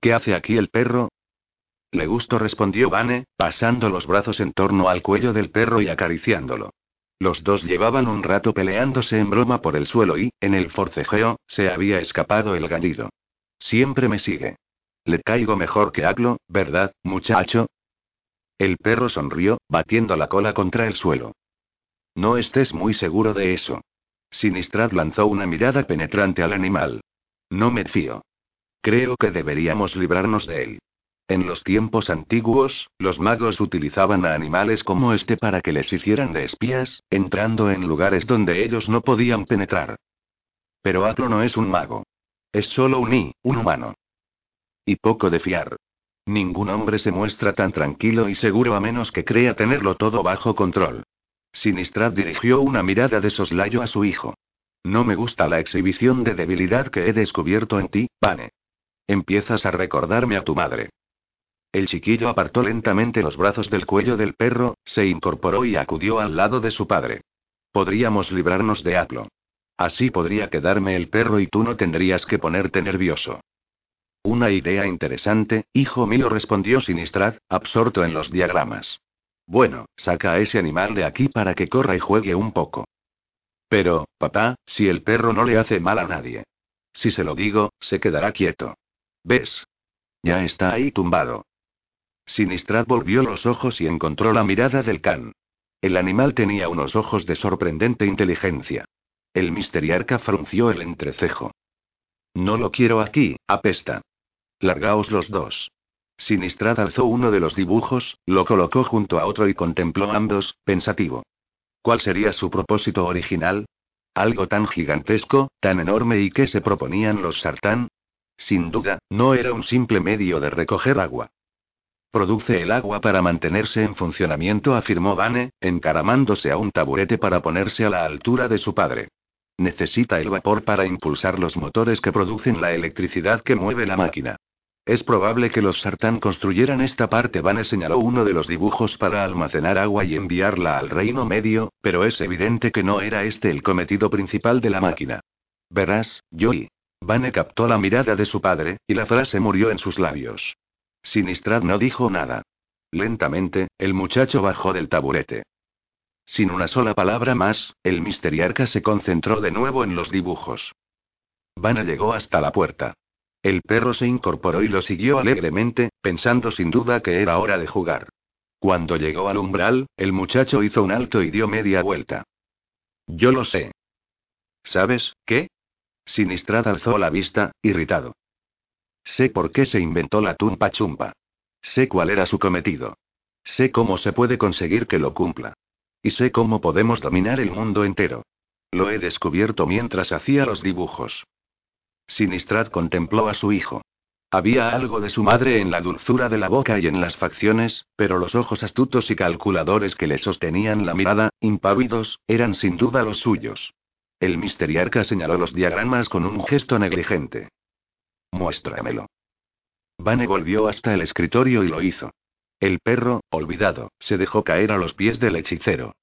¿Qué hace aquí el perro? Le gusto, respondió Vane, pasando los brazos en torno al cuello del perro y acariciándolo. Los dos llevaban un rato peleándose en broma por el suelo y, en el forcejeo, se había escapado el gallido. Siempre me sigue. Le caigo mejor que Aglo, ¿verdad, muchacho? El perro sonrió, batiendo la cola contra el suelo. No estés muy seguro de eso. Sinistrad lanzó una mirada penetrante al animal. No me fío. Creo que deberíamos librarnos de él. En los tiempos antiguos, los magos utilizaban a animales como este para que les hicieran de espías, entrando en lugares donde ellos no podían penetrar. Pero Aplo no es un mago. Es solo un I, un humano. Y poco de fiar. Ningún hombre se muestra tan tranquilo y seguro a menos que crea tenerlo todo bajo control. Sinistrad dirigió una mirada de soslayo a su hijo. No me gusta la exhibición de debilidad que he descubierto en ti, Pane. Empiezas a recordarme a tu madre. El chiquillo apartó lentamente los brazos del cuello del perro, se incorporó y acudió al lado de su padre. Podríamos librarnos de Aplo. Así podría quedarme el perro y tú no tendrías que ponerte nervioso. Una idea interesante, hijo mío, respondió Sinistrad, absorto en los diagramas. Bueno, saca a ese animal de aquí para que corra y juegue un poco. Pero, papá, si el perro no le hace mal a nadie. Si se lo digo, se quedará quieto. ¿Ves? Ya está ahí tumbado. Sinistrad volvió los ojos y encontró la mirada del can. El animal tenía unos ojos de sorprendente inteligencia. El misteriarca frunció el entrecejo. No lo quiero aquí, apesta. Largaos los dos. Sinistrad alzó uno de los dibujos, lo colocó junto a otro y contempló ambos, pensativo. ¿Cuál sería su propósito original? Algo tan gigantesco, tan enorme y que se proponían los sartán. Sin duda, no era un simple medio de recoger agua. Produce el agua para mantenerse en funcionamiento, afirmó Vane, encaramándose a un taburete para ponerse a la altura de su padre. Necesita el vapor para impulsar los motores que producen la electricidad que mueve la máquina. Es probable que los sartán construyeran esta parte. Vane señaló uno de los dibujos para almacenar agua y enviarla al Reino Medio, pero es evidente que no era este el cometido principal de la máquina. Verás, Joey. Vane captó la mirada de su padre, y la frase murió en sus labios. Sinistrad no dijo nada. Lentamente, el muchacho bajó del taburete. Sin una sola palabra más, el misteriarca se concentró de nuevo en los dibujos. Vana llegó hasta la puerta. El perro se incorporó y lo siguió alegremente, pensando sin duda que era hora de jugar. Cuando llegó al umbral, el muchacho hizo un alto y dio media vuelta. Yo lo sé. ¿Sabes qué? Sinistrad alzó la vista, irritado. Sé por qué se inventó la tumpa chumpa. Sé cuál era su cometido. Sé cómo se puede conseguir que lo cumpla. Y sé cómo podemos dominar el mundo entero. Lo he descubierto mientras hacía los dibujos. Sinistrad contempló a su hijo. Había algo de su madre en la dulzura de la boca y en las facciones, pero los ojos astutos y calculadores que le sostenían la mirada, impávidos, eran sin duda los suyos. El misteriarca señaló los diagramas con un gesto negligente. Muéstramelo. Vane volvió hasta el escritorio y lo hizo. El perro, olvidado, se dejó caer a los pies del hechicero.